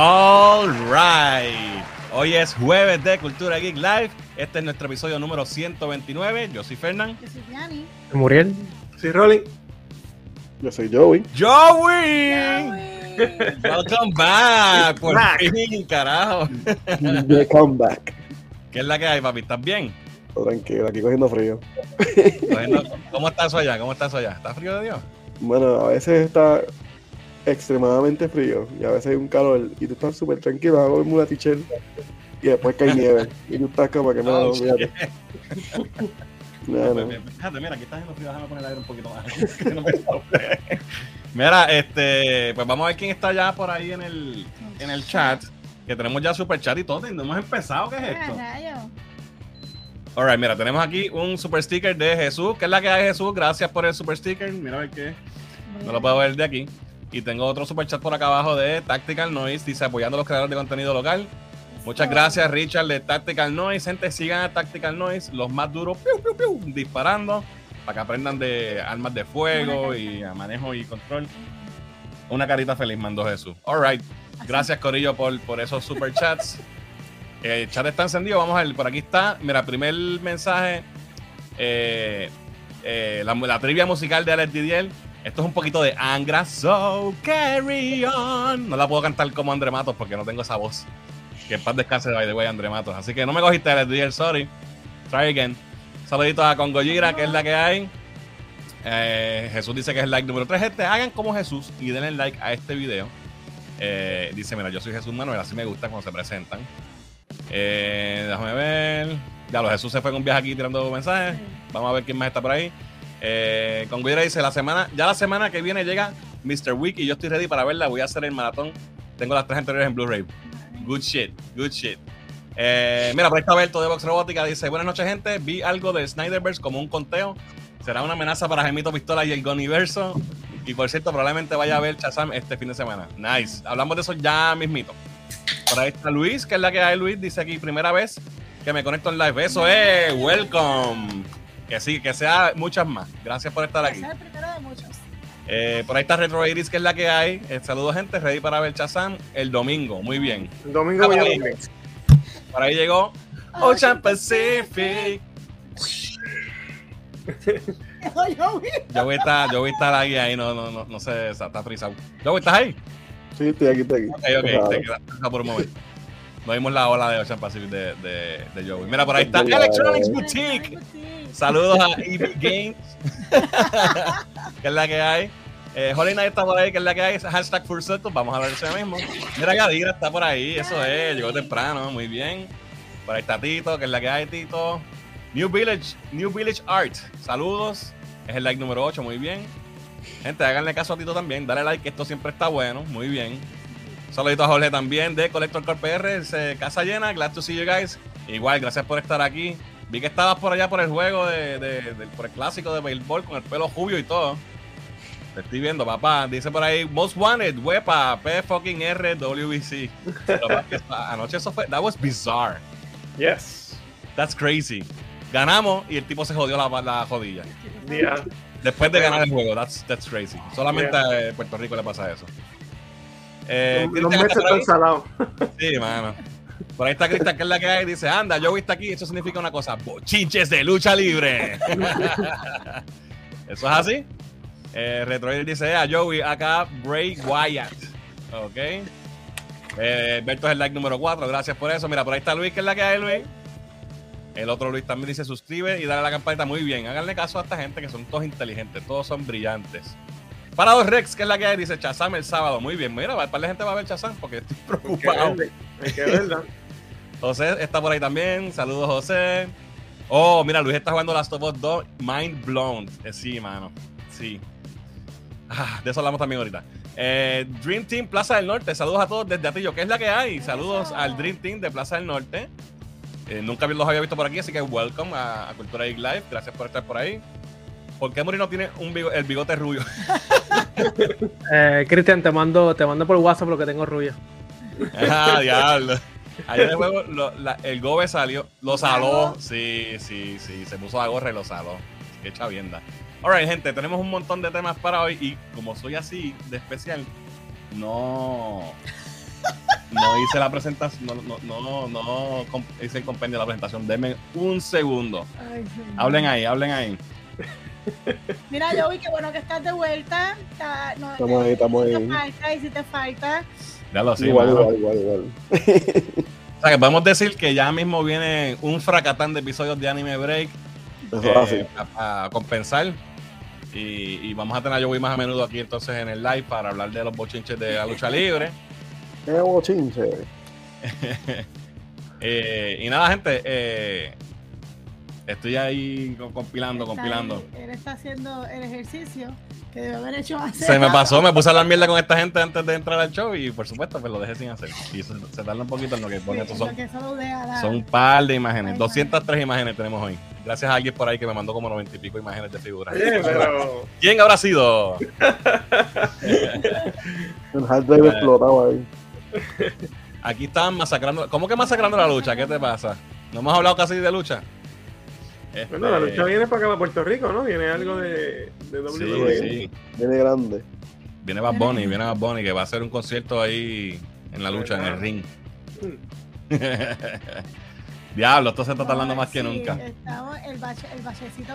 All right. Hoy es jueves de Cultura Geek Live. Este es nuestro episodio número 129. Yo soy Fernán. Yo soy Yanni. Muriel. Sí, Rolly. Yo soy Joey. Joey. Welcome back. Por Back. fin, carajo. The comeback. ¿Qué es la que hay, papi? ¿Estás bien? Todo Tranquilo, aquí cogiendo frío. Bueno, ¿Cómo está eso allá? ¿Cómo está eso allá? ¿Está frío de Dios? Bueno, a veces está extremadamente frío y a veces hay un calor y tú estás súper tranquilo, vas a comer una t-shirt y después cae nieve. Y tú estás como que no, Oh, olvídate. No, no. Fíjate, mira, aquí está haciendo frío. Déjame poner el aire un poquito más. Que no me tope. mira, este, pues vamos a ver quién está ya por ahí en el, en el chat. Que tenemos ya super chat y todo. y No hemos empezado. ¿Qué es Ah, esto? Alright, mira, tenemos aquí un super sticker de Jesús. ¿Qué es la que hay, Jesús? Gracias por el super sticker. Mira a ver qué. No lo puedo ver de aquí. Y tengo otro super chat por acá abajo de Tactical Noise. Dice apoyando a los creadores de contenido local. Muchas gracias, Richard, de Tactical Noise. Gente, sigan a Tactical Noise, los más duros, piu, piu, piu, disparando, para que aprendan de armas de fuego y a manejo y control. Una carita feliz mandó Jesús. All right. Gracias, Corillo, por, por esos super chats. El chat está encendido. Vamos a ver, por aquí está. Mira, primer mensaje. eh, eh, la, la trivia musical de Alex Didier. Esto es un poquito de Angra, so carry on. No la puedo cantar como André Matos porque no tengo esa voz. Que en paz descanse, by the way, André Matos. Así que no me cogiste Alex Didier, sorry. Try again. Saluditos a Congoyira, que es la que hay. Eh, Jesús dice que es el like número 3. Gente, hagan como Jesús y denle like a este video. Eh, dice, mira, yo soy Jesús Manuel, así me gusta cuando se presentan. Eh, déjame ver. Ya, los Jesús se fue con un viaje aquí tirando mensajes. Vamos a ver quién más está por ahí. Eh, con Guira dice, la semana, ya la semana que viene llega Mr. Week y yo estoy ready para verla. Voy a hacer el maratón. Tengo las tres anteriores en Blu-ray. Good shit, good shit. Eh, mira, por ahí está Berto de Vox Robótica. Dice, buenas noches, gente. Vi algo de Snyderverse como un conteo. Será una amenaza para Gemito Pistola y el Goniverso. Y por cierto, probablemente vaya a ver Chazam este fin de semana. Nice. Hablamos de eso ya mismito. Por ahí está Luis, que es la que hay Luis. Dice aquí, primera vez que me conecto en live. Eso es, welcome. Que sí, que sea muchas más. Gracias por estar aquí. El primero de muchos. Eh, por ahí está Retro Iris, que es la que hay. Eh, saludos, gente. Ready para ver Chazam el domingo. Muy bien. El domingo Ah, voy. Por ahí llegó Ocean Pacific. Yo voy a estar, yo voy a estar ahí, ahí, no, no, no, no sé, está frisado. Yo voy a estar ahí. Sí, estoy aquí, estoy aquí. Ok, ok, te quedas por un momento. No vimos la ola de Ocean Pacific de, de, de Joey. Mira, por ahí está Electronics Boutique. Saludos a EV Games, que es la que hay. Eh, Holly Knight está por ahí, que es la que hay. Hashtag Full Circle, vamos a ver eso mismo. Mira, Gadira está por ahí, eso es, llegó temprano, muy bien. Por ahí está Tito, que es la que hay, Tito. New Village, New Village Art, saludos. Es el like número 8, muy bien. Gente, háganle caso a Tito también, dale like, que esto siempre está bueno, muy bien. Saludito a Jorge también de Collector Corp PR, casa llena, glad to see you guys. Igual, gracias por estar aquí. Vi que estabas por allá por el juego de, de- del- por el clásico de béisbol con el pelo jubio y todo. Te estoy viendo, papá. Dice por ahí, Most Wanted, huepa, P fucking R WBC. Anoche eso fue, that was bizarre. Yes. That's crazy. Ganamos y el tipo se jodió la, la jodilla. Día. Después de ganar el juego, that's, that's crazy. Solamente a Puerto Rico le pasa eso. Eh, Los- meses están salados. Sí, mano. Por ahí está Cristian, que es la que hay, dice, anda, yo está aquí, eso significa una cosa, bochinches de lucha libre. eso es así. Eh, Retroid dice, a Joey, acá Bray Wyatt. Ok. Eh, Berto es el like número 4, gracias por eso. Mira, por ahí está Luis, que es la que hay, Luis. El otro Luis también dice, suscribe y dale a la campanita. Muy bien, háganle caso a esta gente que son todos inteligentes, todos son brillantes. Parado Rex, que es la que hay, dice Chazam el sábado. Muy bien, mira, para la gente va a ver Chazam porque estoy preocupado. Hay que verla. José está por ahí también. Saludos, José. Oh, mira, Luis está jugando Last of Us 2. Mind blown. Eh, sí, mano. Sí. Ah, de eso hablamos también ahorita. Eh, Dream Team Plaza del Norte. Saludos a todos desde Atillo. ¿Qué es la que hay? Saludos al Dream Team de Plaza del Norte. Eh, nunca los había visto por aquí, así que welcome a, a Cultura Geek Live. Gracias por estar por ahí. ¿Por qué Muri no tiene un bigo- el bigote rubio? Eh, Cristian, te mando, te mando por WhatsApp lo que tengo rubio. ah, diablo. Ayer el juego, lo- la- el Gobe salió, lo saló. Sí, sí, sí. Se puso la gorra y lo saló. Qué chavienda. Alright, gente, tenemos un montón de temas para hoy. Y como soy así de especial, no. no hice la presentación, no, no, no, no hice el compendio de la presentación. Denme un segundo. Hablen ahí, hablen ahí. Mira, Joey, qué bueno que estás de vuelta. Está- no, Estamos ahí, estamos si ahí. te falta y si te falta. Ya lo sé. igual, igual, igual, igual. O sea que podemos decir que ya mismo viene un fracatán de episodios de Anime Break Eso eh, es así. a, a compensar. Y, y vamos a tener a Joey más a menudo aquí entonces en el live para hablar de los bochinches de la lucha libre. Qué bochinche. Eh, y nada, gente, eh, estoy ahí co- compilando, está compilando. ahí, Él está haciendo el ejercicio que debe haber hecho hace Se me pasó, me puse a hablar mierda con esta gente antes de entrar al show y por supuesto pues lo dejé sin hacer. Y se, se tarda un poquito en lo que Sí, pone. Estos lo son, que son un par de imágenes, Ay, 203 imágenes tenemos hoy. Gracias a alguien por ahí que me mandó como 90 y pico imágenes de figuras. Pero. ¿Quién habrá sido? El hard drive explotaba ahí. Aquí estaban masacrando. ¿Cómo que masacrando la lucha? ¿Qué te pasa? No hemos hablado casi de lucha. Este, Bueno, la lucha viene para acá, para Puerto Rico, ¿no? Viene algo de, de WWE. sí. Viene grande. Viene Bad Bunny, viene Bad Bunny, que va a hacer un concierto ahí en la lucha, en el ring. Diablo, esto se está tardando más que nunca. Estamos, el, bache, el bachecito.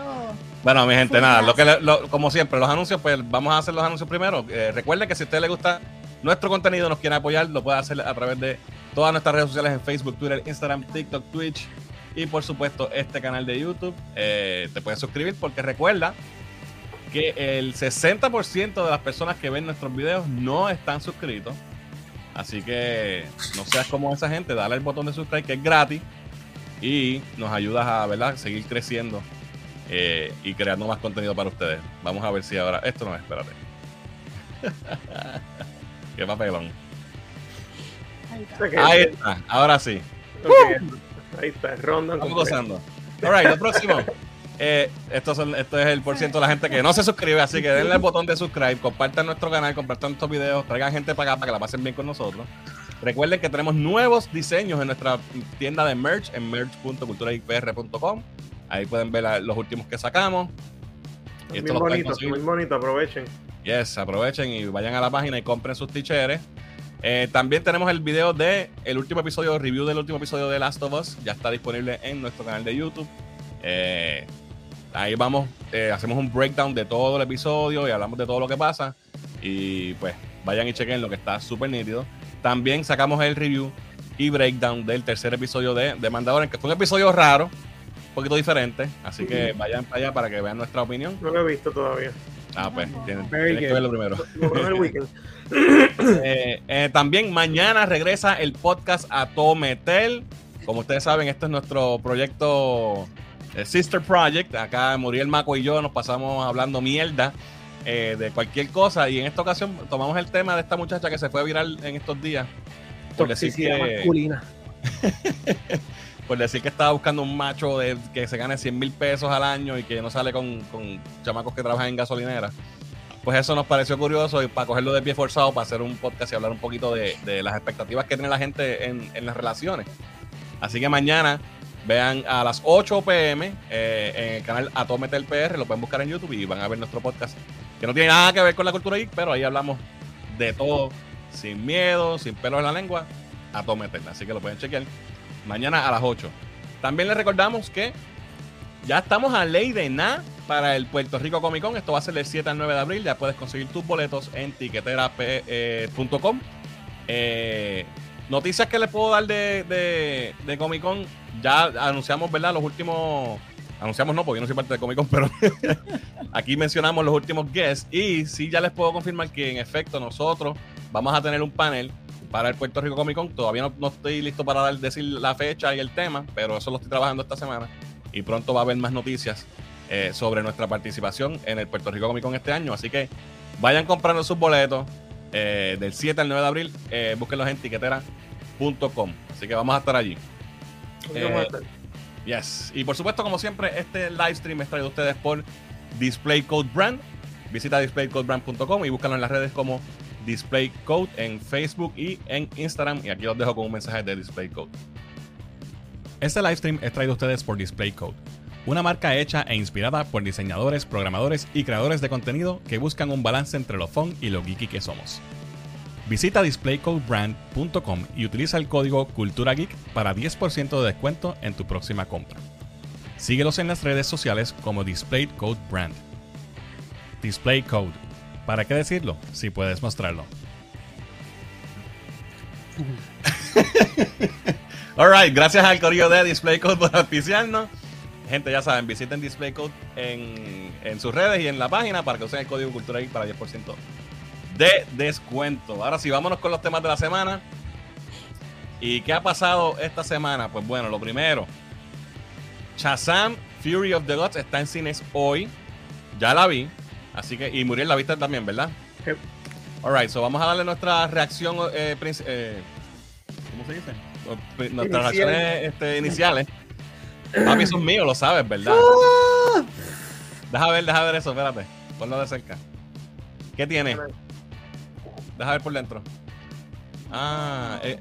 Bueno, mi gente, nada, lo que le- lo- como siempre, los anuncios, pues vamos a hacer los anuncios primero. Eh, recuerden que si a usted le gusta nuestro contenido, nos quiere apoyar, lo puede hacer a través de todas nuestras redes sociales en Facebook, Twitter, Instagram, TikTok, Twitch y por supuesto este canal de YouTube. Eh, te puedes suscribir porque recuerda que el 60% de las personas que ven nuestros videos no están suscritos. Así que no seas como esa gente, dale el botón de subscribe que es gratis y nos ayudas a ¿verdad? seguir creciendo eh, y creando más contenido para ustedes. Vamos a ver si ahora. Esto no es, espérate. Qué papelón. Ahí está. Ahí ahora sí. ok, Ahí está, ronda. Estamos gozando. Alright, lo próximo. Eh, esto, son- esto es el por ciento de la gente que no se suscribe, así que denle el botón de subscribe, compartan nuestro canal, compartan estos videos, traigan gente para acá para que la pasen bien con nosotros. Recuerden que tenemos nuevos diseños en nuestra tienda de merch en merch.culturaipr.com. Ahí pueden ver la- los últimos que sacamos. Y Muy bonito, muy bonito, aprovechen. Yes, aprovechen y vayan a la página y compren sus t-shirts. Eh, también tenemos el video de el último episodio, review del último episodio de Last of Us. Ya está disponible en nuestro canal de YouTube. Eh, ahí vamos, eh, hacemos un breakdown de todo el episodio y hablamos de todo lo que pasa. Y pues vayan y chequen lo que está súper nítido. También sacamos el review y breakdown del tercer episodio de, de Mandalorian, que fue un episodio raro, un poquito diferente. Así que vayan para allá para que vean nuestra opinión. No lo he visto todavía. Ah, pues tienen, tienen que verlo primero. El weekend. Eh, eh, también mañana regresa el podcast a Tometel. Como ustedes saben, este es nuestro proyecto eh, Sister Project. Acá Muriel Maco y yo nos pasamos hablando mierda eh, de cualquier cosa. Y en esta ocasión tomamos el tema de esta muchacha que se fue viral en estos días. Por decir, que, masculina. por decir que estaba buscando un macho de, que se gane 100 mil pesos al año y que no sale con, con chamacos que trabajan en gasolinera. Pues eso nos pareció curioso y para cogerlo de pie forzado para hacer un podcast y hablar un poquito de, las expectativas que tiene la gente en, las relaciones. Así que mañana vean a las 8 pm eh, en el canal Atometel PR, lo pueden buscar en YouTube y van a ver nuestro podcast que no tiene nada que ver con la cultura geek, pero ahí hablamos de todo, sin miedo, sin pelos en la lengua, Atometel. Así que lo pueden chequear mañana a las 8. También les recordamos que ya estamos a ley de nada para el Puerto Rico Comic Con. Esto va a ser del 7 al 9 de abril. Ya puedes conseguir tus boletos en tiquetera.com. Eh, noticias que les puedo dar de, de, de Comic Con. Ya anunciamos, ¿verdad? Los últimos. Anunciamos no, porque yo no soy parte de Comic Con, pero aquí mencionamos los últimos guests. Y sí, ya les puedo confirmar que en efecto nosotros vamos a tener un panel para el Puerto Rico Comic Con. Todavía no, no estoy listo para dar- decir la fecha y el tema, pero eso lo estoy trabajando esta semana. Y pronto va a haber más noticias eh, sobre nuestra participación en el Puerto Rico Comic Con este año. Así que vayan comprando sus boletos eh, del 7 al 9 de abril. Eh, búsquenlos en tiquetera.com. Así que vamos a estar allí. Yes. Y por supuesto, como siempre, este live stream es traído a ustedes por Display Code Brand. Visita displaycodebrand.com y búscalo en las redes como Display Code en Facebook y en Instagram. Y aquí los dejo con un mensaje de Display Code. Este live stream es traído a ustedes por Display Code, una marca hecha e inspirada por diseñadores, programadores y creadores de contenido que buscan un balance entre lo fun y lo geeky que somos. Visita displaycodebrand.com y utiliza el código Cultura Geek para 10% de descuento en tu próxima compra. Síguelos en las redes sociales como DisplayCode Brand. Display Code. ¿Para qué decirlo si puedes mostrarlo? Alright, gracias al corillo de DisplayCode por auspiciarnos. Gente, ya saben, visiten DisplayCode en, en sus redes y en la página para que usen el código Cultura Geek para 10% de descuento. Ahora sí, vámonos con los temas de la semana. ¿Y qué ha pasado esta semana? Pues bueno, lo primero, Shazam Fury of the Gods está en cines hoy. Ya la vi. Así que, y Muriel la viste también, ¿verdad? Sí. Alright, so vamos a darle nuestra reacción. eh, eh, ¿Cómo se dice? Pri- Nuestras Inicial. reacciones este, iniciales. Papi, son míos, lo sabes, ¿verdad? Deja ver, deja ver eso, espérate. Ponlo de cerca. ¿Qué tiene? Deja ver por dentro. Ah, eh.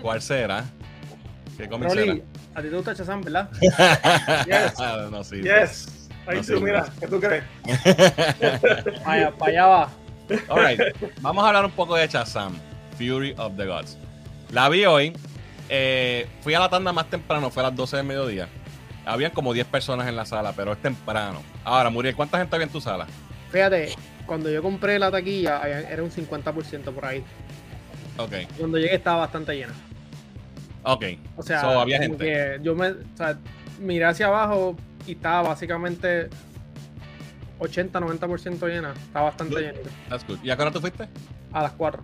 ¿cuál será? ¿Qué cómic Rolly, a ti te gusta Shazam, ¿verdad? Yes. será? no, sí. Yes. Ahí No tú, sé, mira, ¿qué tú crees? Vaya, para allá va. Alright, vamos a hablar un poco de Shazam, Fury of the Gods. La vi hoy. eh, fui a la tanda más temprano, fue a las 12 del mediodía. Habían como 10 personas en la sala, pero es temprano. Ahora, Muriel, ¿cuánta gente había en tu sala? Fíjate, cuando yo compré la taquilla, era un 50% por ahí. Ok, Cuando llegué estaba bastante llena. ok. O sea, So, había gente. que yo me, o sea, miré hacia abajo y estaba básicamente 80-90% llena. Estaba bastante Good. llena. That's good. ¿Y a qué hora tú fuiste? A las 4.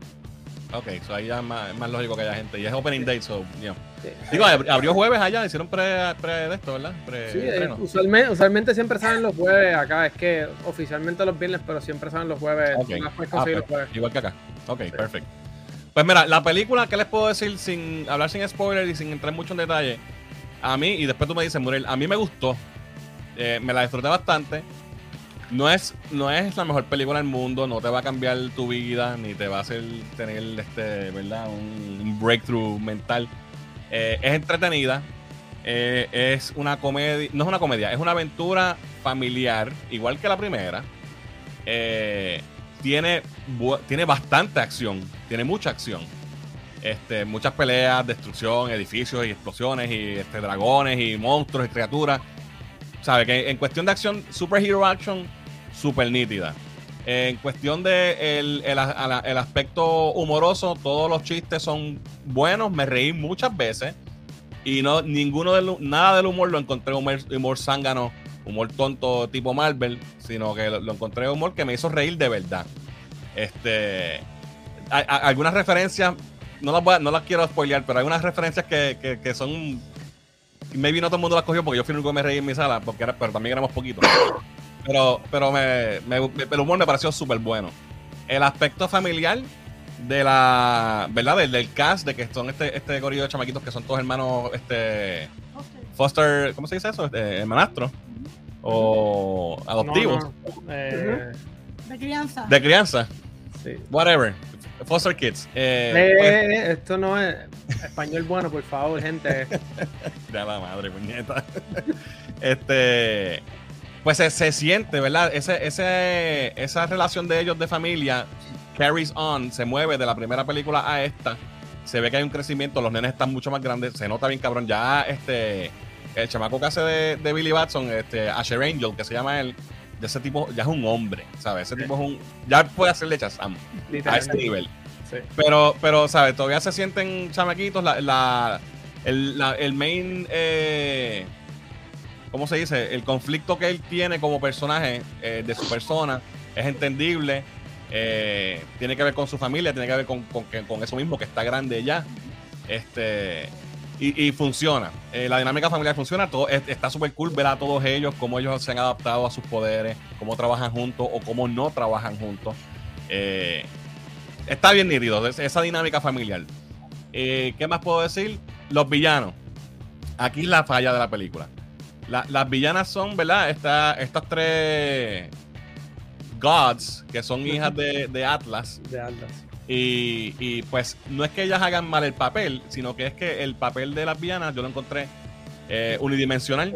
Ok, so ahí ya es más, más lógico que haya gente. Y es opening day, so, yeah. Sí. Digo, ab- abrió jueves allá, hicieron pre, pre de esto, ¿verdad? Pre Sí, eh, usualmente, usualmente siempre salen los jueves acá. Es que oficialmente los viernes, pero siempre salen los jueves. Ok. Tú las puedes Ah, conseguir pues, los jueves. igual que acá. Ok, perfecto. Pues mira, la película, ¿qué les puedo decir sin hablar sin spoiler y sin entrar mucho en detalle? A mí, y después tú me dices, Muriel, a mí me gustó. Eh, me la disfruté bastante. No es, no es la mejor película del mundo, no te va a cambiar tu vida, ni te va a hacer tener este, ¿verdad? Un, breakthrough mental. Eh, es entretenida. eh, es una comedia. No es una comedia, es una aventura familiar, igual que la primera. Eh, tiene, tiene bastante acción, tiene mucha acción. Este, muchas peleas, destrucción, edificios y explosiones y este, dragones y monstruos y criaturas. Sabe que en cuestión de acción, superhero action, super nítida. En cuestión de el, el- aspecto humoroso, todos los chistes son buenos. Me reí muchas veces. Y no, ninguno del, nada del humor lo encontré humor, humor zángano, humor tonto tipo Marvel, sino que lo, lo encontré humor que me hizo reír de verdad. Este, algunas referencias, no las, no las quiero spoilear, pero hay unas referencias que, que, que son. Maybe no todo el mundo las cogió porque yo fui el único que me reí en mi sala, porque era, pero también éramos poquitos. Pero, pero me, me- me- el humor me pareció súper bueno. El aspecto familiar de la. ¿Verdad? Del, del cast, de que son este, este gorillo de chamaquitos que son todos hermanos. Este. Foster. ¿Cómo se dice eso? Este, hermanastros. O adoptivos. No, no, eh, De crianza. De crianza. sí. Whatever. Foster kids. Eh, Eh, pues- eh, esto no es español bueno, por favor, gente. De la madre, puñeta. este. Pues se, se siente, ¿verdad? Ese, ese, esa relación de ellos de familia carries on, se mueve de la primera película a esta. Se ve que hay un crecimiento, los nenes están mucho más grandes, se nota bien cabrón. Ya este. El chamaco que hace de, de Billy Batson, este, Asher Angel, que se llama él, de ese tipo ya es un hombre, ¿sabes? Ese tipo es un. Ya puede hacerle Shazam a ese nivel. Sí. Pero, pero, ¿sabes? Todavía se sienten chamaquitos. La, la- el, la- el main. Eh, ¿Cómo se dice? El conflicto que él tiene como personaje eh, de su persona es entendible. eh, tiene que ver con su familia, tiene que ver con, con, con eso mismo, que está grande ya. Este. Y, funciona. Eh, la dinámica familiar funciona. Todo, es- está súper cool ver a todos ellos, cómo ellos se han adaptado a sus poderes, cómo trabajan juntos o cómo no trabajan juntos. Está bien nítido, es- esa dinámica familiar. ¿Qué más puedo decir? Los villanos. Aquí es la falla de la película. La- las villanas son, ¿verdad? Esta- estas tres gods que son hijas de, de Atlas. De Atlas. Y, y, pues no es que ellas hagan mal el papel, sino que es que el papel de las villanas yo lo encontré eh, unidimensional.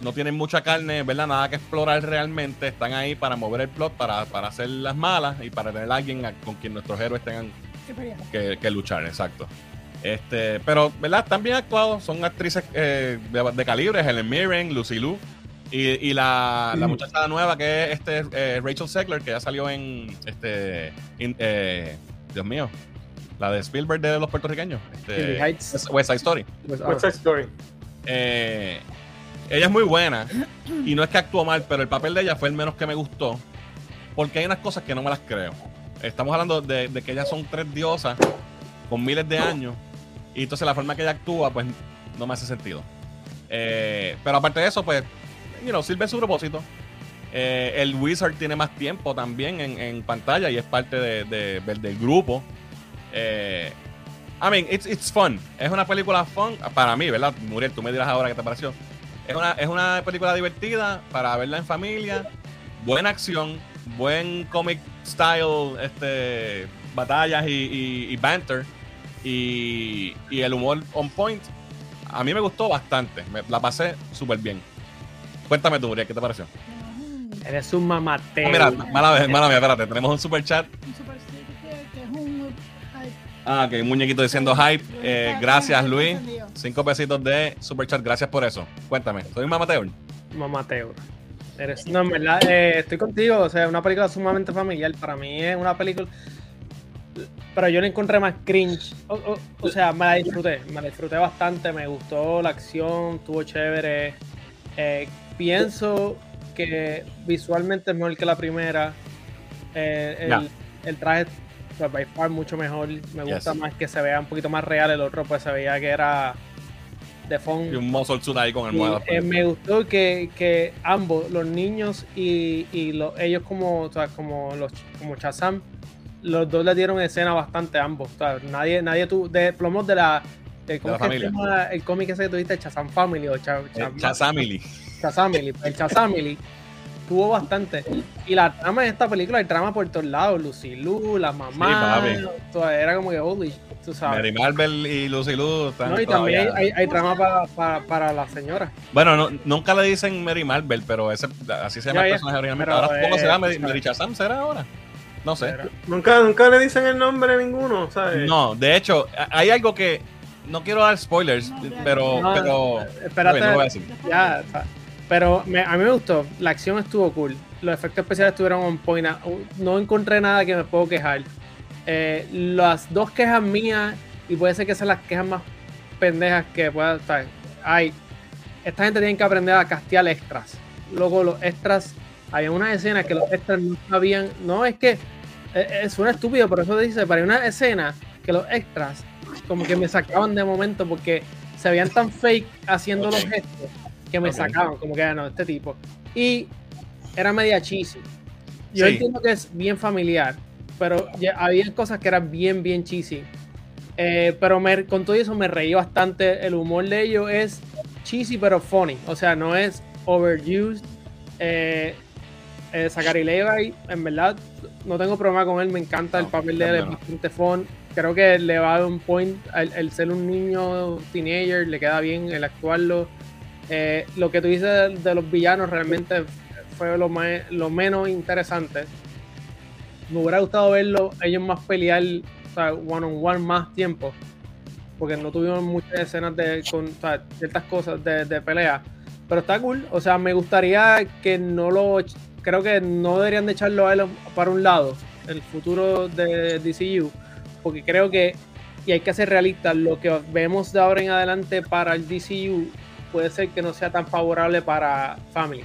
no tienen mucha carne, ¿verdad? Nada que explorar realmente. Están ahí para mover el plot, para, para hacer las malas y para tener a alguien a- con quien nuestros héroes tengan que luchar, exacto. Este, pero, ¿verdad? Están bien actuados, son actrices eh, de, de calibre, Helen Mirren, Lucy Liu y, y la, la muchacha nueva que es este, eh, Rachel Segler, que ya salió en este in- eh, Dios mío, la de Spielberg de los puertorriqueños, este. West- Side Story. West Side Story. Eh, ella es muy buena y no es que actuó mal, pero el papel de ella fue el menos que me gustó porque hay unas cosas que no me las creo. Estamos hablando de, de que ellas son tres diosas con miles de años y entonces la forma que ella actúa pues no me hace sentido. Eh, pero aparte de eso pues, you know, sirve su propósito. Eh, el Wizard tiene más tiempo también en, pantalla y es parte de- de- del- grupo. Eh, I mean, it's, it's fun. Es una película fun para mí, ¿verdad? Muriel, tú me dirás ahora qué te pareció. Es una, es una película divertida para verla en familia. Buena acción, buen comic style, este, batallas y- y banter. Y, y el humor on point. A mí me gustó bastante. Me, la pasé súper bien. Cuéntame tú, Muriel, ¿qué te pareció? Eres un mamateo. Ah, mira, mala, mala mía, espérate. Tenemos un super chat. Un super sticker que es un. ay, Ah, que un muñequito diciendo hype. Eh, gracias, Luis. Cinco pesitos de super chat. Gracias por eso. Cuéntame. ¿Soy un mamateo? Mamateo. Eres, no, en verdad, eh, estoy contigo. O sea, una película sumamente familiar. Para mí es una película. Pero yo la encontré más cringe. O, o- o sea, me la disfruté. Me la disfruté bastante. Me gustó la acción. Estuvo chévere. Eh, pienso que visualmente es mejor que la primera. Eh, el, el traje, pues, by far, mucho mejor. Me gusta Yes. más que se vea un poquito más real. El otro, pues se veía que era de fondo. Y un muscle suit ahí con Y, almohadas. eh, me gustó que, que ambos, los niños y, y lo- ellos como, o sea, como los como Shazam, los dos le dieron escena bastante a ambos. nadie, nadie tuvo, de plomos de la, de, ¿cómo De la es que llama el cómic ese que tuviste, Shazam Family o Cha- Eh, Cha- Chazamily. Shazamily, el Shazamily tuvo bastante. Y la trama de esta película, el trama por todos lados, Lucy Lu, la mamá, papi. todo, era como que holy, tú sabes. Mary Marvel y Lucy Lu están No, y todavía- también hay, hay trama para, para, para la señora. Bueno, no- nunca le dicen Mary Marvel, pero ese, así se llama Ya, el personaje originalmente. Ahora, ¿cómo eh, será? ¿Mary. Mary Shazam será ahora? No sé. Nunca, nunca le dicen el nombre a ninguno, ¿sabes? No, de hecho, hay algo que. No quiero dar spoilers, pero. No, pero espérate. no lo voy a decir. Ya, o sea, pero me- a mí me gustó. La acción estuvo cool. Los efectos especiales estuvieron on point. Ah, No encontré nada que me puedo quejar. Eh, las dos quejas mías, y puede ser que sean las quejas más pendejas que pueda estar. Hay. Esta gente tiene que aprender a castear extras. Luego los extras. Había unas escenas que los extras no sabían. No es que. Eh, eh, suena estúpido, pero eso dice. Para una escena que los extras como que me sacaban de momento porque se veían tan fake haciendo los gestos que me sacaban, como que "Ah, no, este tipo. Y era media cheesy. Yo Sí. entiendo que es bien familiar, pero ya había cosas que eran bien, bien cheesy. Eh, pero me- con todo eso me reí bastante. El humor de ellos es cheesy, pero funny. O sea, no es overused. Eh, eh, Zachary Levi, en verdad, no tengo problema con él. Me encanta el papel de él, es bueno. bastante fun. Creo que le va a dar un point. El, el ser un niño teenager le queda bien el actuarlo. Eh, lo que tú dices de, de los villanos realmente fue lo, más, lo menos interesante. Me hubiera gustado verlo ellos más pelear, o sea, one on one más tiempo. Porque no tuvimos muchas escenas de con o sea, ciertas cosas de, de pelea. Pero está cool. O sea, me gustaría que no lo. Creo que no deberían de echarlo a él para un lado. El futuro de DCU. Porque creo que. Y hay que ser realistas. Lo que vemos de ahora en adelante para el DCU puede ser que no sea tan favorable para Family.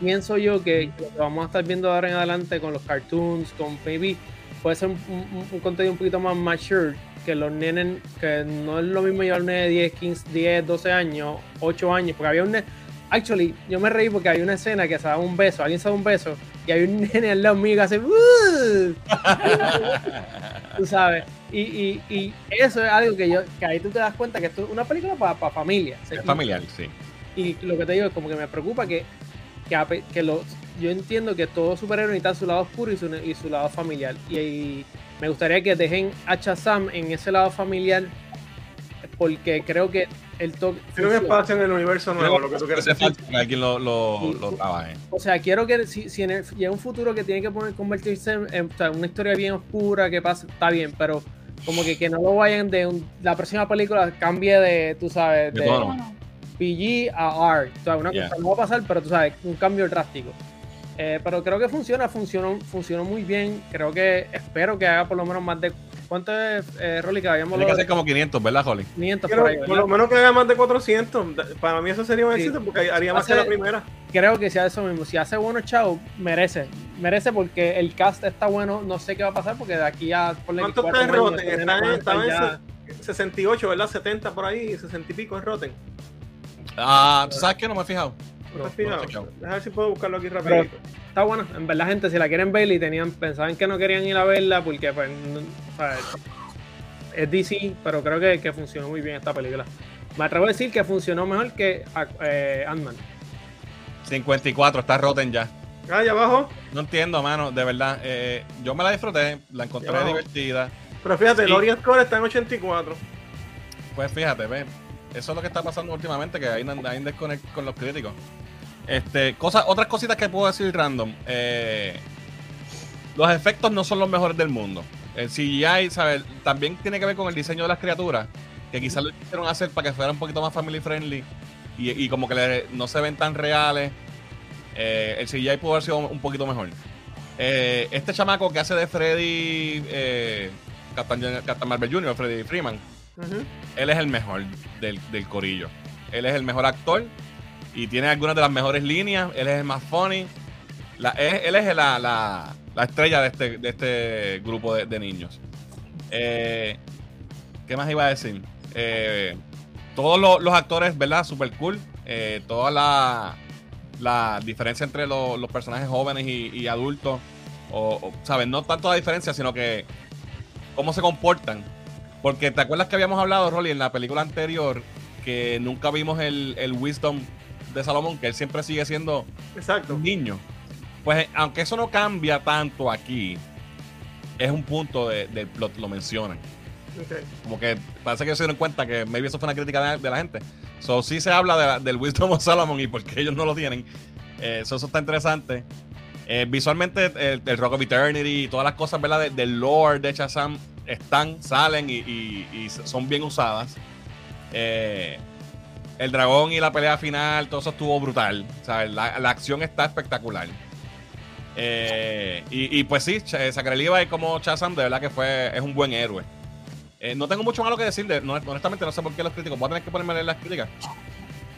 Pienso yo que lo que vamos a estar viendo de ahora en adelante con los cartoons, con maybe, puede ser un, un- un contenido un poquito más mature que los nenes, que no es lo mismo llevar un nene de 10, 15, 10, 12 años, 8 años, porque había un nene, actually, yo me reí porque había una escena que se daba un beso, alguien se da un beso, y hay un nene al lado mío que hace, tú sabes, y, y, y eso es algo que yo, que ahí tú te das cuenta que esto es una película para familia. Es familiar, sí. Y lo que te digo es como que me preocupa que, que, que los, yo entiendo que todo superhéroe necesita su lado oscuro y su, y su lado familiar. Y, y me gustaría que dejen a Shazam en ese lado familiar porque creo que el toque. Tiene un espacio en el universo nuevo, lo que tú quieres decir. que alguien lo, lo, trabaje. O sea, quiero que si, si en el, llega un futuro que tiene que poner, convertirse en, en, o sea, una historia bien oscura, que pasa, está bien, pero como que, que no lo vayan de un- la próxima película cambie de, tú sabes, De de, PG a R. O sea, una Yeah. cosa no va a pasar, pero tú sabes, un cambio drástico. Eh, pero creo que funciona, funcionó, funcionó muy bien. Creo que espero que haga por lo menos más de. ¿Cuánto es, eh, Rolly? Que habíamos Tiene que ser como 500, ¿verdad, Holly? 500 Quiero- por ahí, por ¿verdad? lo menos que haga más de 400. Para mí eso sería un Sí. éxito porque haría más Hace- que la primera. Creo que hace eso mismo. Si hace buenos chavos, merece. Merece porque el cast está bueno. No sé qué va a pasar porque de aquí a. que ¿Cuánto está en Rotten? estaba en se- 68, ¿verdad? 70 por ahí, 60 y pico en Rotten. Ah, ¿tú sabes qué? No me he fijado. He checado. Deja ver si puedo buscarlo aquí rapidito. Está buena. En verdad, gente, si la quieren ver y tenían, pensaban que no querían ir a verla porque pues, no- o sea, es DC, pero creo que, que funcionó muy bien esta película. Me atrevo a decir que funcionó mejor que eh, Ant-Man. 54, está rotten ya. Ah, allá abajo. No entiendo, mano, de verdad. eh, yo me la disfruté, la encontré Ya. divertida. Pero fíjate, Sí. el audience score está en 84. Pues fíjate, ve, eso es lo que está pasando últimamente, que hay, hay un desconect con los críticos. Este, cosas, otras cositas que puedo decir random. eh, los efectos no son los mejores del mundo. El CGI, ¿sabes? También tiene que ver con el diseño de las criaturas, que quizás lo quisieron hacer para que fuera un poquito más family friendly y, y como que le- no se ven tan reales. Eh, el CGI pudo haber sido un poquito mejor. Eh, este chamaco que hace de Freddy, eh, Captain, Captain Marvel Jr., Freddy Freeman, él es el mejor del, del corillo. Él es el mejor actor y tiene algunas de las mejores líneas. Él es el más funny. Él es la, la- la estrella de este, de este grupo de, niños. Eh, ¿Qué más iba a decir? Eh, todos los, actores, ¿verdad? Super cool. Eh, toda la, la diferencia entre lo- los personajes jóvenes y, adultos. O, o, ¿sabes? No tanto la diferencia, sino que cómo se comportan. Porque te acuerdas que habíamos hablado, Rolly, en la película anterior, que nunca vimos el, el wisdom de Salomón, que él siempre sigue siendo Exacto. un niño. Pues aunque eso no cambia tanto aquí, es un punto de- del plot, lo mencionan. Ok. Como que parece que se dieron cuenta que maybe eso fue una crítica de, de la gente. So sí se habla de la- del Wisdom of Solomon y por qué ellos no lo tienen. Eh, so, eso está interesante. Eh, visualmente, el, el Rock of Eternity y todas las cosas, ¿verdad? de- del lore de Shazam están, salen y, y- y son bien usadas. Eh, el dragón y la pelea final, todo eso estuvo brutal. O sea, la, la acción está espectacular. Eh, y, y pues sí, Ch- Zachary Levi como Shazam, de verdad que fue, es un buen héroe. Eh, no tengo mucho malo que decir, de, honestamente no sé por qué los críticos. Voy a tener que ponerme a leer las críticas.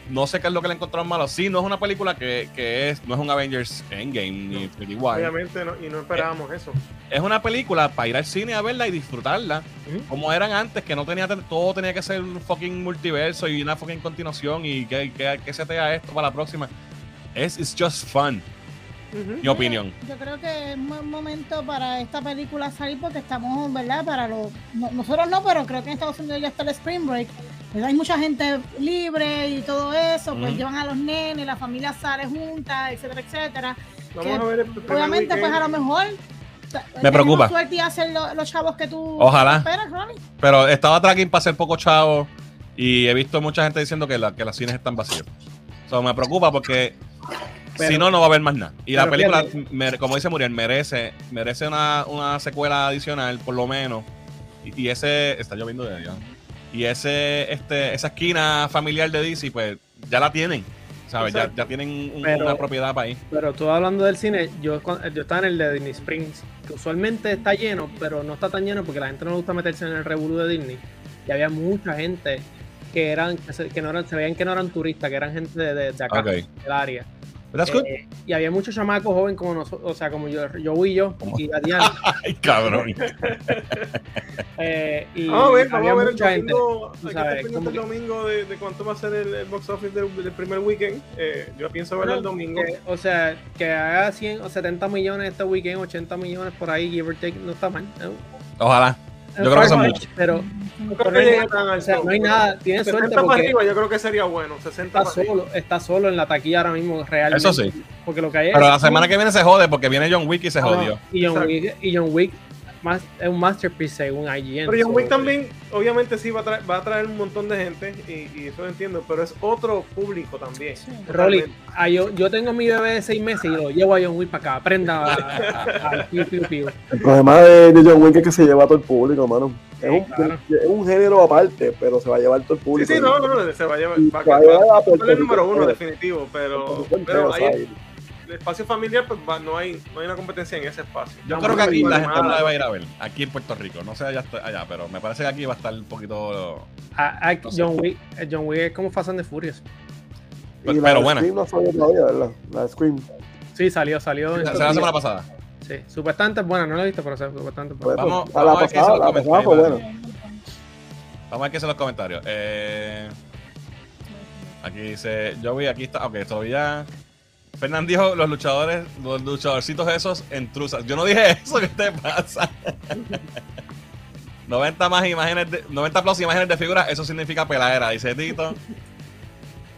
No sé qué es lo que le encontraron malo. Sí, no es una película que, que es, no es un Avengers Endgame ni Infinity War. Obviamente no, y no esperábamos eso. Es una película para ir al cine a verla y disfrutarla. Como eran antes, que no tenía todo tenía que ser un fucking multiverso y una fucking continuación y que, que, que se te esto para la próxima. Es it's just fun, Mi opinión. Yo creo que es un buen momento para esta película salir porque estamos, ¿verdad? Para los. no- nosotros no, pero creo que en Estados Unidos ya está el Spring Break. ¿verdad? Hay mucha gente libre y todo eso, pues llevan a los nenes, la familia sale junta, etcétera, etcétera. Vamos que a ver el Obviamente, pues a lo mejor. Me preocupa. suerte y hacen lo- los chavos que tú Ojalá. esperas, Ronnie. Pero estaba tracking para ser poco chavo y he visto mucha gente diciendo que, la, que los cines están vacíos. So, me preocupa porque Pero- si no, no va a haber más nada. Y la película, fíjate. como dice Muriel, merece, merece una, una secuela adicional, por lo menos. Y, y ese. Está lloviendo de allá. Y ese, este, esa esquina familiar de DC, pues ya la tienen. ¿Sabes? Ya, ya tienen un- Pero- una propiedad para ahí. Pero tú hablando del cine, yo, yo estaba en el de Disney Springs, que usualmente está lleno, pero no está tan lleno porque la gente no le gusta meterse en el revolú de Disney. Y había mucha gente que eran, que, se, que no eran, se veían que no eran turistas, que eran gente de, de- acá, Ok. del área. That's good. Eh, y había muchos chamacos jóvenes como nosotros, o sea, como yo, yo y yo, ¿Cómo? y Diana. Ay, cabrón. eh, y Vamos a ver, vamos a ver el gente. domingo. que sabes, el domingo de, de cuánto va a ser el, el box office del, del primer weekend. Eh, yo pienso verlo el domingo. Que, o sea, que haga 100 o 70 millones este weekend, 80 millones por ahí, give or take, no está mal. ¿no? Ojalá. Yo creo que son muchos. Pero, No creo pero que no hay nada- tan o sea, alto, no hay pero nada, tiene 60 suerte para porque arriba yo creo que sería bueno. 60 está solo, está solo en la taquilla ahora mismo, realmente. Eso sí. Porque lo que hay es- Pero la semana que viene se jode porque viene John Wick y se Ah, jodió. Y John, Exacto. Wick, y John Wick más, es un masterpiece según IGN. Pero John Wick también, obviamente sí va a, traer, va a traer un montón de gente y, y eso lo entiendo, pero es otro público también. Sí. Rolly, ah, yo, yo tengo mi bebé de seis meses y lo llevo a John Wick para acá. Aprenda a- a- al piu, piu, piu. El problema de, de John Wick es que se lleva a todo el público, mano. Es un, claro. es un género aparte, pero se va a llevar todo el Sí, público. sí, no, no, no, se va a llevar. Va, a a a el número uno, definitivo, pero. El espacio familiar, pues va- no, hay, no hay una competencia en ese espacio. Yo No, creo que aquí la gente no la va a ir a ver. Aquí en Puerto Rico. No sé allá, allá, pero me parece que aquí va a estar un poquito. Ah, ah, No sé. John Wick, eh, John Wick es como Fast and the Furious. Pero la de buena. Scream no salió todavía, ¿verdad? La Scream. Sí, salió, salió. en Será estos la semana pasada. Sí, supuestamente es buena, no la he visto, pero supuestamente es Pues, buena. Vamos- pues, vamos a a ver qué dicen los comentarios. Vamos a ver qué dicen los comentarios. Eh, aquí dice Joey, aquí está. Ok, todavía. Fernán dijo los luchadores, los luchadorcitos esos en truzas. Yo no dije eso, ¿qué te pasa? 90 más imágenes de, 90 plus imágenes de figuras, eso significa peladera, dice Tito.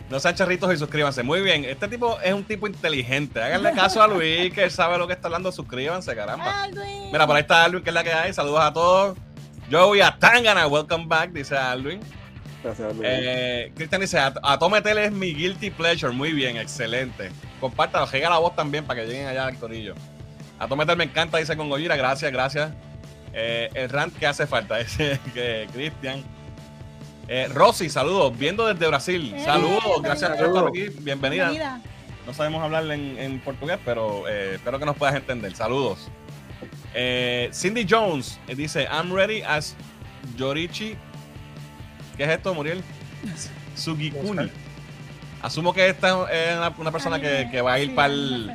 No sean charritos y suscríbanse. Muy bien, este tipo es un tipo inteligente. Háganle caso a Luis, que él sabe lo que está hablando. Suscríbanse, caramba. Alvin. Mira, por ahí está Alvin, que es la que hay. Saludos a todos. Joey a Tangana, welcome back, dice Alvin. Gracias, amigo. Eh, Cristian dice, a, a Tometel es mi guilty pleasure. Muy bien, excelente. Compártalo, llega la voz también para que lleguen allá al corillo. A Tometel me encanta, dice con Gojira. Gracias, gracias. Eh, el rant que hace falta, dice que Cristian. Eh, Rosy, saludos, viendo desde Brasil. Eh, saludos, gracias por estar aquí. Bienvenida. Bienvenida. No sabemos hablar en, en portugués, pero eh, espero que nos puedas entender. Saludos. Eh, Cindy Jones eh, dice: I'm ready as Yorichi. ¿Qué es esto, Muriel? Sugikuni. Asumo que esta es una, una persona que, que va a ir para el,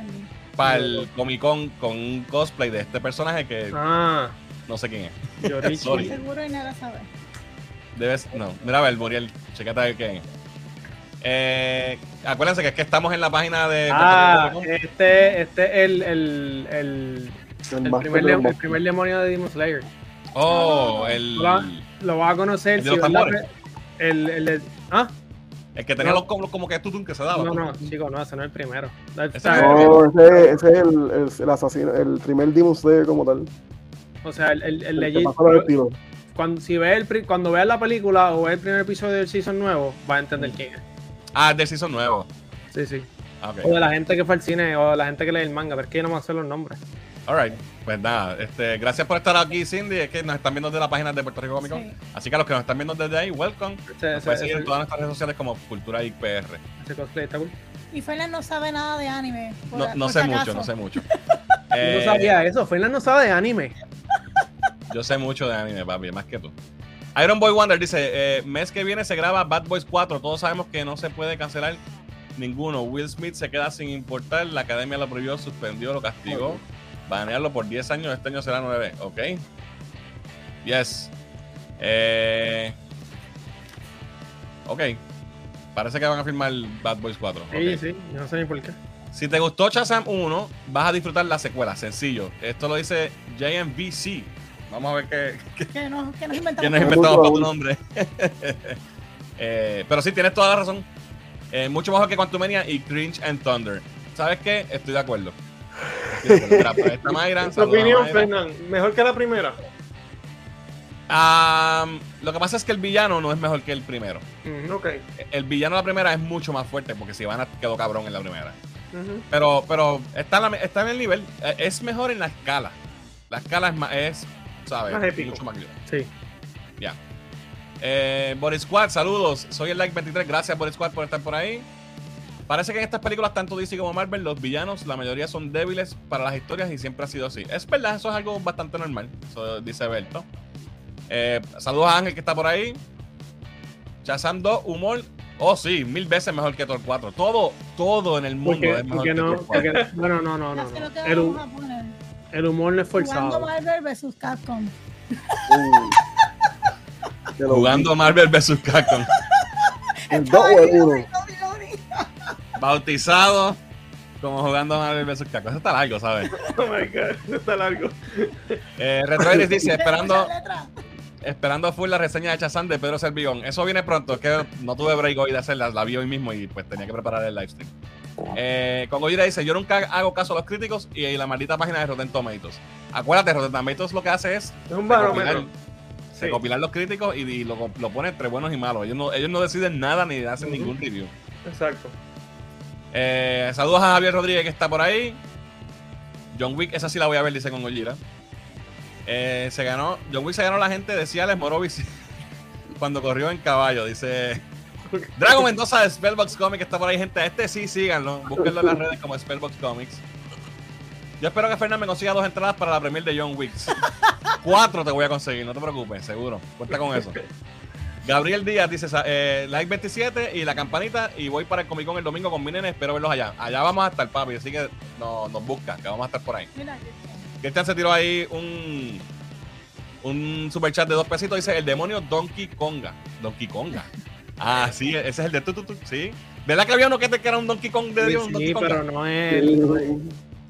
ofendí. Comic Con con un cosplay de este personaje que Ah, no sé quién es. Sorry. Seguro y nada sabe. Debes, no, mira a ver, Muriel, checate a ver quién es. Eh, acuérdense que es que estamos en la página de Ah, este, este es el, el, el, el el primer, de- el primer demonio de Demon Slayer. Oh, el, Hola. Lo vas a conocer ¿El de si los la tambores? pe- el, el, de- ¿Ah? el que tenía No. los como, como que tutun que se daba. No, no, chico, no, ese no es el primero. Ese no No, ese, ese es el, el, el asesino, el primer Demon Slayer como tal. o sea, el, el, el legit- cuando, si ves el, cuando veas la película o ves el primer episodio del season nuevo, vas a entender quién es. Ah, del season nuevo. Sí, sí. Ah. O de la gente que fue al cine o de la gente que lee el manga, pero es que yo no me sé los nombres. Alright. Pues nada, este, gracias por estar aquí, Cindy. Es que nos están viendo desde la página de Puerto Rico Comic Con. Sí. Así que a los que nos están viendo desde ahí, welcome. Nos pueden seguir en todas nuestras redes sociales como Cultura IPR. ese cosplay está cool. Y Fernan no sabe nada de anime. por- No, no por sé si mucho, no sé mucho. Yo Eh, no sabía eso. Fernan no sabe de anime. Yo sé mucho de anime, papi, más que tú. Iron Boy Wonder dice, eh, mes que viene se graba Bad Boys 4. Todos sabemos que no se puede cancelar ninguno. Will Smith se queda sin importar. La academia lo prohibió, suspendió, lo castigó. Banearlo por 10 años. Este año será 9. Ok. Yes. Eh, ok. Parece que van a firmar Bad Boys 4. Sí, ok. sí, yo no sé ni por qué. Si te gustó Shazam 1, vas a disfrutar la secuela. Sencillo. Esto lo dice JMVC. Vamos a ver qué, Que nos, inventamos. ¿Quién nos inventamos para tu nombre? Eh, pero sí, tienes toda la razón. Eh, mucho mejor que Quantumania y Cringe and Thunder. ¿Sabes qué? Estoy de acuerdo. Está opinión. Fernán, mejor que la primera. Lo que pasa es que el villano no es mejor que el primero. Ujú. Ok. El villano de la primera es mucho más fuerte porque Sivana quedó cabrón en la primera. Pero, pero está, en la- está en el nivel. Eh, Es mejor en la escala. La escala es, más, es ¿sabes? Más épico. Mucho más Sí. Ya. Eh, Boris Squad, saludos. Soy el Like 23. Gracias, Boris Squad, por estar por ahí. Parece que en estas películas, tanto DC como Marvel, los villanos, la mayoría son débiles para las historias y siempre ha sido así. Es verdad, eso es algo bastante normal. Eso dice Berto. Eh, saludos a Ángel que está por ahí. Shazam 2, humor. Oh, sí, mil veces mejor que Thor 4. Todo, todo en el mundo Porque, es mejor que no, Thor 4. porque, bueno, no, no, no. No. que El, el humor no es Jugando forzado. Marvel vs Capcom. Uh. Jugando Marvel vs. Capcom. El 2 o el 1. Bautizado como jugando Marvel vs. Capcom. Eso está largo, ¿sabes? Oh my god, eso está largo. Eh, Retroiris dice, esperando, esperando full la reseña de Chazán de Pedro Servigón. Eso viene pronto, es que no tuve break hoy de hacerla, la vi hoy mismo y pues tenía que preparar el live stream. Eh, con dice: Yo nunca hago caso a los críticos y la maldita página de Rotten Tomatoes. Acuérdate, Rotten Tomatoes lo que hace es Es un recopilar, barómetro. Sí. recopilar los críticos y, y lo, lo pone entre buenos y malos. Ellos no, ellos no deciden nada ni hacen ningún review. Exacto. Eh, saludos a Javier Rodríguez que está por ahí. John Wick, esa sí la voy a ver, dice con Gojira. Eh, se ganó, John Wick se ganó la gente de Ciales Morovis cuando corrió en caballo, dice Drago Mendoza de Spellbox Comics está por ahí, gente. Este sí, síganlo. Búsquenlo en las redes como Spellbox Comics. Yo espero que Fernando me consiga dos entradas para la premier de John Wick. Cuatro te voy a conseguir, no te preocupes, seguro. Cuenta con eso. Gabriel Díaz dice eh, like 27 y la campanita y voy para el Comic Con el domingo con mi nene, espero verlos allá. Allá vamos a estar, papi, así que no, nos busca, que vamos a estar por ahí. Mira, Cristian. Se tiró ahí un un super chat de dos pesitos, dice el demonio Donkey Konga. Donkey Konga. Ah, sí, ese es el de tu, tu, tu, sí. ¿Verdad que había uno que, te, que era un Donkey Kong de Sí, Dios? sí, Konga? pero no es el.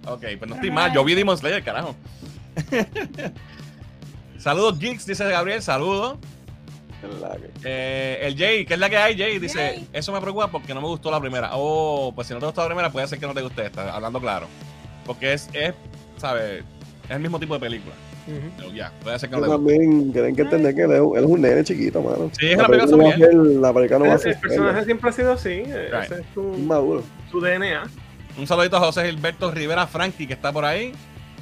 Ok, pues no estoy mal. Yo vi Demon Slayer, carajo. saludos, Geeks, dice Gabriel. Saludos. Eh, el Jay, ¿qué es la que hay, Jay? Dice, Jay. eso me preocupa porque no me gustó la primera. Oh, pues si no te gustó la primera, puede ser que no te guste esta, hablando claro. Porque es, es ¿sabes? Es el mismo tipo de película. Pero ya, puede ser que no Yo te guste. también tienen que entender que él es, un- él es un nene chiquito, mano. Sí, es la película película, va a familiar. ser- la película no va a El, ser el personaje siempre ha sido así. eh, Right. Ese es su, maduro. su DNA. Un saludito a José Gilberto Rivera Frankie, que está por ahí.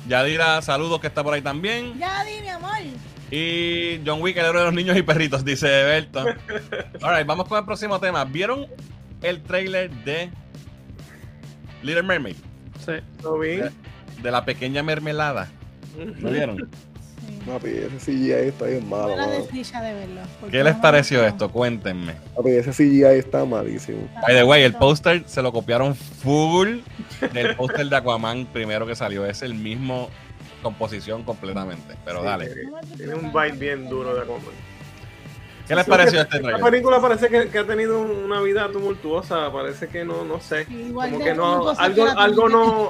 Yadira, saludos, que está por ahí también. Ya di, mi amor. Y John Wick, el héroe de los niños y perritos, dice Berto. Alright, vamos con el próximo tema. ¿Vieron el trailer de Little Mermaid? Sí. Lo vi. De la pequeña mermelada. ¿Lo vieron? Sí. Papi, ese CGI está bien malo, desdicha de verlo. ¿Qué les pareció esto? Cuéntenme. Papi, ese CGI está malísimo. By the way, el póster se lo copiaron full del póster de Aquaman primero que salió. Es el mismo composición completamente. Pero Sí, dale. tiene- un vibe bien duro de. Aquaman. ¿Qué les pareció este Esta trailer? película parece que, que ha tenido una vida tumultuosa, parece que no, no sé. Sí, igual Como que no, algo, que la algo no,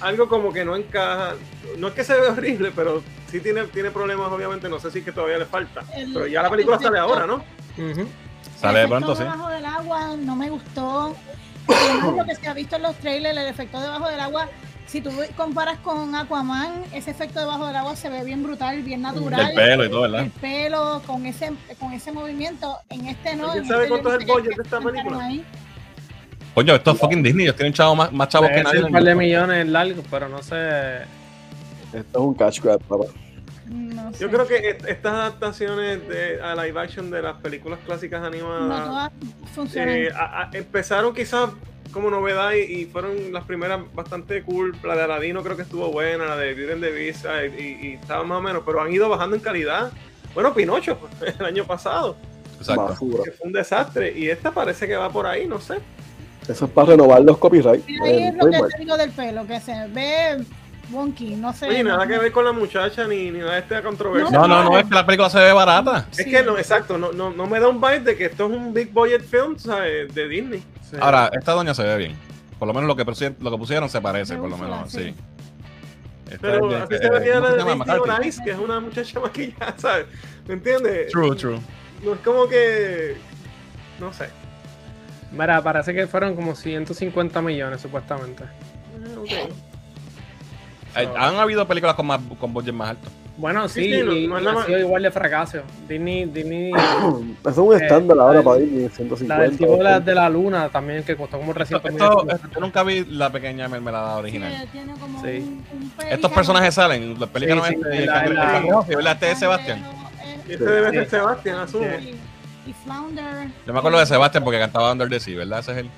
algo como que no encaja. No es que se ve horrible, pero sí tiene, tiene problemas, obviamente. No sé si es que todavía le falta. El- Pero ya la película el sale ahora, ¿no? Sale de el pronto, efecto sí. debajo del agua no me gustó. Lo que se ha visto en los trailers, el efecto debajo del agua, si tú comparas con Aquaman, ese efecto debajo del agua se ve bien brutal, bien natural. El pelo y todo, ¿verdad? El pelo, con ese, con ese movimiento. En este no. ¿Alguien en sabe este cuánto es no el budget de esta película? ahí. Coño, esto es fucking Disney. Ellos tienen chavos más, más chavos que nadie. un par de millones largos, pero no sé. Esto es un cash grab, papá. No sé. Yo creo que est- estas adaptaciones de, a live action de las películas clásicas no animadas todas funcionan. eh, a- a- empezaron quizás como novedad y, y fueron las primeras bastante cool. La de Aladino creo que estuvo buena, la de Beauty Beast eh, y, y estaba más o menos, pero han ido bajando en calidad. Bueno, Pinocho el año pasado, Exacto. Basura. que fue un desastre, y esta parece que va por ahí, no sé. Eso es para renovar los copyrights. Ahí eh, es lo que te digo del pelo, que se ve wonky, no sé. Oye, nada no- que ver con la muchacha ni, ni nada de esta controversia. No, no, no, es que la película se ve barata. Es que no, exacto, no, no, no me da un vibe de que esto es un big budget film ¿sabes? de Disney. sí. Ahora, esta doña se ve bien. Por lo menos lo que, pusieron- lo que pusieron se parece, Me por lo menos, sí. sí. Esta Pero así de- se eh, veía ¿cómo la de Ice, que es una muchacha maquillada, ¿sabes? ¿Me entiendes? True, true. No es como que. No sé. Mira, parece que fueron como 150 millones supuestamente. Eh, ok. Eh, Han habido películas con más con budget más alto. Bueno, Sí, sí, sí, no- y, no es y la ha sido igual de fracaso. Disney, Disney Eso es un Eh, estándar ahora la para Disney, 150. la del tipo de la, de la luna también, que costó como Esto, 300 esto- millones. yo nunca vi la pequeña mermelada Sí, original. tiene como Sí. un, un Estos personajes salen, los pelícanos Sí, sí, este, el la- cangre- la- el. Este es Sebastián. Eh, este debe ser Sebastián, asumo. Y Flounder. Yo me acuerdo de Sebastián porque cantaba Under the Sea, ¿verdad? Ese es él.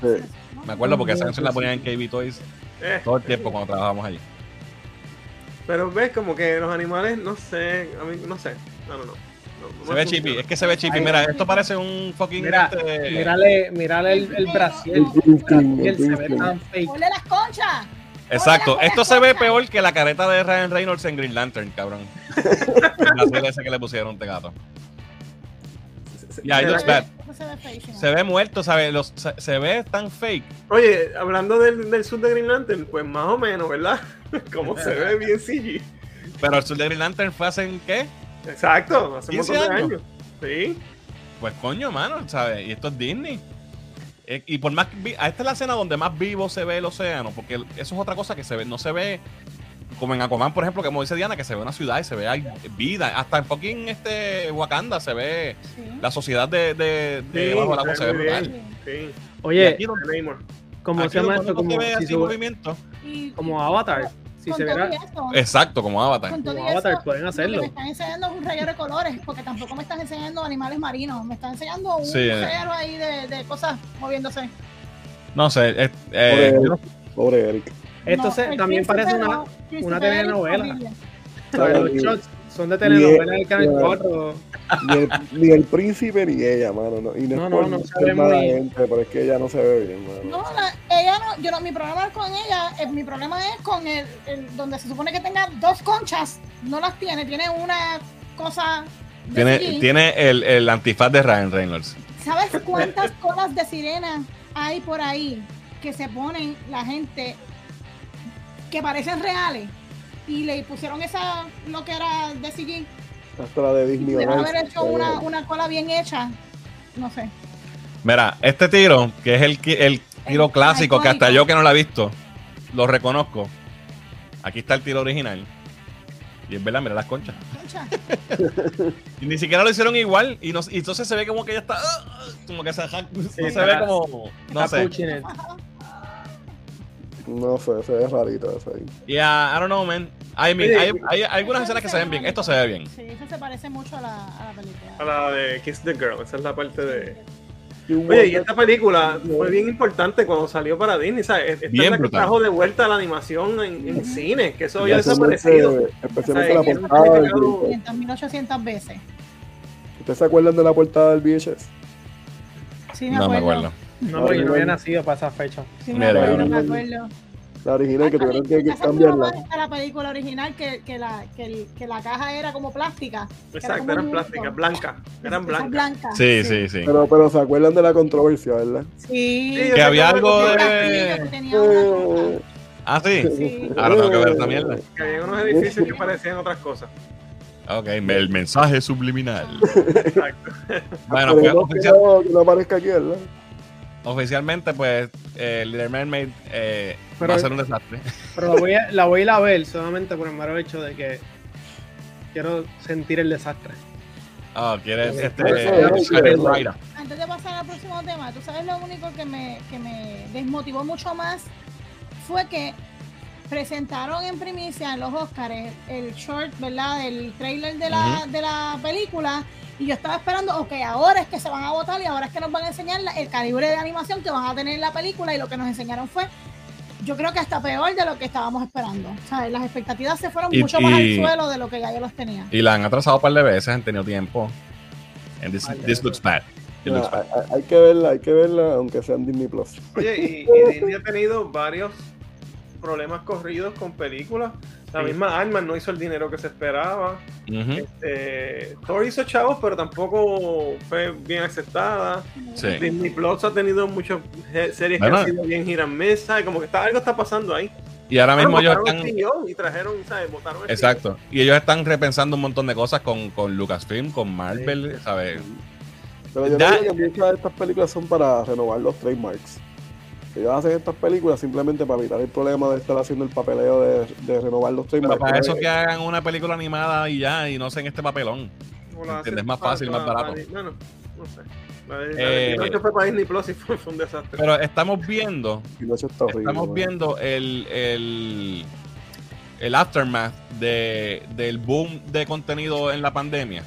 Sí. Me acuerdo porque esa canción la ponían en KB Toys Eh, todo el tiempo cuando trabajábamos allí. Pero ves como que los animales, no sé. A mí, no sé. No, no, no. No, no Se ve chippy, es que se ve chippy. Mira, esto parece un fucking. Mira, este- mírale, mírale el, el brasier. El El se green ve screen. tan fake. ¡Ponle las conchas! Exacto, Hola, esto se ve peor que la careta de Ryan Reynolds en Green Lantern, cabrón. El brasier ese que le pusieron este gato. Se- Yeah, it ¿será looks que- bad. Eso se ve feísimo. Se ve muerto, ¿sabes? Los, se, se ve tan fake. Oye, hablando del, del sur de Green Lantern, pues más o menos, ¿verdad? como se ve bien CG. Pero el sur de Green Lantern fue hace en qué? Exacto, hace un 15 montón de años. años. Sí. Pues coño, mano, ¿sabes? Y esto es Disney. Eh, y por más que vi- esta es la escena donde más vivo se ve el océano, porque eso es otra cosa que se ve, no se ve como en Aquaman, por ejemplo, que como dice Diana, que se ve una ciudad y se ve hay vida. Hasta en fucking este Wakanda se ve Sí. la sociedad de, de, de Sí, bajo el agua, se ve brutal. Sí. Oye, como aquí se llama esto, como, ve si así su- movimiento. Y- como Avatar. Si se verá, eso, Exacto, como Avatar. como Avatar eso, pueden Lo que hacerlo. me están enseñando un reguero de colores, porque tampoco me están enseñando animales marinos, me están enseñando un Sí, eh. reguero ahí de, de cosas moviéndose. No sé, eh, eh, Pobre Eric. Esto No, se- también parece una, una telenovela. los shots son de telenovela del Canal Yeah. 4. Ni el, ni el príncipe ni ella, mano. No, y no, No, no, no se ve mala gente, pero es que ella no se ve bien, mano. No, la- ella no, yo no, mi problema es con ella, eh, mi problema es con el, el- donde se supone que tenga dos conchas, no las tiene, tiene una cosa tiene, tiene el, el antifaz de Ryan Reynolds. ¿Sabes cuántas colas de sirena hay por ahí que se ponen la gente que parecen reales? Y le pusieron esa, lo que era de. Hasta la de Disney. Ice, haber hecho eh, una, una cola bien hecha. No sé. Mira, este tiro, que es el, el tiro El clásico, que hasta yo que no lo he visto, lo reconozco. Aquí está el tiro original. Y es verdad, mira las conchas. Concha. Y ni siquiera lo hicieron igual. Y, no- y entonces se ve como que ella está. ah, ah, como que se, no se está- ve como. No sé. No sé, se ve rarito eso ahí. Yeah, I don't know, man. I mean, Oye, hay, hay algunas escenas que se ven bien. Esto se ve bien. Sí, eso se parece mucho a la, a la película. A la de Kiss the Girl, esa es la parte de. Oye, y esta película fue bien importante cuando salió para Disney, ¿sabes? Esta Bien es la que brutal. trajo de vuelta la animación en, en cine, que eso había especialmente- desaparecido. Especialmente O la sea, portada del significado- VHS. 500, 1800 veces. ¿Ustedes se acuerdan de la portada del VHS? Sí, me No me acuerdo. No, porque yo no había nacido para esa fecha. Sí, me acuerdo, me acuerdo. La original que tuvieron que, que cambiarla. la película original que, que, la, que, el- que la caja era como plástica. era Exacto, eran plásticas, blancas, eran blancas. blanca. Sí, sí, sí. Pero, pero se acuerdan de la controversia, ¿verdad? Sí. Sí, Que había algo de. Eh, Ah, sí. Sí. Ahora tengo que ver esta mierda. Que había unos edificios que parecían otras cosas. Ok, el mensaje subliminal. Exacto. Bueno, pues que oficial- no, que no aparezca aquí, ¿verdad? Oficialmente, pues, eh, Little Mermaid eh, Pero- va a ser un desastre. Pero la voy, a, la voy a ir a ver solamente por el mero hecho de que quiero sentir el desastre. Ah, quieres este. Antes de pasar al próximo tema, tú sabes lo único que me, que me desmotivó mucho más fue que presentaron en primicia en los Oscars el short, ¿verdad? El trailer de la, de la película. Y yo estaba esperando, ok, ahora es que se van a votar y ahora es que nos van a enseñar el calibre de animación que van a tener en la película. Y lo que nos enseñaron fue, yo creo que hasta peor de lo que estábamos esperando. O sea, las expectativas se fueron Y- mucho más al suelo de lo que ya yo los tenía. Y la han atrasado un par de veces, han tenido tiempo. And this, eso. looks bad. Ah, hay, hay que verla, hay que verla, aunque sea en Disney Plus. Oye, y, y Disney ha tenido varios problemas corridos con películas. La Sí. misma Alman no hizo el dinero que se esperaba. Ujú, Este, Thor hizo chavos, pero tampoco fue bien aceptada. Sí. Disney Plus ha tenido muchas series Bueno. que han sido bien miss, ¿sabes? Como que está, algo está pasando ahí. Y ahora mismo Ahora ellos están. y trajeron, ¿sabes? Votaron el Exacto. Y ellos están repensando un montón de cosas con, con Lucasfilm, con Marvel, ¿sabes? Pero yo creo que muchas de estas películas son para renovar los trademarks. Ellos hacen estas películas simplemente para evitar el problema de estar haciendo el papeleo de, de renovar los Pero trademarks. para eso que hagan una película animada y ya, y no hacen este papelón. Hacen Más para- fácil, más barato. para- Bueno, no sé. Eh, fue para Disney Plus y fue, un desastre. Pero estamos viendo, horrible, estamos viendo el, el, el aftermath de, del boom de contenido en la pandemia.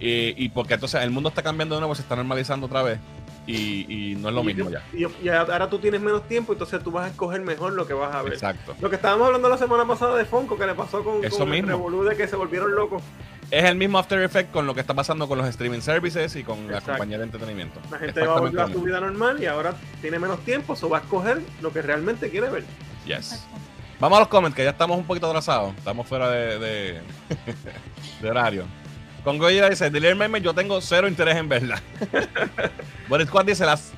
Y, y porque entonces el mundo está cambiando de nuevo, se está normalizando otra vez. Y, y no es lo Y- mismo ya. Y, y ahora tú tienes menos tiempo, entonces tú vas a escoger mejor lo que vas a ver. Exacto. Lo que estábamos hablando la semana pasada de Fonco, que le pasó con, Eso con el mismo. revolú de que se volvieron locos. Es el mismo After Effect con lo que está pasando con los streaming services y con la Exacto. compañía de entretenimiento. La gente va a volver a su vida normal y ahora tiene menos tiempo, so va a escoger lo que realmente quiere ver. Yes. Exacto. Vamos a los comments, que ya estamos un poquito atrasados. Estamos fuera de, de, de horario. Con Goya dice, Dealer Meme, yo tengo cero interés en verla. Boris Squad dice, las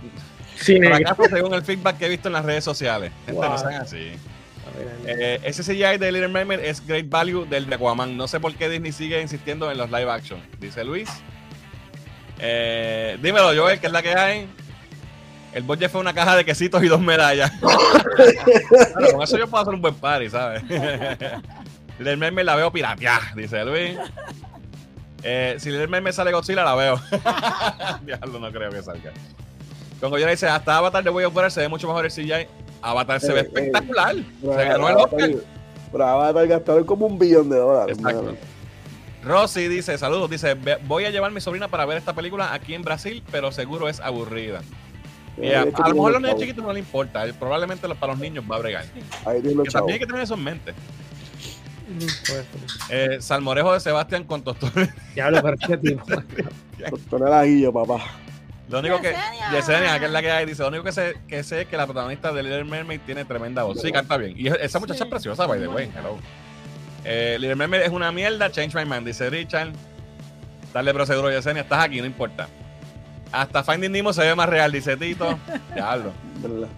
fracasos según el feedback que he visto en las redes sociales. Gente, no Wow. sean así. Eh, ese CGI de Little Mermaid es Great Value del de Aquaman. No sé por qué Disney sigue insistiendo en los live action, dice Luis. Eh, dímelo, Joel, ¿qué es la que hay? El budget fue una caja de quesitos y dos medallas. Claro, con eso yo puedo hacer un buen party, ¿sabes? Little Mermaid la veo piratear, dice Luis. Eh, si Little Mermaid sale Godzilla, la veo. Diablo, no creo que salga. Con Godzilla dice, hasta Avatar de Way of Water se ve mucho mejor el CGI. Avatar se ve Eh, eh, espectacular. Pero Se ganó el Oscar. Pero Avatar gastaron como un billón de dólares. Exacto. Rosy dice, saludos, dice, "Ve- voy a llevar a mi sobrina para ver esta película aquí en Brasil, pero seguro es aburrida. Y a, a lo mejor el los niños chiquitos no le importa, probablemente para los niños va a bregar. Ahí Que también hay que tener eso en mente. Eh, Salmorejo de Sebastián con tostones. diablo, pero qué tipo. Con el ajillo, papá. Lo único que. Yesenia. Yesenia, que es la que hay, dice: Lo único que sé, que sé es que la protagonista de Little Mermaid tiene tremenda voz. Sí, canta bien. Y esa muchacha Sí. es preciosa, by the way. Hello. Eh, Little Mermaid es una mierda. Change my mind, dice Richard. Dale proceduro, Yesenia. Estás aquí, no importa. Hasta Finding Nemo se ve más real, dice Tito. Diablo.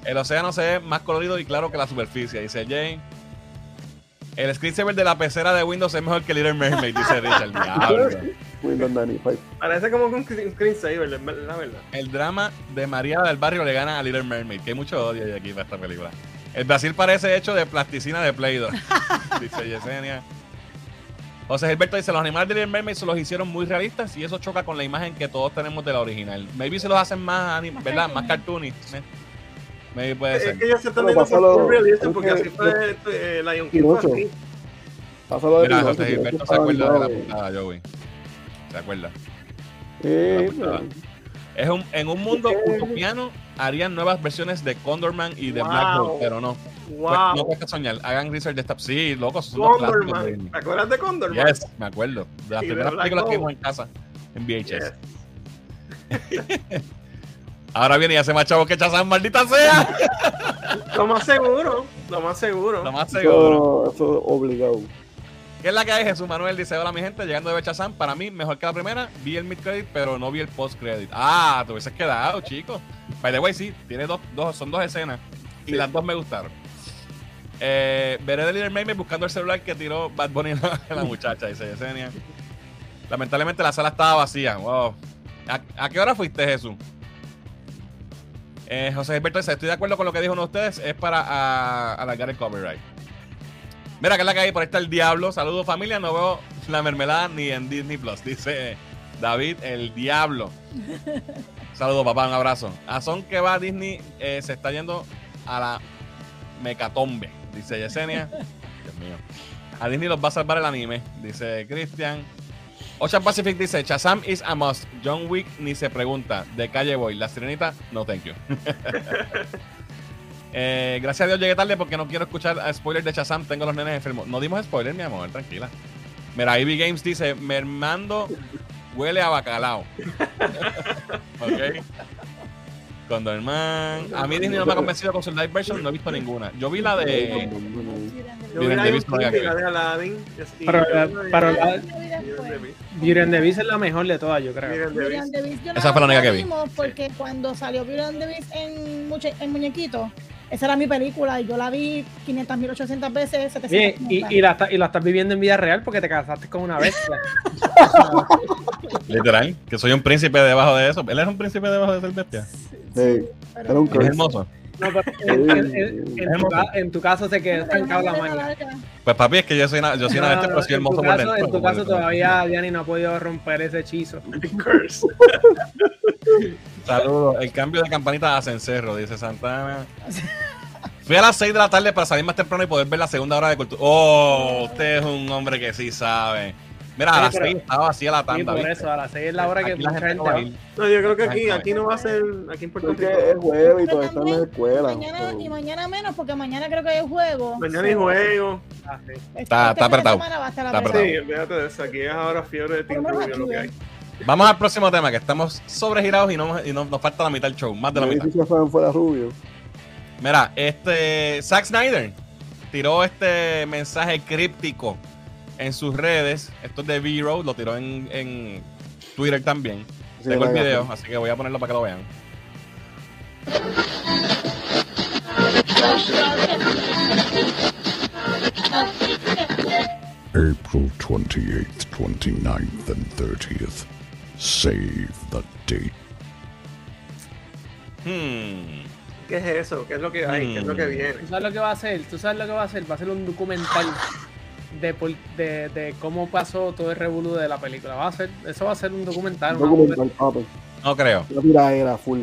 El océano se ve más colorido y claro que la superficie, dice Jane. El screensaver de la pecera de Windows es mejor que Little Mermaid, dice Richard. Diablo. Windows 95. Parece como un screen- screensaver, la verdad. El drama de María del Barrio le gana a Little Mermaid, que hay mucho odio aquí para esta película. El Brasil parece hecho de plasticina de Play-Doh, dice Yesenia. José Gilberto dice, los animales de Little Mermaid se los hicieron muy realistas y eso choca con la imagen que todos tenemos de la original. Maybe se los hacen más, anim- Más ¿verdad? Más cartoony. Cartoony. Maybe puede Es que ellos se están yendo por es porque que- así fue eh, Lion King. así. Pásalo de Mira, José Gilberto se acuerda de la puntada, Joey. ¿Se acuerda? Sí. Es un, en un mundo utopiano harían nuevas versiones de Condorman y de Wow. Black Hole, pero no. Pues, no Wow. cuesta soñar. Hagan research de esta. Sí, loco, esos son los clásicos de Condorman. ¿Te acuerdas de Condorman? Yes, me acuerdo. De las Y primeras películas que vimos en casa, en VHS. Yes. Ahora viene y hace más chavos que Chazán, maldita sea. Lo más seguro, lo más seguro. Lo más seguro. Eso, eso es obligado. ¿Qué es la que hay? Jesús Manuel dice: Hola, mi gente, llegando de ver Chazán. Para mí, mejor que la primera. Vi el mid-credit, pero no vi el post-credit. Ah, te hubieses quedado, chicos. By the way, sí, tiene dos, dos, son dos escenas. Y las dos me gustaron. Eh, veré de Little Mermaid buscando el celular que tiró Bad Bunny a la, a la muchacha, dice Yesenia. Lamentablemente la sala estaba vacía. Wow. ¿A, a qué hora fuiste, Jesús? Eh, José Gilberto dice: Estoy de acuerdo con lo que dijo uno de ustedes. Es para a- alargar el copyright. Mira, que es la que hay. Por ahí está el diablo. Saludos, familia. No veo la mermelada ni en Disney Plus. Dice David, el diablo. Saludos, papá. Un abrazo. A Son que va a Disney eh, se está yendo a la mecatombe. Dice Yesenia. Dios mío. A Disney los va a salvar el anime. Dice Cristian. Ocean Pacific dice: Shazam is a must. John Wick ni se pregunta. De calle voy. La sirenita, no thank you. Eh, gracias a Dios llegué tarde porque no quiero escuchar spoilers de Shazam. Tengo los nenes enfermos. No dimos spoiler, mi amor, tranquila. Mira, Ivy Games dice: Mermando huele a bacalao. ok. Condorman. A mí Disney no me ha convencido con su live version, no he visto ninguna. Yo vi la de. Yo vi la de Aladdin. Pero la- Beauty and the Beast. Es la mejor de todas, yo creo. Beauty and the Beast. Esa fue la única que vi. Porque cuando salió Beauty and the Beast en, muche- en Muñequito, esa era mi película y yo la vi 500 mil 800 veces, 700 Bien, y, y, la, está- y la estás viviendo en vida real porque te casaste con una bestia. Literal, que soy un príncipe debajo de eso. Él es un príncipe debajo de ser bestia. Sí, pero- era un Es hermoso. No, pero en, en- en- en tu, ca- en tu caso se quedó estancado la una maña. larga. Pues papi, es que yo soy una, yo soy una No, bestia, pero soy hermoso por dentro. en tu caso todavía Diani no ha podido romper ese hechizo. Curse. Saludos. El cambio de campanita a cencerro, dice Santana. Fui a las 6 de la tarde para salir más temprano y poder ver la segunda hora de cultura. Oh, usted es un hombre que sí sabe. Mira, a Sí, las pero- 6 estaba vacía la Sí, tanda. por ¿viste? eso, a las 6 es la hora que la gente va a ir. No, yo creo que aquí, aquí no va a ser. Aquí en Puerto Porque Rico. es jueves y Pero todos están en la escuela. Mañana, y mañana menos, porque mañana creo que hay juego. Mañana hay juego. Ah, sí. Está- está apretado. a Está apretado. Sí, olvídate de eso. Aquí es ahora fiebre de Team Por lo que hay. Vamos al próximo tema, que estamos sobregirados y, no, y no- nos falta la mitad del show, más de la mitad. fuera rubio. Mira, este Zack Snyder tiró este mensaje críptico en sus redes. Esto es de V-Road, lo tiró en, en Twitter también. Sí, Tengo el video, así que voy a ponerlo para que lo vean. April 28th, 29th, and 30th. Save the date. Hmm. ¿Qué es eso? ¿Qué es lo que hay? ¿Qué es lo que Mm. viene? ¿Tú sabes lo que va a hacer? ¿Tú sabes lo que va a hacer? Va a ser un documental de, por- de, de cómo pasó todo el revolú de la película. Va a ser, eso va a ser un documental. Documental. No creo. Una tiradera full.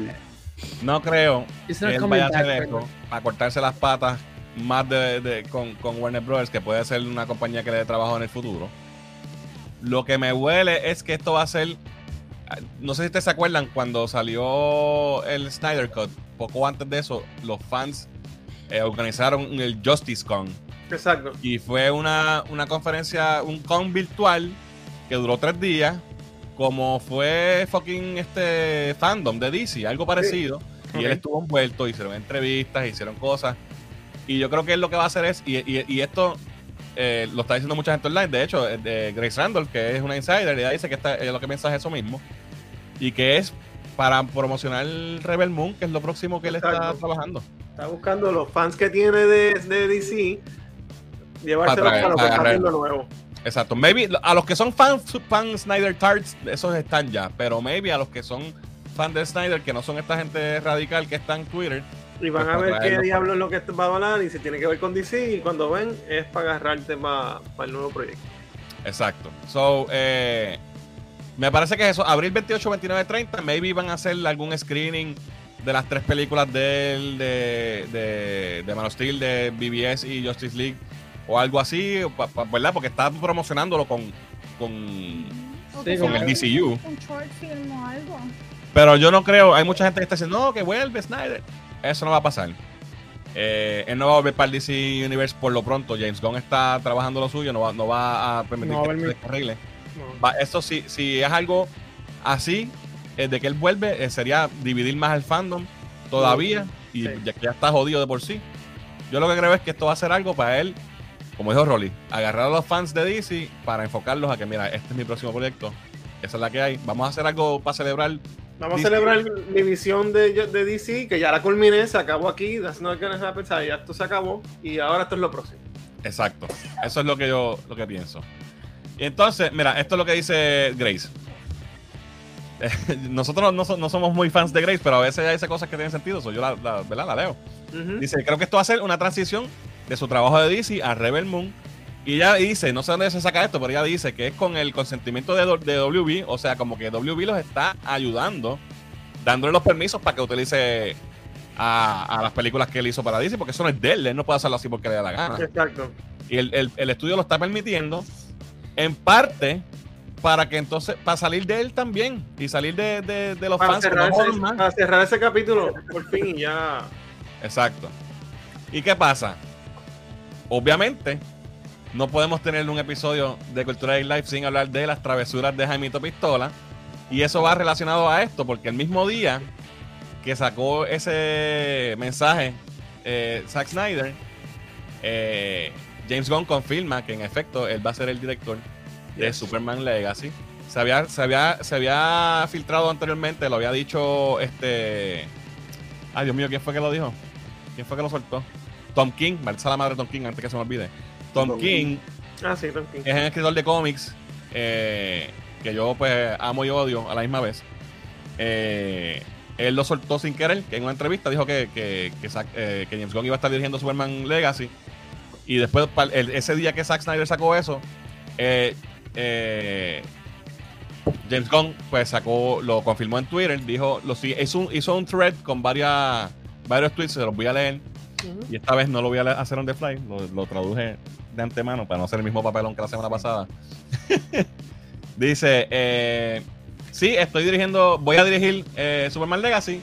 No creo que él vaya a hacer esto para cortarse las patas más de, de- con, con Warner Brothers, que puede ser una compañía que le dé trabajo en el futuro. Lo que me huele es que esto va a ser. No sé si ustedes se acuerdan cuando salió el Snyder Cut. Poco antes de eso, los fans eh, organizaron el Justice Con. Exacto. Y fue una, una conferencia, un con virtual que duró tres días. Como fue fucking este fandom de DC, algo parecido. Y él estuvo envuelto, hicieron entrevistas, hicieron cosas. Y yo creo que él lo que va a hacer es, y, y- y esto eh, lo está diciendo mucha gente online, de hecho, eh, de Grace Randall, que es una insider, ella dice que está, ella lo que piensa es eso mismo. Y que es para promocionar Rebel Moon, que es lo próximo que él está Exacto. trabajando. Está buscando los fans que tiene de, de DC, llevárselos Para para, lo que para está haciendo nuevo. Exacto. Maybe a los que son fans fan Snyder Tarts, esos están ya. Pero maybe a los que son fans de Snyder, que no son esta gente radical que está en Twitter, Y van Pues a para ver qué diablo es lo que va a hablar y si tiene que ver con DC. Y cuando ven, es para agarrarte para el nuevo proyecto. Exacto. So, eh, me parece que eso, abril 28, 29, 30, maybe van a hacer algún screening de las tres películas de, él, de, de, de Man of Steel, de BBS y Justice League, o algo así, pa- pa- ¿verdad? Porque está promocionándolo con, con... Sí, con el DCU. Un short film o algo. Pero yo no creo, hay mucha gente que está diciendo, no, que vuelve Snyder. Eso no va a pasar. Eh, él no va a volver para el DC Universe por lo pronto. James Gunn está trabajando lo suyo, no va, no va a permitir No va a que se arregle. Va- Eso sí, si es algo así, eh, de que él vuelve, eh, sería dividir más el fandom todavía. Y Sí. ya que ya está jodido de por sí. Yo lo que creo es que esto va a ser algo para él, como dijo Rolly, agarrar a los fans de DC para enfocarlos a que, mira, este es mi próximo proyecto. Esa es la que hay. Vamos a hacer algo para celebrar. Vamos DC. a celebrar mi visión de, de DC, que ya la culminé, se acabó aquí. That's not gonna happen. ya esto se acabó. Y ahora esto es lo próximo. Exacto. Eso es lo que yo lo que pienso. Y entonces, mira, esto es lo que dice Grace. Nosotros no, so- no somos muy fans de Grace, pero a veces dice cosas que tienen sentido. So yo la, la- ¿verdad? la leo. Dice, creo que esto va a ser una transición de su trabajo de DC a Rebel Moon. Y ella dice, no sé dónde se saca esto, pero ella dice que es con el consentimiento de, WB, o sea, como que WB los está ayudando, dándole los permisos para que utilice a, a las películas que él hizo para DC, porque eso no es de él, él no puede hacerlo así porque le da la gana. Exacto. Y el, el- el estudio lo está permitiendo, en parte, para que entonces, para salir de él también, y salir de, de- de los Para fans. cerrar, no ese, para cerrar ese capítulo, por fin, y ya. Exacto. ¿Y qué pasa? Obviamente, no podemos tener un episodio de Cultura y Life sin hablar de las travesuras de Jaimito Pistola. Y eso va relacionado a esto, porque el mismo día que sacó ese mensaje eh, Zack Snyder, eh, James Gunn confirma que en efecto él va a ser el director de Yes. Superman Legacy. Se había, se, había, se había filtrado anteriormente, lo había dicho este. Ay, Dios mío, ¿quién fue que lo dijo? ¿Quién fue que lo soltó? Tom King, marcha la madre de Tom King antes que se me olvide. Tom, Tom King Ah, sí, tranquilo. es un escritor de cómics eh, que yo pues amo y odio a la misma vez. Eh, él lo soltó sin querer, que en una entrevista dijo que, que, que, eh, que James Gunn iba a estar dirigiendo Superman Legacy. Y después, el- ese día que Zack Snyder sacó eso, eh, eh, James Gunn pues sacó, lo confirmó en Twitter, dijo, lo, hizo, un, hizo un thread con varias, varios tweets, se los voy a leer. Y esta vez no lo voy a hacer on the fly, lo, lo traduje de antemano para no hacer el mismo papelón que la semana pasada. Dice, eh, sí, estoy dirigiendo, voy a dirigir eh, Superman Legacy,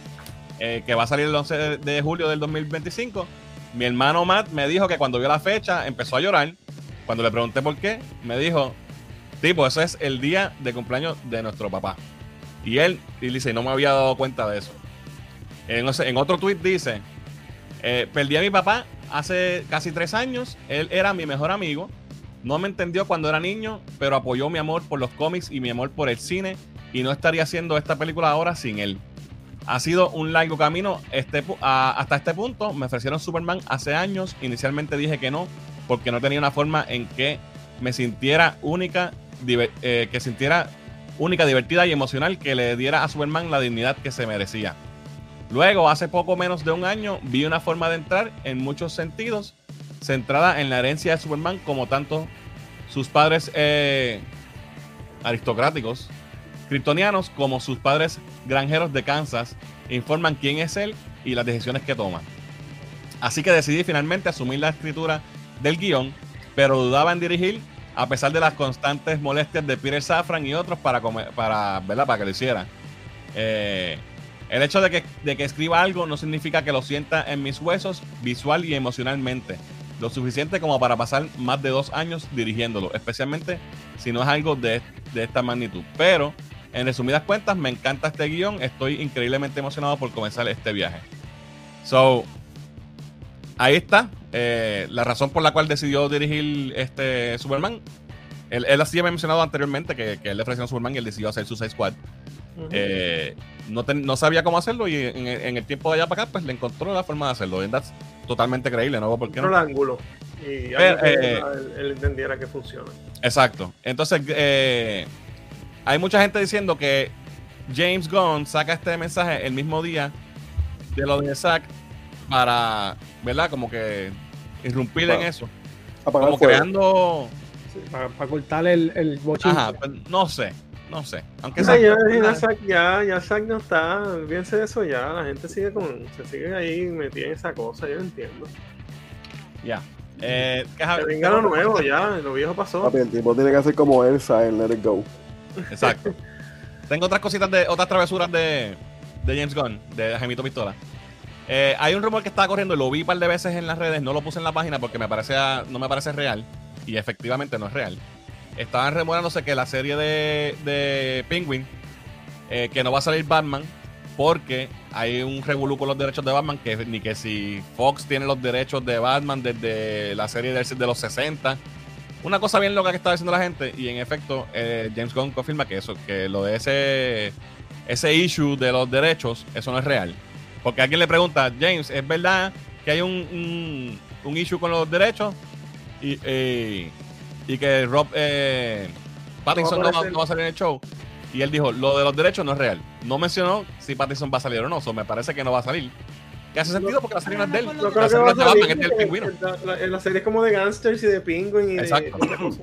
eh, que va a salir el 11 de, de julio del 2025. Mi hermano Matt me dijo que cuando vio la fecha empezó a llorar. Cuando le pregunté por qué, me dijo, tipo, ese es el día de cumpleaños de nuestro papá. Y él, y dice, no me había dado cuenta de eso. En, otro tweet dice, eh, perdí a mi papá hace casi tres años. Él era mi mejor amigo. No me entendió cuando era niño, pero apoyó mi amor por los cómics y mi amor por el cine. Y no estaría haciendo esta película ahora sin él. Ha sido un largo camino este, hasta este punto. Me ofrecieron Superman hace años. Inicialmente dije que no, porque no tenía una forma en que me sintiera única, eh, que sintiera única, divertida y emocional, que le diera a Superman la dignidad que se merecía. Luego, hace poco menos de un año, vi una forma de entrar en muchos sentidos, centrada en la herencia de Superman, como tanto sus padres eh, aristocráticos, kryptonianos, como sus padres granjeros de Kansas, informan quién es él y las decisiones que toma. Así que decidí finalmente asumir la escritura del guion, pero dudaba en dirigir a pesar de las constantes molestias de Peter Safran y otros para, come- para, ¿verdad? para que lo hiciera. Eh, el hecho de que, de que escriba algo no significa que lo sienta en mis huesos visual y emocionalmente. Lo suficiente como para pasar más de dos años dirigiéndolo, especialmente si no es algo de, de esta magnitud. Pero, en resumidas cuentas, me encanta este guion. Estoy increíblemente emocionado por comenzar este viaje. So, ahí está. eh, la razón por la cual decidió dirigir este Superman. Él, él así había mencionado anteriormente que, que él le ofreció a Superman y él decidió hacer Suicide Squad. Eh, no, ten- no sabía cómo hacerlo y en, en el tiempo de allá para acá, pues le encontró la forma de hacerlo. Y that's totalmente creíble, ¿no? ¿Por qué no? ángulo. Y Pero, que eh, él, él entendiera que funciona. Exacto. Entonces, eh, hay mucha gente diciendo que James Gunn saca este mensaje el mismo día de lo de Zack para, ¿verdad? Como que irrumpir en Para eso. Apagar Como fuego. creando. Para, cortar el, el. Ajá, pues, no sé, no sé. Aunque Ya, ya, ya, Zack, ya, ya Zack no está, olvídense de eso ya, la gente sigue con, se sigue ahí metida en esa cosa, yo no entiendo. ya. Eh, ¿qué- Que venga lo nuevo ya, lo viejo pasó. Papi, el tipo tiene que hacer como Elsa en Let It Go. Exacto. Tengo otras cositas de otras travesuras de, de James Gunn, de Jaimito Pistola. Eh, hay un rumor que estaba corriendo lo vi un par de veces en las redes, no lo puse en la página porque me parece, no me parece real y efectivamente no es real. Estaban remorándose que la serie de, de Penguin, eh, que no va a salir Batman porque hay un revolú con los derechos de Batman, que ni que si Fox tiene los derechos de Batman desde la serie de los 60. Una cosa bien loca que estaba diciendo la gente y en efecto eh, James Gunn confirma que eso, que lo de ese ese issue de los derechos, eso no es real. Porque alguien le pregunta, James, ¿es verdad que hay un, un, un issue con los derechos? Y, eh, y que Rob eh, Pattinson No va a va, no va a salir en el show. Y él dijo, lo de los derechos no es real. No mencionó si Pattinson va a salir o no. So, me parece que no va a salir. Que hace sentido porque la serie no es de él. La que serie va no a es de Batman, es del pingüino. la, la- la serie es como de gangsters y de Penguin y de, Exacto. de.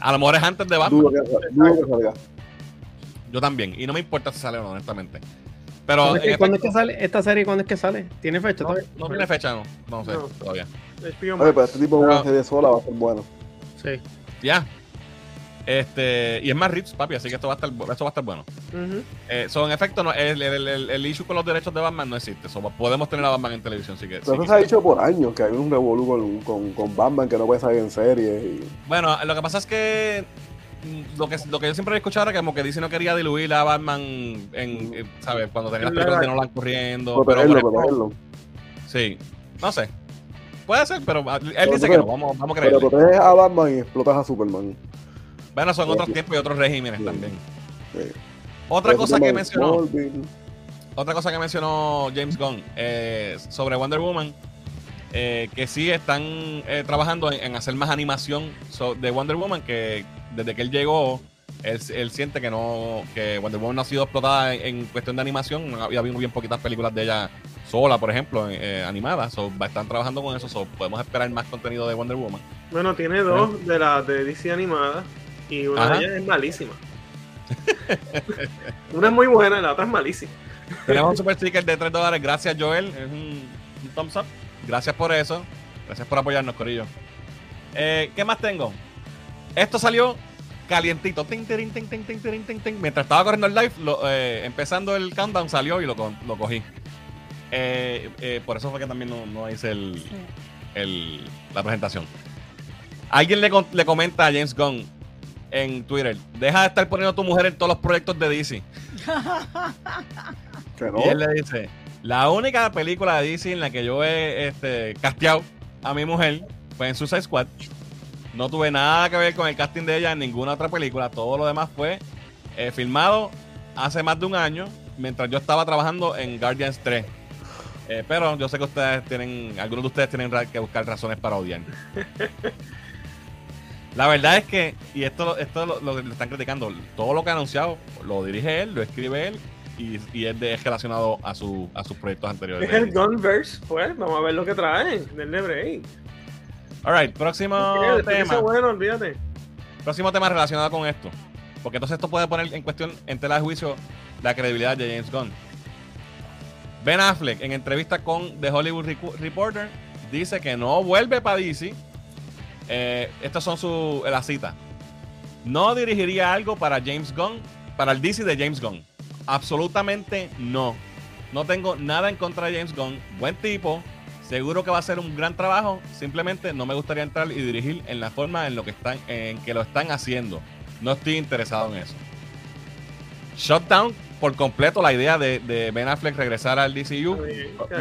A lo mejor es antes de Batman. Dudo que, dudo que salga. Yo también. Y no me importa si sale o no, honestamente. Pero ¿Cuándo, es que, en cuándo es efecto, que sale? ¿Esta serie cuándo es que sale? ¿Tiene fecha? no, todavía? no tiene fecha, no. No sé No. todavía. Oye, pero este tipo de una serie sola va a ser bueno. Sí. Ya. Este, y es más Ritz, papi, así que esto va a estar, esto va a estar bueno. Ujú. Eh, so, en efecto, no, el, el, el, el issue con los derechos de Batman no existe. So, podemos tener a Batman en televisión, sí que. Pero sí eso se ha dicho por años, que hay un revolú con, con, con Batman que no puede salir en serie. Y... Bueno, lo que pasa es que lo que, lo que yo siempre he escuchado era que como que DC no quería diluir a Batman en, en, ¿sabes? Cuando tenía las películas de Nolan corriendo. Pero, Protegerlo, ejemplo, protegerlo. sí, no sé. Puede ser, pero él Pero dice que no. Vamos, vamos a Pero creerle. proteges a Batman y explotas a Superman. Bueno, son otros tiempos y otros regímenes Sí. también. Sí. Otra Pero cosa que mencionó. Otra cosa que mencionó James Gunn eh, sobre Wonder Woman, eh, que sí están eh, trabajando en, en hacer más animación so- de Wonder Woman, que desde que él llegó, él, él siente que no que Wonder Woman no ha sido explotada en, en cuestión de animación. No Había habido bien poquitas películas de ella sola, por ejemplo, eh, animadas. So, va- están trabajando con eso, so, podemos esperar más contenido de Wonder Woman. Bueno, tiene dos de las de DC animadas y una Ajá. de ellas es malísima. una es muy buena y la otra es malísima. Tenemos un super sticker de 3 dólares. Gracias, Joel. Es un, un thumbs up. Gracias por eso. Gracias por apoyarnos, Corillo. Eh, ¿Qué más tengo? Esto salió calientito. Tin, tirin, tin, tin, tin, tirin, tin, tin. Mientras estaba corriendo el live, lo, eh, empezando el countdown, salió y lo, lo cogí. Eh, eh, por eso fue que también no, no hice el, el- la presentación. Alguien le, le comenta a James Gunn en Twitter: Deja de estar poniendo a tu mujer en todos los proyectos de DC. No. Y él le dice, la única película de DC en la que yo he este, casteado a mi mujer fue en Suicide Squad. No tuve nada que ver con el casting de ella en ninguna otra película. Todo lo demás fue eh, filmado hace más de un año mientras yo estaba trabajando en Guardians 3. Eh, pero yo sé que ustedes tienen, algunos de ustedes tienen que buscar razones para odiar. La verdad es que, y esto, esto lo, lo le están criticando, todo lo que ha anunciado lo dirige él, lo escribe él y, y es, de- es relacionado a, su, a sus proyectos anteriores. Es el Gunverse, pues, vamos a ver lo que traen. Denle break. Alright, próximo tema. bueno, olvídate. Próximo tema relacionado con esto. Porque entonces esto puede poner en cuestión, en tela de juicio, la credibilidad de James Gunn. Ben Affleck, en entrevista con The Hollywood Reporter, dice que no vuelve para DC. Eh, estas son su, la cita. No dirigiría algo para James Gunn, para el DC de James Gunn. Absolutamente no. No tengo nada en contra de James Gunn. Buen tipo. Seguro que va a hacer un gran trabajo. Simplemente no me gustaría entrar y dirigir en la forma en lo que están, en que lo están haciendo. No estoy interesado en eso. Shutdown por completo la idea de, de Ben Affleck regresar al DCU.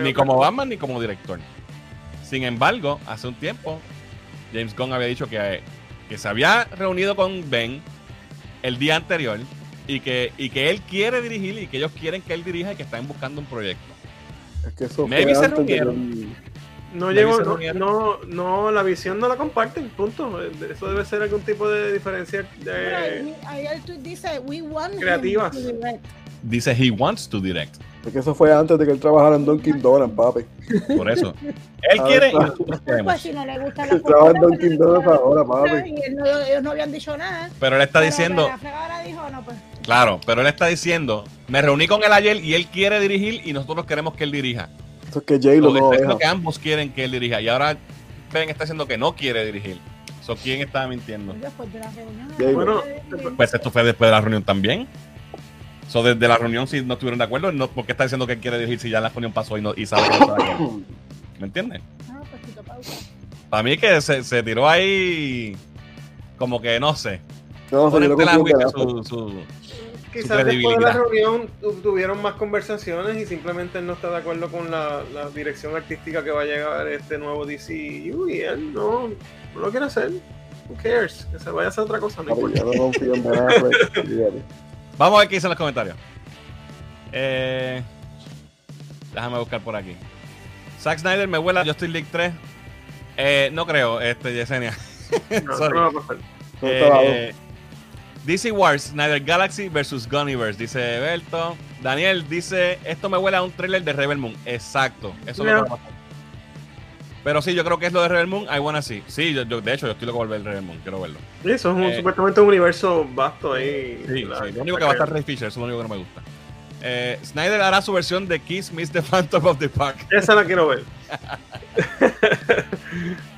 Ni como Batman ni como director. Sin embargo, hace un tiempo, James Gunn había dicho que, que se había reunido con Ben el día anterior y que, y que él quiere dirigir y que ellos quieren que él dirija y que están buscando un proyecto. Es que eso Maybe fue se reunieron. No llegó, no, no, no, la visión no la comparten, punto. Eso debe ser algún tipo de diferencia de... ahí, ahí el tweet dice, we want him to direct". Dice he wants to direct. Es que eso fue antes de que él trabajara en Dunkin' Donuts, papi. Por eso. Él Ah, quiere y está. nosotros Pues queremos. si no le gusta la trabaja en Dunkin' pues, Donuts ahora, papi. Y él no- ellos no habían dicho nada. Pero él está Pero diciendo, ahora dijo, no, pues. claro, pero él está diciendo, me reuní con él ayer y él quiere dirigir y nosotros queremos que él dirija. Eso es que J lo Lo no diciendo que ambos quieren que él dirija. Y ahora Ben está diciendo que no quiere dirigir. So, ¿Quién está mintiendo? Después de la reunión. Bueno, Pues esto fue después de la reunión también. So, desde la reunión, si no estuvieron de acuerdo, no, ¿por qué está diciendo que él quiere dirigir si ya la reunión pasó y, no, y sabe que no? ¿Me entiendes? Ah, pues. Para mí que se, se tiró ahí como que no sé. No, se juicio su, su- Quizás después de credibilidad. la reunión tu- tuvieron más conversaciones y simplemente él no está de acuerdo con la, la dirección artística que va a llegar este nuevo DCU y él no, no lo quiere hacer. Who cares? Que se vaya a hacer otra cosa. No yo no confío en Ben Affleck. Vamos a ver qué dicen los comentarios. Eh, déjame buscar por aquí. Zack Snyder me vuela Justice League 3. Eh, no creo, este, Yesenia. No, Sorry. no. No. Eh, DC Wars, Snyder Galaxy versus Gunniverse, dice Berto. Daniel dice, esto me huele a un trailer de Rebel Moon. Exacto, eso es lo Pero sí, yo creo que es lo de Rebel Moon, I wanna see. Sí, yo, yo- de hecho, yo estoy loco por ver Rebel Moon, quiero verlo. Sí, eso es un, Eh, supuestamente un universo vasto ahí. Sí, La- sí, lo único que va a estar Ray Fisher, eso es lo único que no me gusta. Eh, Snyder hará su versión de Kiss Miss the Phantom of the Park. Esa la quiero ver.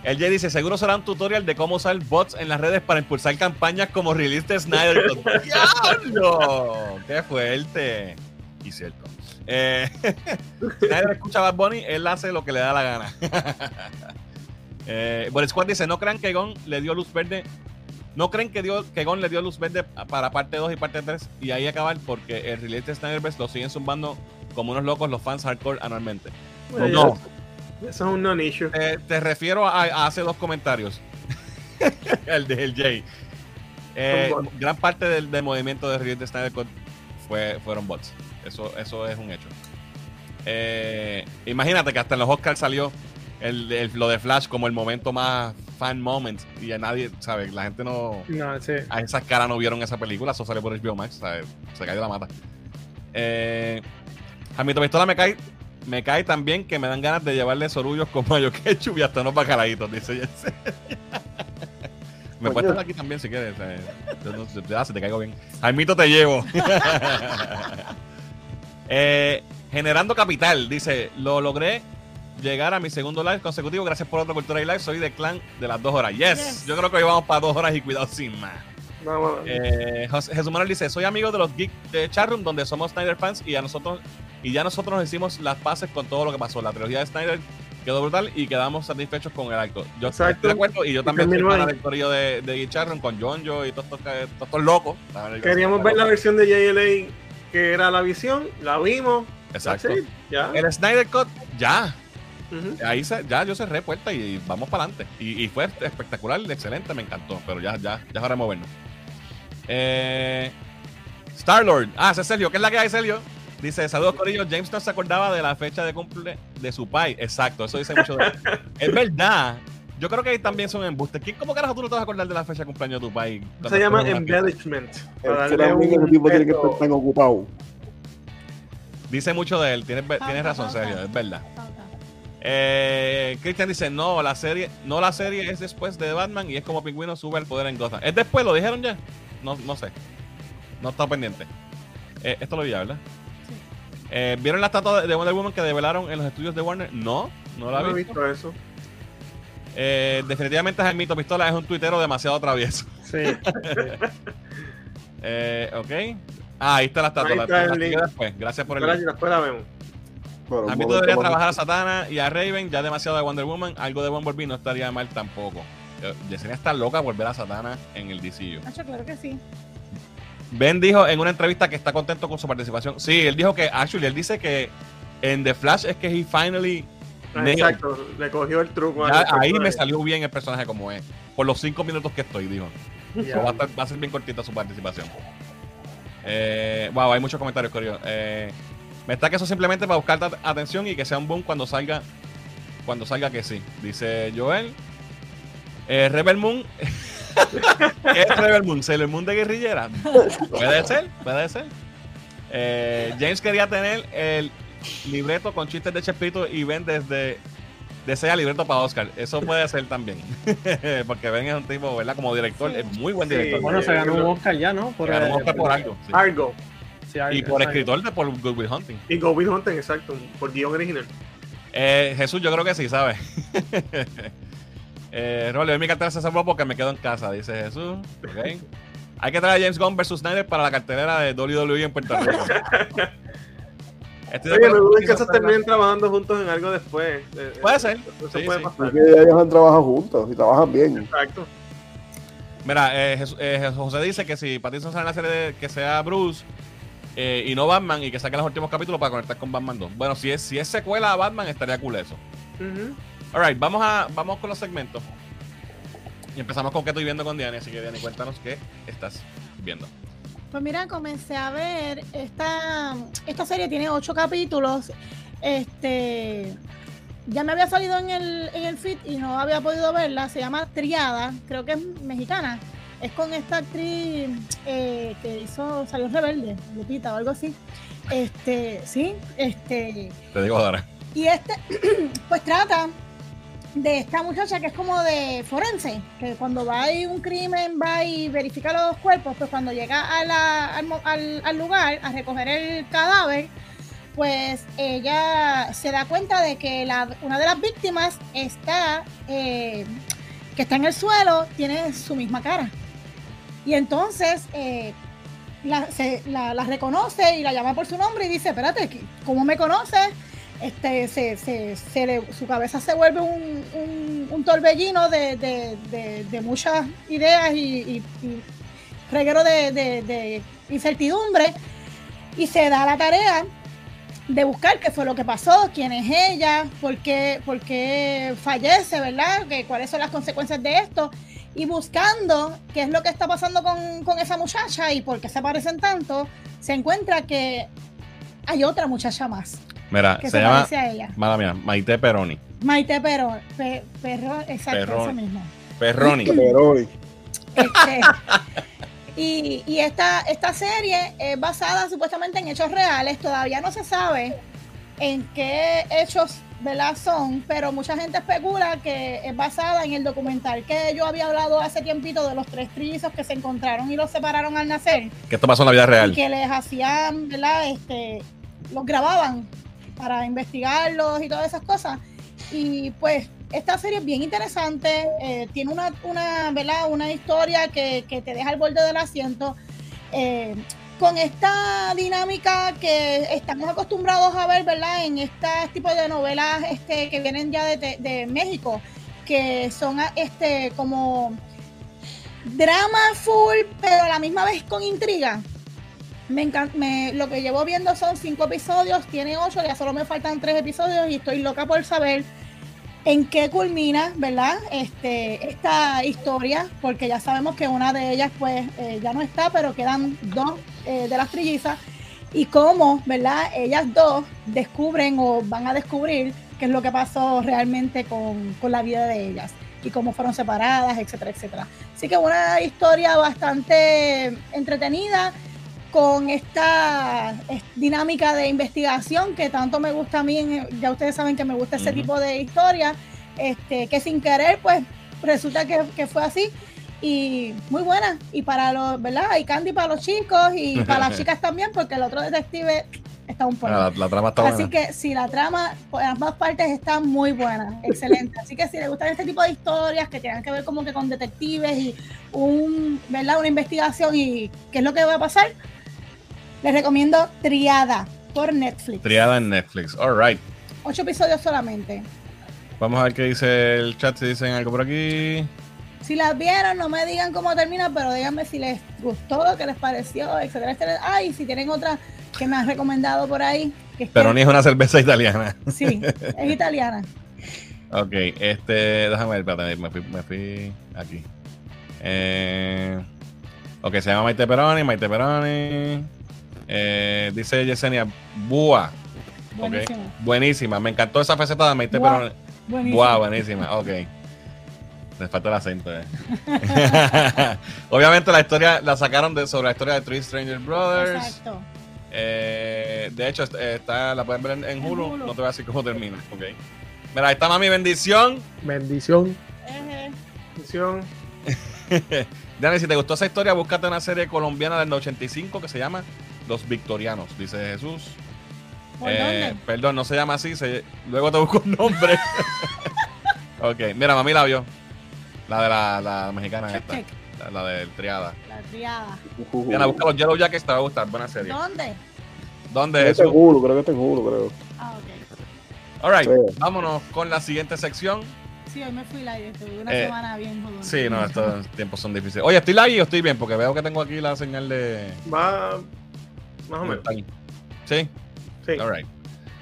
El Jay dice, seguro será un tutorial de cómo usar bots en las redes para impulsar campañas como Release de Snyder. ¡Diablo! ¡Qué fuerte! Y cierto. Eh, Snyder escucha a Bad Bunny, él hace lo que le da la gana. eh, Boris Squad dice, no crean que Gon le dio luz verde. No creen que, dio, que Gon le dio luz verde para parte 2 y parte 3 y ahí acabar porque el release de Snyderverse lo siguen zumbando como unos locos los fans hardcore anualmente. Bueno, no, Eso es un non-issue. eh, te refiero a, a hace dos comentarios. el de el Jay. Eh, gran parte del, del movimiento de Release de Snyder Cut fue, fueron bots. Eso, eso es un hecho. Eh, imagínate que hasta en los Oscars salió el, el- lo de Flash como el momento más fan moment y a nadie, ¿sabes? La gente no. No, sí. A esas caras no vieron esa película, eso salió por HBO Max, ¿sabes? Se cayó la mata. Eh, a mi pistola me cae, me cae también que me dan ganas de llevarle sorullos con mayo ketchup y hasta unos bacalaitos, dice Jesse. Me puedes estar aquí también si quieres. eh, yo no- yo- ya, se te caigo bien. Jaimito te llevo. Eh, generando capital, dice, lo logré llegar a mi segundo live consecutivo. Gracias por otra cultura y live. Soy de clan de las dos horas. Yes, Yes. yo creo que hoy vamos para dos horas y cuidado sin más. Eh, Jesús Manuel dice, soy amigo de los geeks de Chatroom donde somos Snyder fans y a nosotros y ya nosotros nos hicimos las paces con todo lo que pasó. La trilogía de Snyder quedó brutal y quedamos satisfechos con el acto. Yo Exacto. estoy de acuerdo y yo Y también soy fan del de, de Geek Chatroom con John Joe y todos estos, todos estos locos. Queríamos ver la versión de JLA que era la visión, la vimos. Exacto. it, Ya. El Snyder Cut, ya. Ahí se- ya yo cerré puerta y vamos para adelante. Y, y fue espectacular, excelente, me encantó. Pero ya, ya, ya es hora de movernos. Eh, Star Lord. Ah, ese es Sergio. ¿Qué es la que hay, Sergio? Dice, saludos Corillo. James no se acordaba de la fecha de cumple de su pai. Exacto, eso dice mucho de. Es verdad. Yo creo que ahí también son embustes. ¿Quién, ¿Cómo carajo tú no te vas a acordar de la fecha de cumpleaños de tu pai? Se llama embellishment. Un ese tipo tiene que estar tan ocupado. Dice mucho de él, tienes, Pauta, tienes razón, pauta. Sergio, es verdad. Eh, Christian dice, no, la serie, no la serie es después de Batman y es como Pingüino sube el poder en Gotham. ¿Es después? ¿Lo dijeron ya? No, no sé. No está pendiente. Eh, esto lo vi ya, ¿verdad? Sí. Eh, ¿Vieron la estatua de Wonder Woman que develaron en los estudios de Warner? No, no la No he vi. visto eso. Eh, definitivamente Jaimito Pistola es un tuitero demasiado travieso. Sí. Eh, ok. Ah, ahí está la estatua. Ahí La, está la el sigo link. después. Gracias por el link. después la vemos. Bueno, Jaimito debería trabajar a Satana y a Raven. Ya demasiado de Wonder Woman. Algo de Bumblebee no estaría mal tampoco. Eh, Yesenia está loca por ver a Satana en el DCU. Nacho, claro que sí. Ben dijo en una entrevista que está contento con su participación. Sí, él dijo que, actually, él dice que en The Flash es que he finally. Exacto, le cogió el truco. Ya ahí me salió bien el personaje como es. Por los cinco minutos que estoy, dijo. So, va, a estar- va a ser bien cortita su participación. Eh, wow, hay muchos comentarios, Corio. Eh, me está que eso simplemente para buscar at- atención y que sea un boom cuando salga. Cuando salga que sí. Dice Joel. Eh, Rebel Moon. ¿Qué es Rebel Moon? ¿Sailor Moon de guerrillera? Puede ser, puede ser. Eh, James quería tener el libreto con chistes de Chespirito y Ben desde desea libreto para Oscar. Eso puede ser también. Porque Ben es un tipo, ¿verdad? Como director, Sí. es muy buen Sí, director. Bueno, se ganó un Oscar ya, ¿no? Por, Ganó un Oscar por algo. sí. Argo sí, Y por escritor de por Good Will Hunting. y Go Bill Hunting, exacto, por guion original. Eh, Jesús, yo creo que sí, ¿sabes? eh, Rolly, hoy mi cartera se salvó porque me quedo en casa, dice Jesús. Ok. Hay que traer a James Gunn versus Snyder para la cartelera de WWE en Puerto Rico. Estoy Oye, me con que esos terminen trabajando juntos en algo después. Eh, Puede ser. Eso Sí, puede sí. pasar. Porque ellos han trabajado juntos y trabajan bien. Exacto. Mira, eh, eh, José dice que si Pattinson sale en la serie de- que sea Bruce eh, y no Batman y que saque los últimos capítulos para conectar con Batman 2. Bueno, si es, si es secuela a Batman, estaría cool eso. Ujú. Alright, vamos, a, vamos con los segmentos. Y empezamos con qué estoy viendo con Diane. Así que, Diane, cuéntanos qué estás viendo. Pues mira, comencé a ver esta, esta serie tiene ocho capítulos. Este ya me había salido en el, en el feed y no había podido verla. Se llama Triada, creo que es mexicana. Es con esta actriz eh, que hizo, salió Rebelde, Lupita o algo así. Este, sí, este. Te digo ahora. Y este, pues trata de esta muchacha que es como de forense, que cuando va a un crimen, va y verifica los cuerpos, pues cuando llega al, al- al lugar a recoger el cadáver, pues ella se da cuenta de que la- una de las víctimas está, eh, que está en el suelo, tiene su misma cara. Y entonces eh, se- la- reconoce y la llama por su nombre y dice, espérate, ¿qué- ¿cómo me conoces? Este, se, su cabeza se vuelve un, torbellino de, muchas ideas y, y- reguero de incertidumbre y se da la tarea de buscar qué fue lo que pasó, quién es ella, por qué, por qué fallece, ¿verdad? Que, ¿Cuáles son las consecuencias de esto? Y buscando qué es lo que está pasando con, con esa muchacha y por qué se parecen tanto, se encuentra que hay otra muchacha más Mira, que se, se, llama. a ella. Mala mía, Maite Peroni. Maite Perón, Pe- Perrón, exacto, Perrón. eso mismo. Perroni. Hoy, Este, y y esta, esta serie es basada supuestamente en hechos reales. Todavía no se sabe en qué hechos ¿verdad? son, pero mucha gente especula que es basada en el documental que yo había hablado hace tiempito de los tres trillizos que se encontraron y los separaron al nacer que esto pasó en la vida y real. que les hacían, ¿verdad? Este, los grababan para investigarlos y todas esas cosas. Y pues esta serie es bien interesante, eh, tiene una, una, ¿verdad? una historia que, que te deja al borde del asiento. eh, con esta dinámica que estamos acostumbrados a ver, ¿verdad? En este tipo de novelas este, que vienen ya de, de- de México, que son este como drama full, pero a la misma vez con intriga. Me encanta, lo que llevo viendo son cinco episodios, tiene ocho, ya solo me faltan tres episodios y estoy loca por saber en qué culmina, ¿verdad? Este, esta historia, porque ya sabemos que una de ellas pues eh, ya no está, pero quedan dos eh, de las trillizas y cómo, ¿verdad? Ellas dos descubren o van a descubrir qué es lo que pasó realmente con, con la vida de ellas y cómo fueron separadas, etcétera, etcétera. Así que una historia bastante entretenida con esta es- dinámica de investigación que tanto me gusta a mí, ya ustedes saben que me gusta ese tipo de historia, este, que sin querer, pues resulta que, que fue así. Y muy buena. Y para los, ¿verdad? Y Candy para los chicos y para las chicas también, porque el otro detective está un poco. Ah, la, la trama está Así buena. que si la trama por ambas partes está muy buena, excelente. Así que si les gustan este tipo de historias que tengan que ver como que con detectives y un, ¿verdad? una investigación y qué es lo que va a pasar, les recomiendo Triada por Netflix. Triada en Netflix. Alright. Ocho episodios solamente. Vamos a ver qué dice el chat, si dicen algo por aquí. Si las vieron, no me digan cómo termina, pero díganme si les gustó, qué les pareció, etcétera, etcétera. Ay, si tienen otra que me han recomendado por ahí. Que es que- Pero ni es una cerveza italiana. Sí, es italiana. Ok, este, déjame ver, espérate, me fui, me fui aquí. Eh, ok, se llama Maite Peroni, Maite Peroni. Eh, dice Yesenia, Bua. Ok, Buenísimo. Buenísima, me encantó esa faceta de Maite Bua. Peroni. Buenísimo. Bua, buenísima, ok. Le falta el acento, eh. Obviamente la historia la sacaron de, sobre la historia de Three Stranger Brothers. Exacto. Eh, de hecho, est- está, la pueden ver en, en Hulu. Hulu. No te voy a decir cómo termina. Ok. Mira, ahí está mami bendición. Bendición. Atención. Dani, si te gustó esa historia, búscate una serie colombiana del 85 que se llama Los Victorianos, dice Jesús. ¿Por Eh, dónde? Perdón, no se llama así. se- luego te busco un nombre. ok, mira, mami la vio. La de la, la mexicana Check, esta. check. La, la del Triada. La triada. Diana, busca los Yellow Jackets, te va a gustar. Buena serie. ¿Dónde? ¿Dónde, Creo en Jesús? Hulu, creo que en Hulu, creo. Ah, ok. All right, Sí. vámonos con la siguiente sección. Sí, hoy me fui live. Tuve una Eh, semana bien jodona. Sí, no, estos tiempos son difíciles. Oye, ¿estoy live o estoy bien? Porque veo que tengo aquí la señal de... Va más o menos. Sí, Sí. alright.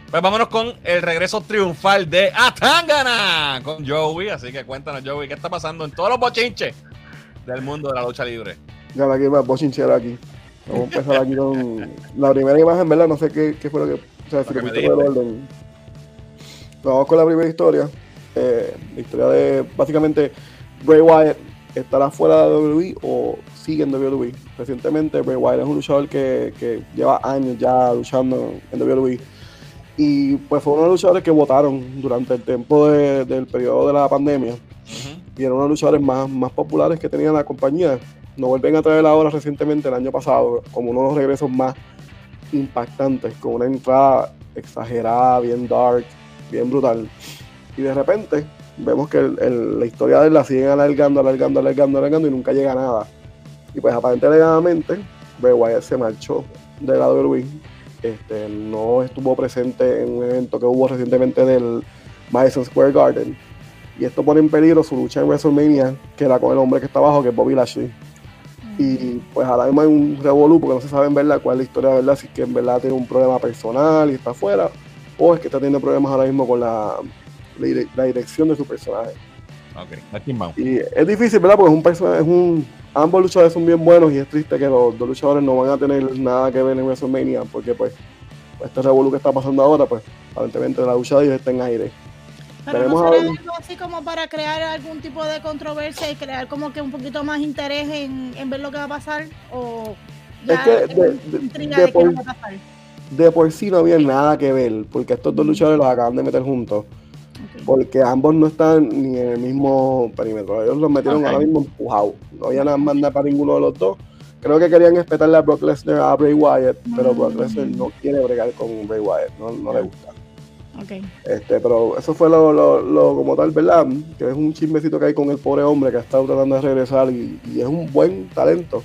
Pues vámonos con el regreso triunfal de Atangana con Joey. Así que cuéntanos, Joey, ¿qué está pasando en todos los bochinches del mundo de la lucha libre? Ya aquí va bochinchero aquí. Vamos a empezar aquí con la primera imagen, ¿verdad? No sé qué, qué fue lo que. O sea, si Lo que orden. Vamos con la primera historia. Eh, la historia de básicamente Bray Wyatt estará fuera de WWE o sigue en WWE. Recientemente Bray Wyatt es un luchador que, que lleva años ya luchando en WWE. Y pues fue uno de los luchadores que votaron durante el tiempo de- del periodo de la pandemia y era uno de los luchadores más, más populares que tenía la compañía. Nos vuelven a traer ahora recientemente, el año pasado, como uno de los regresos más impactantes, con una entrada exagerada, bien dark, bien brutal. Y de repente vemos que el- el- la historia de él la siguen alargando, alargando, alargando, alargando y nunca llega a nada. Y pues aparentemente Bray Wyatt se marchó de la WWE. Este, no estuvo presente en un evento que hubo recientemente del Madison Square Garden. Y esto pone en peligro su lucha en WrestleMania, que era con el hombre que está abajo, que es Bobby Lashley. Y pues ahora mismo hay un revolú porque no se sabe en verdad cuál es la historia, ¿verdad? Si es que en verdad tiene un problema personal y está afuera, o es que está teniendo problemas ahora mismo con la, la dire- la dirección de su personaje. Ok, aquí vamos. Y es difícil, ¿verdad? Porque es un personaje, es un. Ambos luchadores son bien buenos y es triste que los dos luchadores no van a tener nada que ver en WrestleMania, porque pues este revolú que está pasando ahora, pues aparentemente la lucha de ellos está en aire. Pero veremos no será algo así como para crear algún tipo de controversia y crear como que un poquito más interés en, en ver lo que va a pasar o Es que es de- de- de de, qué por- va a pasar. De por sí no había nada que ver, porque estos dos luchadores los acaban de meter juntos. Porque ambos no están ni en el mismo perímetro. Ellos los metieron ahora mismo empujados. No había nada mandar para ninguno de los dos. Creo que querían respetarle a Brock Lesnar a Bray Wyatt, pero Brock Mm. Lesnar no quiere bregar con Bray Wyatt, no, no le gusta. Ok. Este, pero eso fue lo, lo- lo como tal, ¿verdad? Que es un chismecito que hay con el pobre hombre que ha estado tratando de regresar y, y es un buen talento.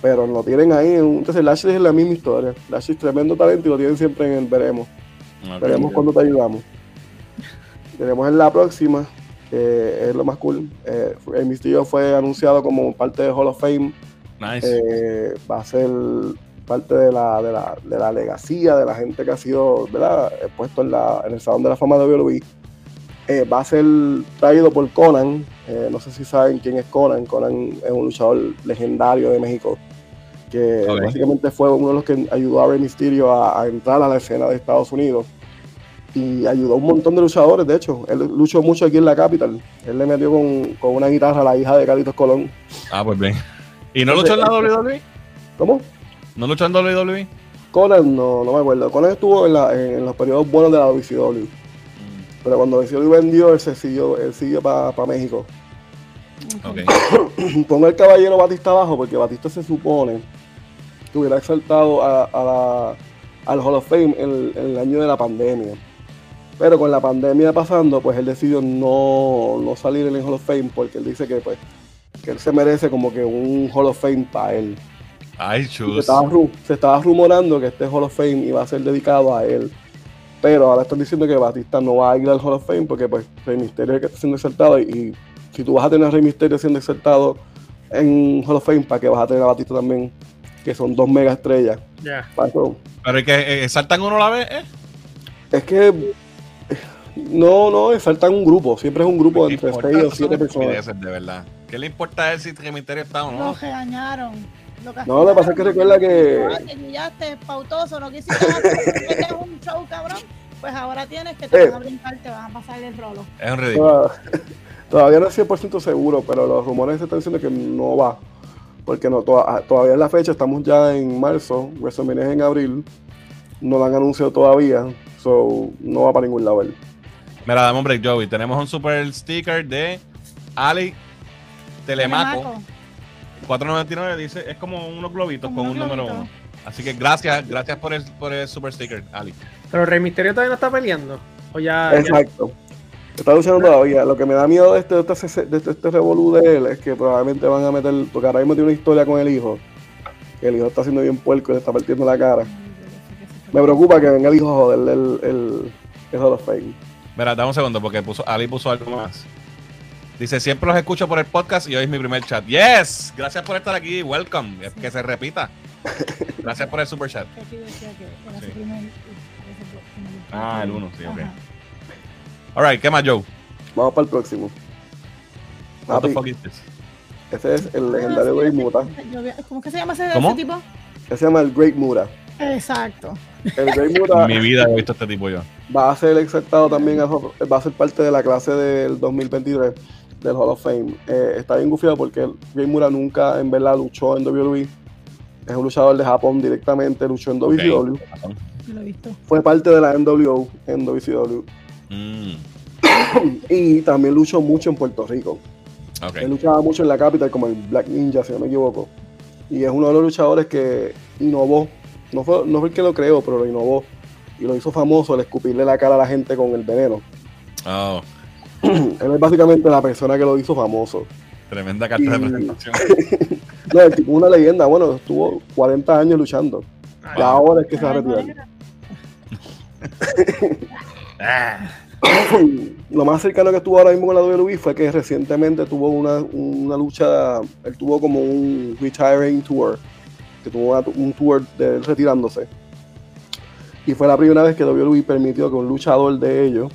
Pero lo tienen ahí. Entonces, Lashley es la misma historia. Lashley es tremendo talento y lo tienen siempre en el veremos. Veremos cuándo te ayudamos. Tenemos en la próxima, que es lo más cool. Eh, el Mysterio fue anunciado como parte de Hall of Fame. Nice. Eh, va a ser parte de la, de, la, de la legacía de la gente que ha sido ¿verdad? Eh, puesto en, la, en el Salón de la Fama de WWE. Eh, va a ser traído por Conan. Eh, no sé si saben quién es Conan. Conan es un luchador legendario de México. Que Ok. básicamente fue uno de los que ayudó a Rey Mysterio a, a entrar a la escena de Estados Unidos. Y ayudó a un montón de luchadores, de hecho. Él luchó mucho aquí en la capital. Él le metió con, con una guitarra a la hija de Carlitos Colón. Ah, pues bien. ¿Y no Entonces, luchó en la WWE? ¿Cómo? ¿No luchó en WWE? Conan no, no me acuerdo. Conan estuvo en, la- en los periodos buenos de la WCW. Pero cuando WCW vendió, él, se siguió, él siguió para México. Ok. Pongo el caballero Batista abajo porque Batista se supone que hubiera exaltado a, a la- al Hall of Fame en, en el año de la pandemia. Pero con la pandemia pasando, pues él decidió no, no salir en el Hall of Fame porque él dice que pues que él se merece como que un Hall of Fame para él. Ay, Se chus. estaba, se estaba rumorando que este Hall of Fame iba a ser dedicado a él. Pero ahora están diciendo que Batista no va a ir al Hall of Fame porque pues Rey Mysterio es el que está siendo exaltado y, y si tú vas a tener a Rey Mysterio siendo exaltado en Hall of Fame, ¿para qué vas a tener a Batista también? Que son dos mega estrellas. Eso- Pero es que eh, saltan uno a la vez, ¿eh? Es que eh, no, no, faltan un grupo. Siempre es un grupo ¿Qué entre importa? seis o Esas siete son personas. estupideces, de verdad. ¿Qué le importa a él si Rey Mysterio está o Lo no? regañaron. No, lo que pasa es que recuerda que- No, que guiaste pautoso, no quisiste hacer un show, cabrón. Pues ahora tienes que te Eh. van a brincar, te van a pasar el rolo. Es un ridículo. Toda- Todavía no es 100% seguro, pero los rumores se están diciendo que no va. Porque no, toda- todavía es la fecha, estamos ya en marzo, WrestleMania es en abril, no lo han anunciado todavía, so no va para ningún lado él. Mira, dame un break, Joey. Tenemos un super sticker de Ali Telemaco. Telemaco. 4.99 dice, es como unos globitos Como con un número uno. Así que gracias, gracias por el, por el super sticker, Ali. Pero Rey Misterio todavía no está peleando. O ya. ya- Exacto. Está luchando todavía. Lo que me da miedo de este, de este, de este, este revolú de él es que probablemente van a meter, porque ahora mismo tiene una historia con el hijo, que el hijo está haciendo bien puerco y le está partiendo la cara. Me preocupa que venga el hijo a joderle el, el, el Hall of Fame. Mira, dame un segundo porque puso, Ali puso algo más. Dice, siempre los escucho por el podcast y hoy es mi primer chat. Yes, gracias por estar aquí, welcome, que se repita. Gracias por el super chat. Sí. primer- Ah, el uno, sí, ok. Ajá. Alright, ¿qué más, Joe? Vamos para el próximo. What the fuck is this? ese es el Ah, legendario sí, Great Muta. ¿Cómo que se llama ese, ¿Cómo? ese tipo? Ese se llama el Great Muta. Exacto. El Muta En mi vida he visto este tipo yo. va a ser exaltado también, va a ser parte de la clase del 2023 del Hall of Fame. Eh, está bien gufiado porque el Great Muta nunca en verdad luchó en WWE. Es un luchador de Japón directamente, luchó en WCW. Yo lo he visto. Fue parte de la NWO en WCW. Mm, Y también luchó mucho en Puerto Rico. ok. Él luchaba mucho en la capital como el Black Ninja, si no me equivoco. Y es uno de los luchadores que innovó. No fue, no fue el que lo creó, pero lo innovó. Y lo hizo famoso el escupirle la cara a la gente con el veneno. Oh, Él es básicamente la persona que lo hizo famoso. tremenda carta de presentación. No, el tipo una leyenda. Bueno, estuvo 40 años luchando. Ah, Y ahora es que se va a Ay, retirar. Ah, Lo más cercano que estuvo ahora mismo con la WWE fue que recientemente tuvo una, una lucha. Él tuvo como un retiring tour. Que tuvo una- un tour de él retirándose. Y fue la primera vez que WWE permitió que un luchador de ellos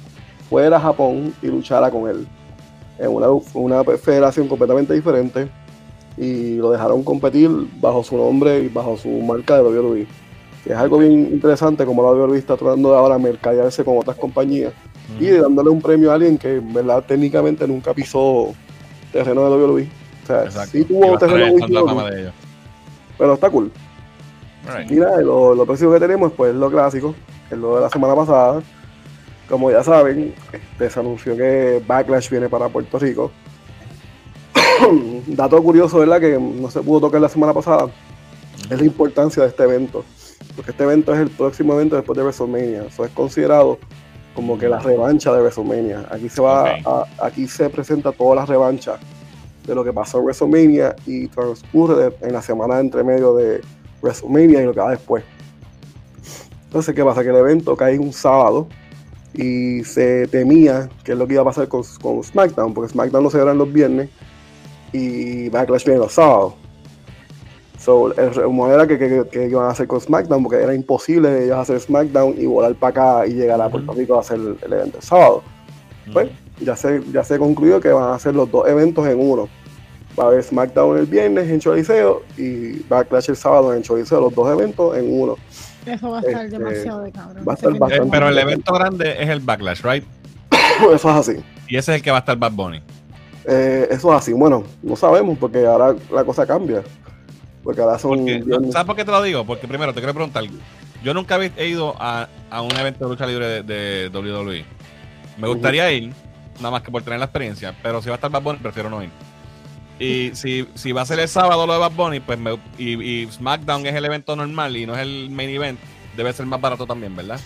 fuera a Japón y luchara con él. En una, una federación completamente diferente. Y lo dejaron competir bajo su nombre y bajo su marca de WWE. Que es algo bien interesante como la WWE está tratando de ahora mercadearse con otras compañías y dándole un premio a alguien que en verdad técnicamente nunca pisó terreno de WWE. O sea, Exacto. sí tuvo terreno de WWE. Pero está cool. Alright. Mira, lo, lo próximo que tenemos pues lo clásico, que es lo de la semana pasada. Como ya saben, este, se anunció que Backlash viene para Puerto Rico. Dato curioso, ¿verdad? Que no se pudo tocar la semana pasada. Es la importancia de este evento. Porque este evento es el próximo evento después de WrestleMania. Eso es considerado como que la revancha de WrestleMania. Aquí se va a- aquí se presenta toda la revancha de lo que pasó en WrestleMania y transcurre en la semana entre medio de WrestleMania y lo que va después. Entonces, ¿qué pasa? Que el evento cae un sábado y se temía que es lo que iba a pasar con, con SmackDown, porque SmackDown lo celebran los viernes y Backlash viene los sábados. So, el rumor era que, que, que iban a hacer con SmackDown, porque era imposible ellos hacer SmackDown y volar para acá y llegar a Puerto Rico a hacer el, el evento el sábado. Pues ya se, ya se concluyó que van a hacer los dos eventos en uno. Va a haber SmackDown el viernes en Choliseo y Backlash el sábado en Choliseo, los dos eventos en uno. Eso va a estar Este, demasiado de cabrón. va a estar bastante- Eh, pero el evento grande es el Backlash, right? Eso es así. Y ese es el que va a estar Bad Bunny. Eh, eso es así. Bueno, no sabemos porque ahora la cosa cambia. Porque ahora son Porque, no, viernes. ¿Sabes por qué te lo digo? Porque primero te quiero preguntar. Yo nunca he ido a, a un evento de lucha libre de, de WWE. Me gustaría ir, nada más que por tener la experiencia, pero si va a estar Bad Bunny, prefiero no ir. Y si, si va a ser el sábado lo de Bad Bunny, pues y SmackDown es el evento normal y no es el main event, debe ser más barato también, ¿verdad?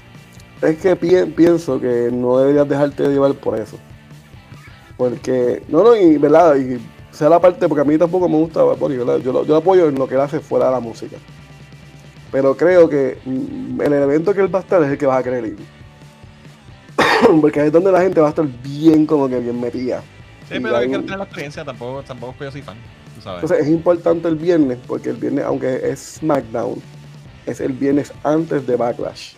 Es que pi- pienso que no deberías dejarte llevar por eso. Porque, no, no, y verdad, y sea la parte, porque a mí tampoco me gusta Bad Bunny, ¿verdad? Yo, lo- yo lo apoyo en lo que él hace fuera de la música. Pero creo que mm, el evento que él va a estar es el que vas a querer ir. porque ahí es donde la gente va a estar bien, como que bien metida. Sí, pero hay que tener la experiencia, tampoco, tampoco yo soy fan, tú sabes. Entonces es importante el viernes, porque el viernes, aunque es SmackDown, es el viernes antes de Backlash.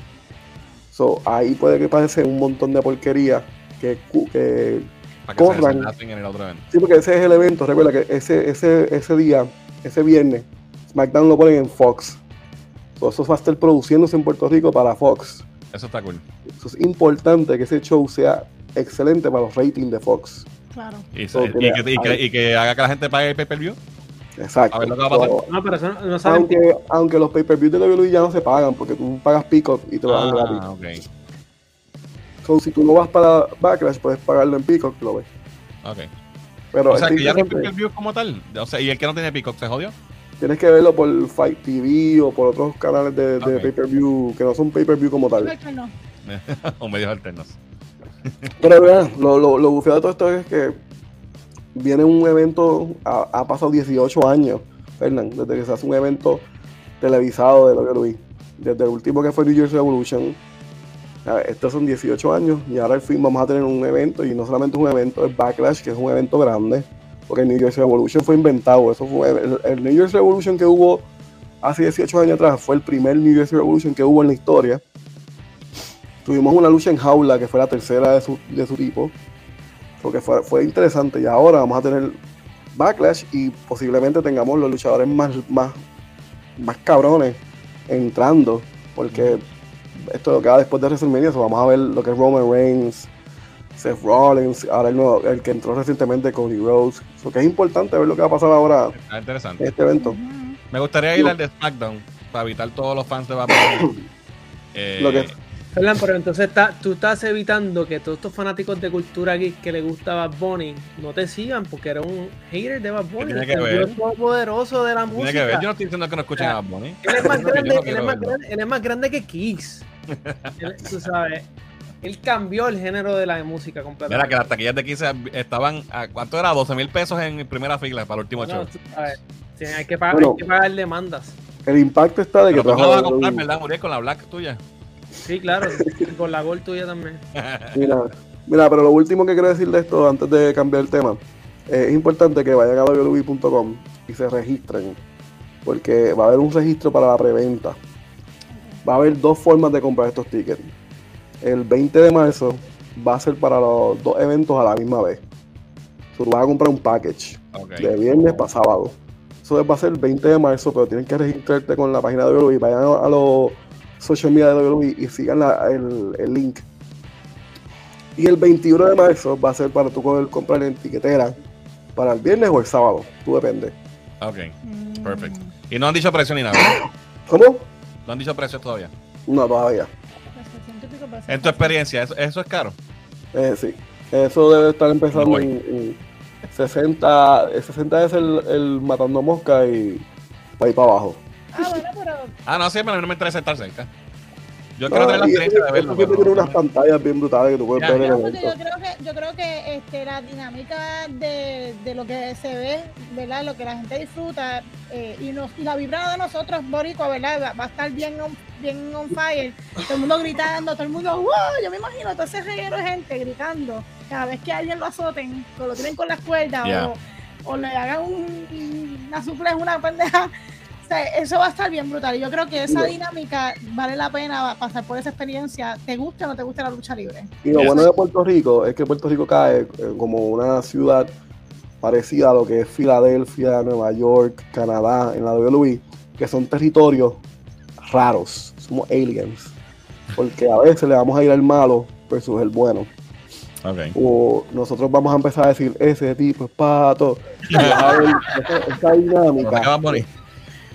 So, ahí puede que pase un montón de porquería que, para corran. desenlacen en el otro evento. Sí, porque ese es el evento. Recuerda que ese, ese, ese día, ese viernes, SmackDown lo ponen en Fox. So, eso va a estar produciéndose en Puerto Rico para Fox. Eso está cool. Eso es importante que ese show sea excelente para los ratings de Fox. Claro. Y, So, y mira, que, y que- ahí- y que haga que la gente pague el pay-per-view. Exacto. A ver lo que va a pasar. No, pero eso no, no saben. aunque, aunque los pay-per-views de WWE ya no se pagan, porque tú pagas Peacock y te lo dan gratis. Ah, ok. So, si tú no vas para Backlash, puedes pagarlo en Peacock, lo ves. ok. Pero O sea, que ya no hay pay-per-view como tal. O sea, y el que no tiene Peacock se jodió. tienes que verlo por Fight TV o por otros canales de, de pay-per-view que no son pay-per-view como tal. O medios alternos. Pero vean, lo, lo, lo de todo esto es que viene un evento, ha, pasado 18 años, Fernán, desde que se hace un evento televisado de WWE. Desde el último que fue New Year's Revolution. Estos son 18 años y ahora al fin vamos a tener un evento y no solamente un evento, es Backlash, que es un evento grande, porque el New Year's Revolution fue inventado. Eso fue el, el New Year's Revolution que hubo hace 18 años atrás, fue el primer New Year's Revolution que hubo en la historia. Tuvimos una lucha en jaula que fue la tercera de su, de su tipo. Porque fue, fue interesante. Y ahora vamos a tener Backlash y posiblemente tengamos los luchadores más, más, más cabrones entrando. Porque esto es lo que va después de WrestleMania. so vamos a ver lo que es Roman Reigns, Seth Rollins, ahora el, nuevo- el que entró recientemente, Cody Rhodes. So que es importante ver lo que va a pasar ahora Está en este evento. Me gustaría ir al de SmackDown para evitar todos los fans de. Eh, Lo que- Fernan, pero entonces está, tú estás evitando que todos estos fanáticos de cultura geek que le gusta Bad Bunny no te sigan porque eres un hater de Bad Bunny. tiene que el ver? Dios todopoderoso de la tiene música. que ver. Yo no estoy diciendo que no escuchen a Bad Bunny. Él es más Yo no grande, él es más grande, él es más grande que Kiss. Él- tú sabes, él cambió el género de la música completamente. Mira que las taquillas de 15 estaban a cuánto era 12 mil pesos en primera fila para el último No, show. tú sabes, sí, hay, que pagar, Bueno. hay que pagar demandas. El impacto está de que Pero tú no vas a a comprar. ¿verdad, Muriel? Con la black tuya. Sí, claro, con la gol tuya también. Mira, mira, pero lo último que quiero decir de esto antes de cambiar el tema, eh, es importante que vayan a www.com y se registren, porque va a haber un registro para la preventa. Va a haber dos formas de comprar estos tickets. El 20 de marzo va a ser para los dos eventos a la misma vez. Tú vas a comprar un package Ok. de viernes para sábado. Eso va a ser el 20 de marzo, pero tienen que registrarte con la página de WWE. Vayan a, a los social media de WWE y sigan la- el, el link. Y el 21 de marzo va a ser para tú poder comprar en tiquetera para el viernes o el sábado. Tú depende. Ok. Mm. Perfecto. Y no han dicho precio ni nada. ¿Cómo? No han dicho precio todavía. No, todavía. Pues. En tu experiencia, ¿eso, eso es caro? Eh, sí. Eso debe estar empezando en, en 60. El 60 es el, el matando mosca y para ir para abajo. Ah, bueno, pero Ah, no, sí, pero no me interesa estar cerca. Yo quiero tener la experiencia de verlo. pero tiene unas pantallas bien brutales que tú puedes ver ya. el evento. yo creo que, yo creo que este, la dinámica de, de lo que se ve, ¿verdad? Lo que la gente disfruta eh, y, nos, y la vibra de nosotros, Boricua, ¿verdad? Va, va a estar bien on, bien on fire. Todo el mundo gritando, todo el mundo, wow, yo me imagino todo ese reguero de gente gritando cada vez que alguien lo azoten, o lo tienen con las cuerdas, o, o le hagan un, una suplex, una pendeja. O sea, eso va a estar bien brutal. Y yo creo que esa dinámica vale la pena pasar por esa experiencia, te guste o no te guste la lucha libre. Y lo bueno de Puerto Rico es que Puerto Rico cae eh, como una ciudad parecida a lo que es Filadelfia, Nueva York, Canadá, en la WWE, que son territorios raros, somos aliens. Porque a veces le vamos a ir al malo versus el bueno. Ok. O nosotros vamos a empezar a decir, ese tipo es pato. Esa, esa dinámica.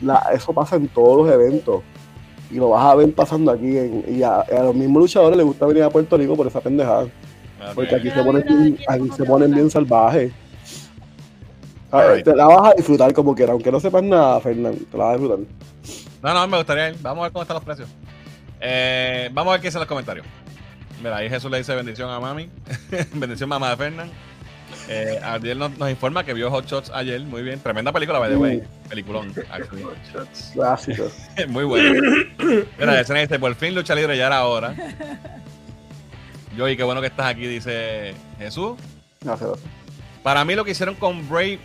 La- eso pasa en todos los eventos. Y lo vas a ver pasando aquí. en- y a, a los mismos luchadores les gusta venir a Puerto Rico por esa pendejada. Porque aquí Yo se ponen bien, aquí se ponen bien salvajes. A ver, Alright. te la vas a disfrutar como quiera, aunque no sepas nada, Fernando, te la vas a disfrutar. No, no, me gustaría ir. Vamos a ver cómo están los precios. Eh, vamos a ver qué dicen los comentarios. Mira, ahí Jesús le dice bendición a mami. bendición mamá de Fernán. Eh, nos, nos informa que vio Hot Shots ayer. Muy bien. Tremenda película, by the way. Peliculón. Muy bueno. Mira, escena dice, por fin lucha libre ya era hora. Joey, qué bueno que estás aquí, dice Jesús. Gracias. Para mí lo que hicieron con Bray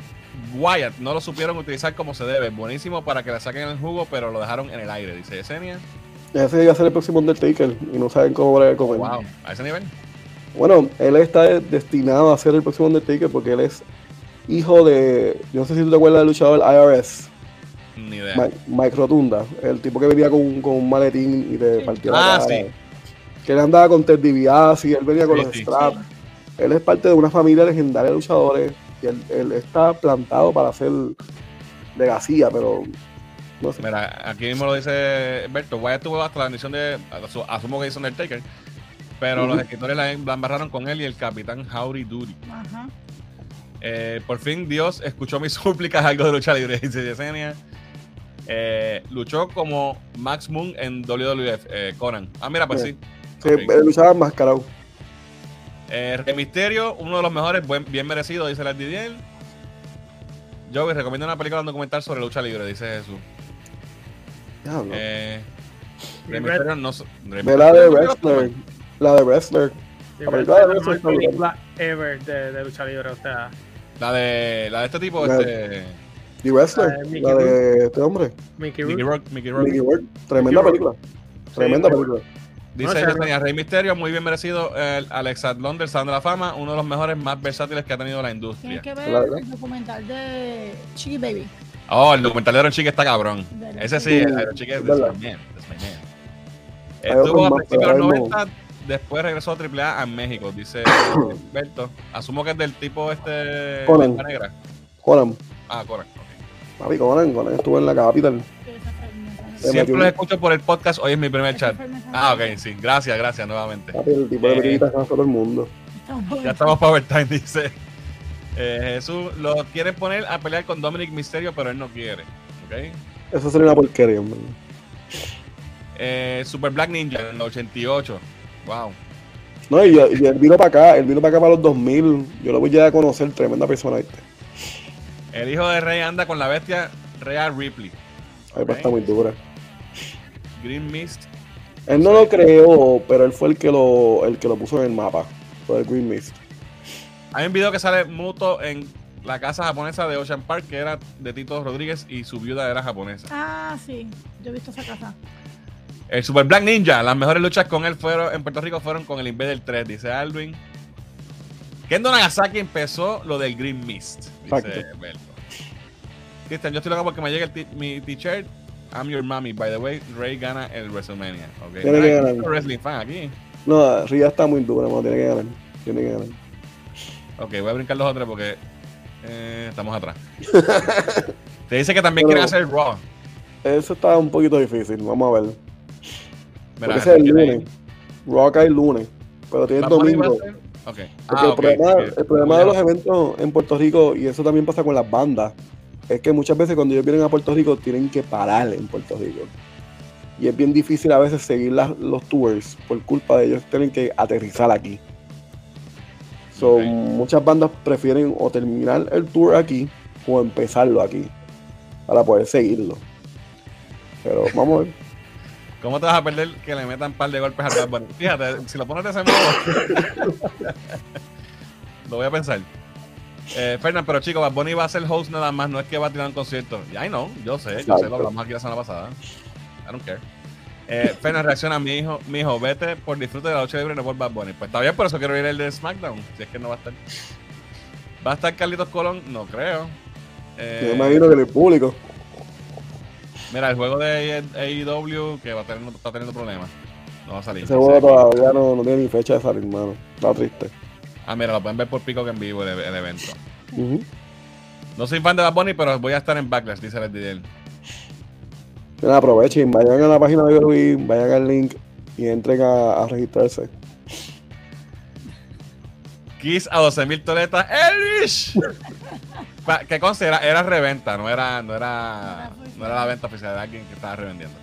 Wyatt no lo supieron utilizar como se debe. Buenísimo para que le saquen el jugo, pero lo dejaron en el aire, dice Yesenia. Ese iba a ser el próximo Undertaker y no saben cómo bregar con él. Wow, a ese nivel. Bueno, él está destinado a ser el próximo Undertaker porque él es hijo de. Yo no sé si tú te acuerdas del luchador IRS, Ni idea. Mike, Mike Rotunda, el tipo que venía con, un- con un maletín y te partía la Ah, cara. sí. Que él andaba con Ted DiBiase y él venía con Sí, los sí. straps. Él es parte de una familia legendaria de luchadores y él, él está plantado para ser de García, pero no sé. Mira, aquí mismo lo dice Berto. Wyatt tuvo hasta la bendición de. asu- Asumo que hizo Undertaker. Pero los escritores la, la embarraron con él y el capitán Howdy Doody. Ajá. Eh, por fin Dios escuchó mis súplicas algo de lucha libre, dice Yesenia. Eh, luchó como Max Moon en WWF, eh, Conan. Ah, mira, pues sí. Sí, Ok. él luchaba enmascarado. Eh, Rey Misterio, uno de los mejores, buen- bien merecido, dice la Didier. Joey recomienda una película documental sobre lucha libre, dice Jesús. Diablo. Eh, Rey Misterio no. Rey de Wrestler. La de Wrestler. Sí, La película de es la Wrestler brutal. película ever de, de lucha libre, o sea, La de, la de este tipo, La- este. The Wrestler. La de La este hombre. Mickey Mickey Rourke. Rock. Mickey Rock. Mickey Rourke. Tremenda Mickey película. Tremenda película. Dice No, Yesenia, Rey Misterio, muy bien merecido. El Alex Adlon del Salón de la Fama, uno de los mejores más versátiles que ha tenido la industria. Tienes que La ver el documental de Chiqui Baby. Oh, el documental de Iron Chick está cabrón. Ese sí, el Iron Chick es de Estuvo a principios de los ahí no. 90, después regresó a AAA en México, dice Berto. Asumo que es del tipo este. Conan. Negra. Conan. Ah, Conan. ok. Papi, Conan. Conan estuvo en la capital. Siempre los escucho por el podcast, hoy es mi primer chat. Ah, ok, sí. Gracias, gracias nuevamente. Papi, el tipo de Eh. todo el mundo. Ya estamos para overtime, dice. Eh, Jesús lo quieren poner a pelear con Dominic Mysterio, pero él no quiere. ¿ok? Eso sería una porquería, hombre. Eh, Super Black Ninja en el 88. Wow. No, y, y él vino para acá. Él vino para acá para los 2000. Yo lo voy a conocer. Tremenda persona. ¿viste? El hijo de Rey anda con la bestia Real Ripley. Ahí Ok. está muy dura. Green Mist. Él no lo creó, pero él fue el que lo, el que lo puso en el mapa. Fue el Green Mist. Hay un video que sale Muto en la casa japonesa de Ocean Park, que era de Tito Rodríguez y su viuda era japonesa. Ah, sí. Yo he visto esa casa. El Super Black Ninja, las mejores luchas con él fueron en Puerto Rico fueron con el Invader 3, dice Alvin. Kendo Nagasaki empezó lo del Green Mist, dice. Cristian, yo estoy loco porque me llega mi t-shirt. I'm your mommy. By the way, Rey gana el WrestleMania. Okay. Tiene que ganar. wrestling fan aquí. No, Ria está muy dura, mano. Tiene que ganar. Tiene que ganar. Ok, voy a brincar los otros porque eh, estamos atrás. Te dice que también quieren hacer Raw. Eso está un poquito difícil. Vamos a ver. Mira, ese es el lunes. Rock hay el lunes. Pero tiene el domingo. Ah, el ok, problema, sí, el problema de los eventos en Puerto Rico, y eso también pasa con las bandas, es que muchas veces cuando ellos vienen a Puerto Rico tienen que parar en Puerto Rico. Y es bien difícil a veces seguir las- los tours por culpa de ellos tienen que aterrizar aquí. So. Muchas bandas prefieren o terminar el tour aquí o empezarlo aquí para poder seguirlo. Pero vamos a ver. ¿Cómo te vas a perder que le metan un par de golpes al Bad Bunny? Fíjate, si lo pones de ese modo. lo voy a pensar. Eh, Fernán, pero chicos, Bad Bunny va a ser host nada más, no es que va a tirar un concierto. Ya, no, yo sé, yo sé, lo hablamos aquí la semana pasada. I don't care. Eh, Fernan reacciona a mi hijo, mi hijo, vete por disfrute de la noche libre, no por Bad Bunny. Pues está bien, por eso quiero ir el de SmackDown, si es que no va a estar. ¿Va a estar Carlitos Colón? No creo. Eh, Yo imagino que en el público. Mira, el juego de AEW que va a tener, está teniendo problemas. No va a salir. Ese juego todavía no, no tiene ni fecha de salir, hermano. Está triste. Ah, mira, lo pueden ver por pico que en vivo el, el evento. No soy fan de Bad Bunny, pero voy a estar en Backlash, dice el. Mira, aprovechen, vayan a la página de WWE, vayan al link y entren a, a registrarse. Kiss a 12 mil toletas. ¡Elvish! ¿Qué conste? Era, era reventa, no era, no, era, no era la venta oficial, era alguien que estaba revendiendo.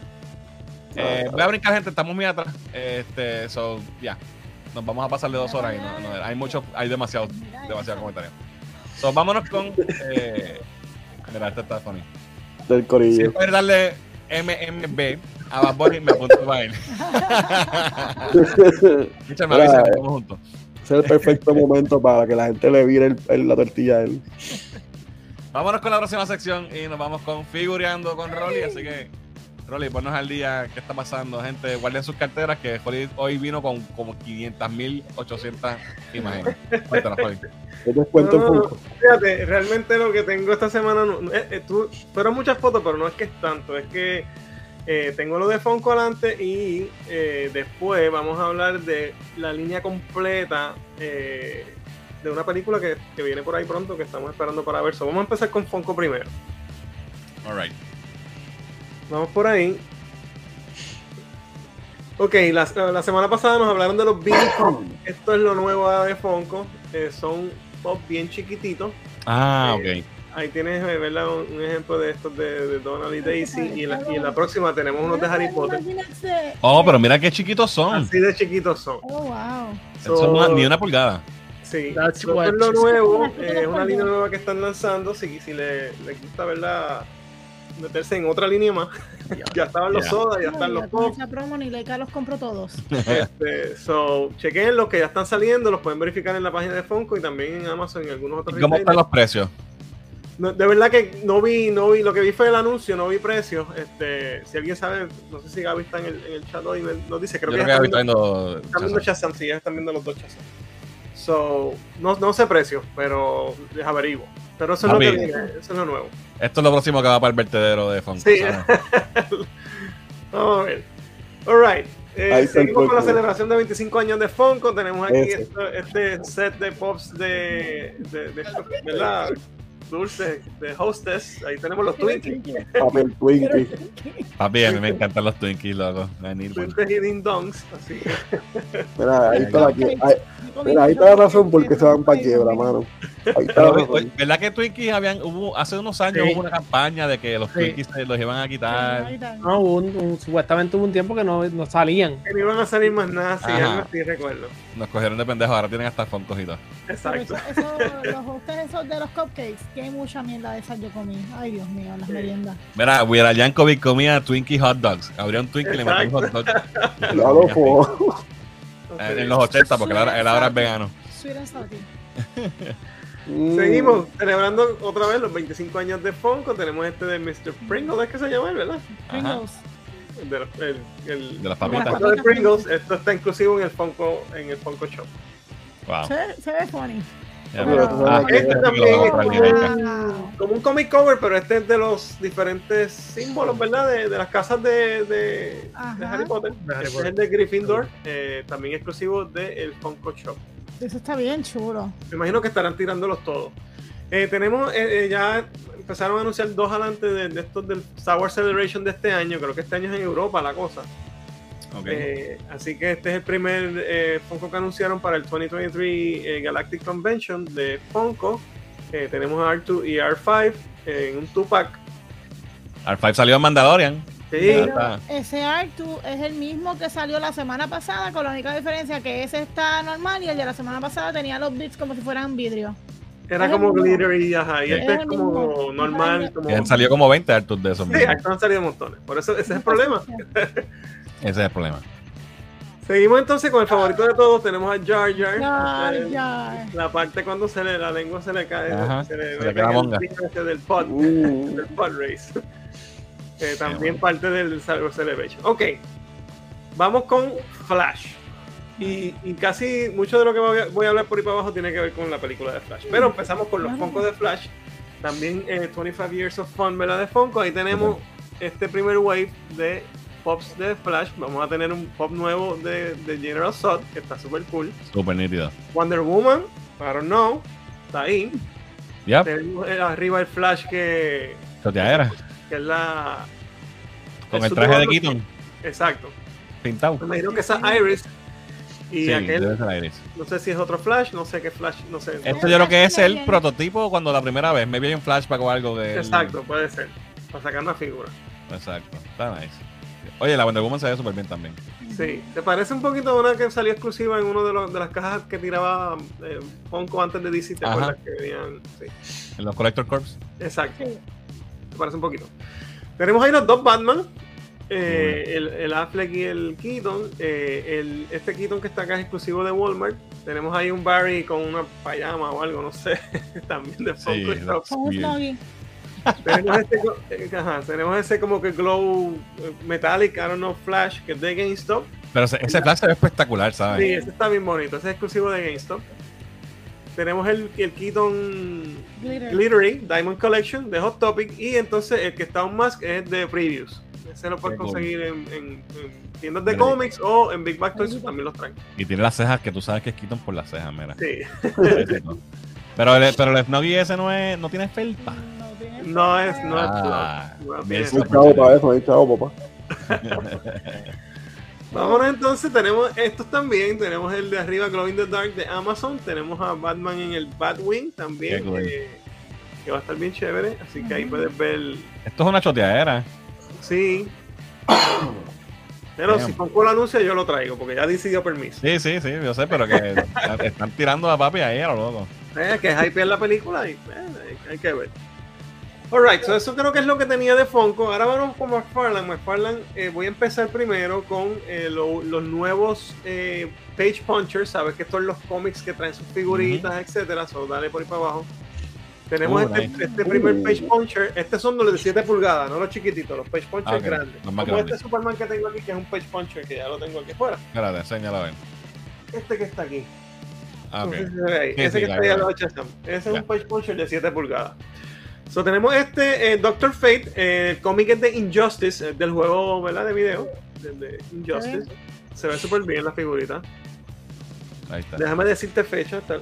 Eh, voy a brincar, gente, estamos muy atrás. Este, so, ya. Nos vamos a pasar de dos horas y no, no, hay mucho, hay demasiado, demasiado comentario. So, vámonos con. Eh, mira, este está funny. Del Si corillo. puedes darle MMB a Bad Bunny, me apunto para él. Avisa, Mira, vamos juntos. Es el perfecto momento para que la gente le vire el- el- la tortilla a él. Vámonos con la próxima sección y nos vamos con figureando con Rolly. Así que, Rolly, ponnos al día qué está pasando. Gente, guarden sus carteras que Rolly hoy vino con como 500.800 imágenes. Cuéntanos, Rolly. Yo te cuento No, un no, poco. Fíjate, realmente lo que tengo esta semana, eh, eh, tú- fueron muchas fotos, pero no es que es tanto, es que eh, tengo lo de Funko adelante y eh, después vamos a hablar de la línea completa eh, de una película que, que viene por ahí pronto, que estamos esperando para ver. So, vamos a empezar con Funko primero. All right. Vamos por ahí. Ok, la, la semana pasada nos hablaron de los Beanie Esto es lo nuevo de Funko. eh, son pop bien chiquititos. Ah, Eh, ok. Ahí tienes eh, ¿verdad? Un, un ejemplo de estos de, de Donald y Daisy. Y en, la, y en la próxima tenemos unos de Harry Potter. Oh, pero mira qué chiquitos son. Así de chiquitos son. Oh, wow. Son una- ni una pulgada. Sí, That's esto what es lo nuevo. eh, Es una línea nueva que están lanzando. Si, si le, le gusta ¿verdad? meterse en otra línea más. ya estaban los sodas, ya están No, los pop. promo ni Leica los compro todos. Este, so, chequen los que ya están saliendo, los pueden verificar en la página de Funko y también en Amazon y en algunos otros ¿Y ¿Cómo están los precios? No, de verdad que no vi, no vi, lo que vi fue el anuncio, no vi precios. Este, si alguien sabe, no sé si Gaby está en el, en el chat hoy, nos dice, creo Yo que creo que ahorita viendo, viendo. están viendo Shazam, sí, ya están viendo los dos Shazam. So, no, no sé precios, pero les averiguo. Pero eso es lo que viene, eso es lo nuevo. Esto es lo próximo que va para el vertedero de Funko. Sí. Vamos a ver. Alright. Eh, Ahí está el seguimos con la celebración de 25 años de Funko. Tenemos aquí este set de pops de, de, de- ¿verdad? Dulce, de hostess. Ahí tenemos los Twinkies. Papel Twinkie. Papi, a mí me encantan los Twinkies, loco. Twinkies y Ding Dongs. Así que Mira, ahí está la, ahí, mira, ahí está la razón por qué se van para quiebra, mano. Ahí está la Pero, oye, razón. ¿verdad que Twinkies habían, hubo, hace unos años Sí. hubo una campaña de que los Sí. Twinkies se los iban a quitar? No, hubo un, un- supuestamente hubo un tiempo que no, no salían. que no iban a salir más nada. Sí, así recuerdo. Nos cogieron de pendejos, ahora tienen hasta Funkos y todo. Exacto. Eso, eso, los hostes esos de los cupcakes, que hay mucha mierda de esas yo comí. Ay, Dios mío, las Sí. meriendas. Mira, Weird Yankovic comía Twinkie hot dogs. Abría un Twinkie y le metía un hot dog lo fue. eh, en los 80 porque él ahora, él ahora es vegano. Sweet and salty. Mm. Seguimos celebrando otra vez los 25 años de Funko. Tenemos este de Mr. Pringles, es que se llama él, ¿verdad? Pringles. De, los- el, el- De las papitas. de Pringles. Esto está inclusivo en el Funko, en el Funko Shop. Wow. Se ve funny. Ah, este también es-. Como un comic cover, pero este es de los diferentes símbolos, ¿verdad? De, de las casas de, de, Harry Potter. Este Potter. es el de Gryffindor, eh, también exclusivo del Funko Shop. Eso está bien chulo. Me imagino que estarán tirándolos todos. Eh, tenemos, eh, eh, ya empezaron a anunciar dos adelante de, de estos del Sour Celebration de este año. Creo que este año es en Europa la cosa. Eh, así que este es el primer eh, Funko que anunciaron para el 2023 eh, Galactic Convention de Funko. Eh, tenemos a R2 y R5 en un 2-pack. R5 salió en Mandalorian. Sí, ese Artu es el mismo que salió la semana pasada, con la única diferencia que ese está normal y el de la semana pasada tenía los bits como si fueran vidrio. era es como el mismo. glittery, ajá, y Es este es el como mismo. normal. Como... Salido como 20 Artus de esos. Sí, han salido montones. Por eso ese es el problema. Ese es el problema. Seguimos entonces con el favorito de todos. Tenemos a Jar Jar. Jar Jar. La parte cuando se le, la lengua se le cae, Ajá, se le, se en el monga. del pod, Mm. del pod race. Eh, también bueno. parte del Cyber Celebration. Ok, vamos con Flash. Y, y casi mucho de lo que voy a, voy a hablar por ahí para abajo tiene que ver con la película de Flash. Pero empezamos con los Funko de Flash. También eh, 25 Years of Fun, ¿verdad? De Funko. Ahí tenemos este primer wave de pops de Flash. Vamos a tener un pop nuevo de, de General Zod, que está súper cool. Súper nítido. Wonder Woman, I don't know, está ahí. Ya, Tenemos eh, arriba el Flash que, eso ya era. que es la Con el traje de Keaton Exacto. pintado. Me imagino que esa Iris y Sí, aquel, debe ser Iris. no sé si es otro Flash, no sé qué Flash, no sé. Esto yo creo que es el prototipo cuando la primera vez. Me vi un flashback o algo de. Exacto, puede ser. Para sacar una figura. Exacto. Está nice. Oye, la Wonder Woman se ve súper bien también. Sí, ¿te parece un poquito a una que salió exclusiva en una de, los- de las cajas que tiraba eh, Funko antes de DC? ¿Te Ajá. acuerdas que venían? Sí, En los Collector Corps. exacto. Sí. ¿Te parece un poquito? Tenemos ahí los dos Batman, eh, el, el Affleck y el Keaton. Eh, el, este Keaton que está acá es exclusivo de Walmart. Tenemos ahí un Barry con una payama o algo, no sé, también de Sí, Funko Shop. Tenemos, este, eh, ajá, tenemos ese como que glow eh, metallic, I don't know, flash, que es de GameStop. Pero ese, ese flash se ve espectacular, ¿sabes? Sí, ese está bien bonito. Ese es exclusivo de GameStop. Tenemos el, el Keaton Glitter. Glittery Diamond Collection de Hot Topic. Y entonces el que está un mask es de Previews. Ese lo puedes conseguir en, en- en tiendas de cómics o en Big Bag Toys también los traen. Y tiene las cejas que tú sabes que es Keaton por las cejas, mira. Sí. Pero el, pero el Snuggie ese no, es, no tiene felpa. No No es, no es Ah. No es- chavo chévere. para eso, hay chavo, papá. Vámonos entonces, tenemos estos también, tenemos el de arriba Glow in the Dark de Amazon, tenemos a Batman en el Batwing también, eh, que va a estar bien chévere, así que ahí puedes ver, Esto es una choteadera. sí. Pero Damn. si Funko lo anuncia yo lo traigo, porque ya decidió permiso. Sí, sí, sí, yo sé, pero que están tirando a papi ahí a lo loco. Eh, que es hypear la película y eh, hay que ver. Alright, so eso creo que es lo que tenía de Funko. Ahora vamos con McFarlane. McFarlane, eh, voy a empezar primero con eh, lo- los nuevos eh, Page Punchers. Sabes que estos son los cómics que traen sus figuritas, etcétera. So dale por ahí para abajo. Tenemos Uh, este, este primer Uh. Page Puncher. Estos son los de 7 pulgadas, no los chiquititos, los Page Punchers Ah, ok, grandes. los Como grandes. este Superman que tengo aquí, que es un Page Puncher, que ya lo tengo aquí afuera. Espérate, enséñalo a ver. Este que está aquí. Ah, ok. No sé si se ve ahí. Sí, Ese sí, que está ahí de Shazam. Ese es Ya. un Page Puncher de 7 pulgadas. So, tenemos este eh, Doctor Fate, eh, el cómic es de Injustice, eh, del juego ¿verdad? de video, de, de Injustice. Se ve súper bien la figurita. Ahí está. Déjame decirte fecha, esto-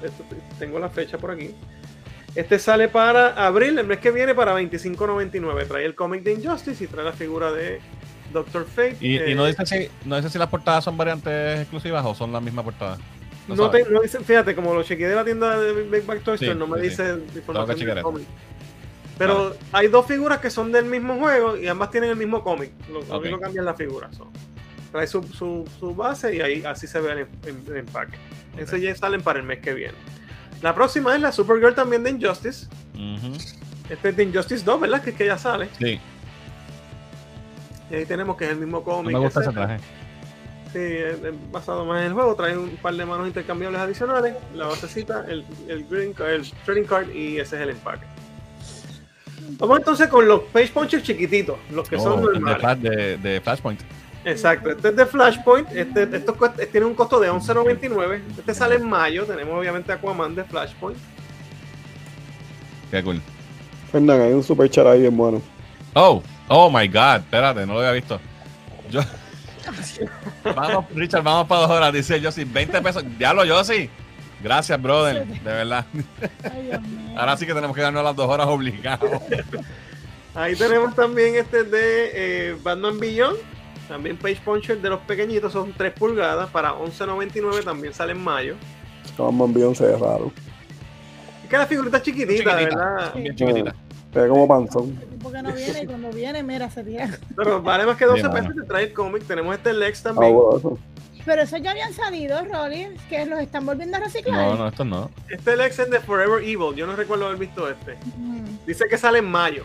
tengo la fecha por aquí. Este sale para abril, el mes que viene, para 25.99. Trae el cómic de Injustice y trae la figura de Doctor Fate. Y, y eh, no, dice si, no dice si las portadas son variantes exclusivas o son la misma portada. No No, te, no dice, fíjate, como lo chequeé de la tienda de Big Bang Toy Store, Sí, no me sí, dice Tengo información del cómic. Pero hay dos figuras que son del mismo juego y ambas tienen el mismo cómic. Lo, lo Ok. único que cambia es la figura. so. Trae su, su, su base y ahí así se ve el, el- el empaque. Ese ya salen para el mes que viene. La próxima es la Supergirl también de Injustice. Este es de Injustice 2, ¿verdad? Que es que ya sale. Sí, Y ahí tenemos que es el mismo no cómic. me gusta ese traje. Sí, es- basado más en el juego, trae un par de manos intercambiables adicionales, la basecita, el, el, green el trading card y ese es el empaque. Vamos entonces con los page punchers chiquititos, los que son Oh, de, normales. Flash- de, de Flashpoint. Exacto, este es de Flashpoint, este, estos cuest- tiene un costo de 11.99, este sale en mayo, tenemos obviamente Aquaman de Flashpoint. Qué cool. Fernan, hay un super chat ahí bien bueno. Oh, oh my god, espérate, no lo había visto. Yo. vamos, Richard, vamos para dos horas. Dice Josie, 20 pesos. Diablo, Josie. Gracias, brother. De verdad. Ay, Dios mío. Ahora sí que tenemos que darnos las dos horas obligados. Ahí tenemos también este de eh, Batman Beyond, también page puncher de los pequeñitos, son 3 pulgadas para 11.99, también sale en mayo. Batman Beyoncé es raro. Es que la figurita es chiquitita, Chiquitita. ¿verdad? Bien chiquitita. Se ve como panzón. Porque no viene y cuando viene, mira, se tira. Pero vale más que 12 Sí, mano. pesos te trae el cómic. Tenemos este Lex Ah, también. bueno, eso. Pero esos ya habían salido, Rolly, que los están volviendo a reciclar. No, no, esto no. Este Lex es de Forever Evil. Yo no recuerdo haber visto este. Mm. Dice que sale en mayo.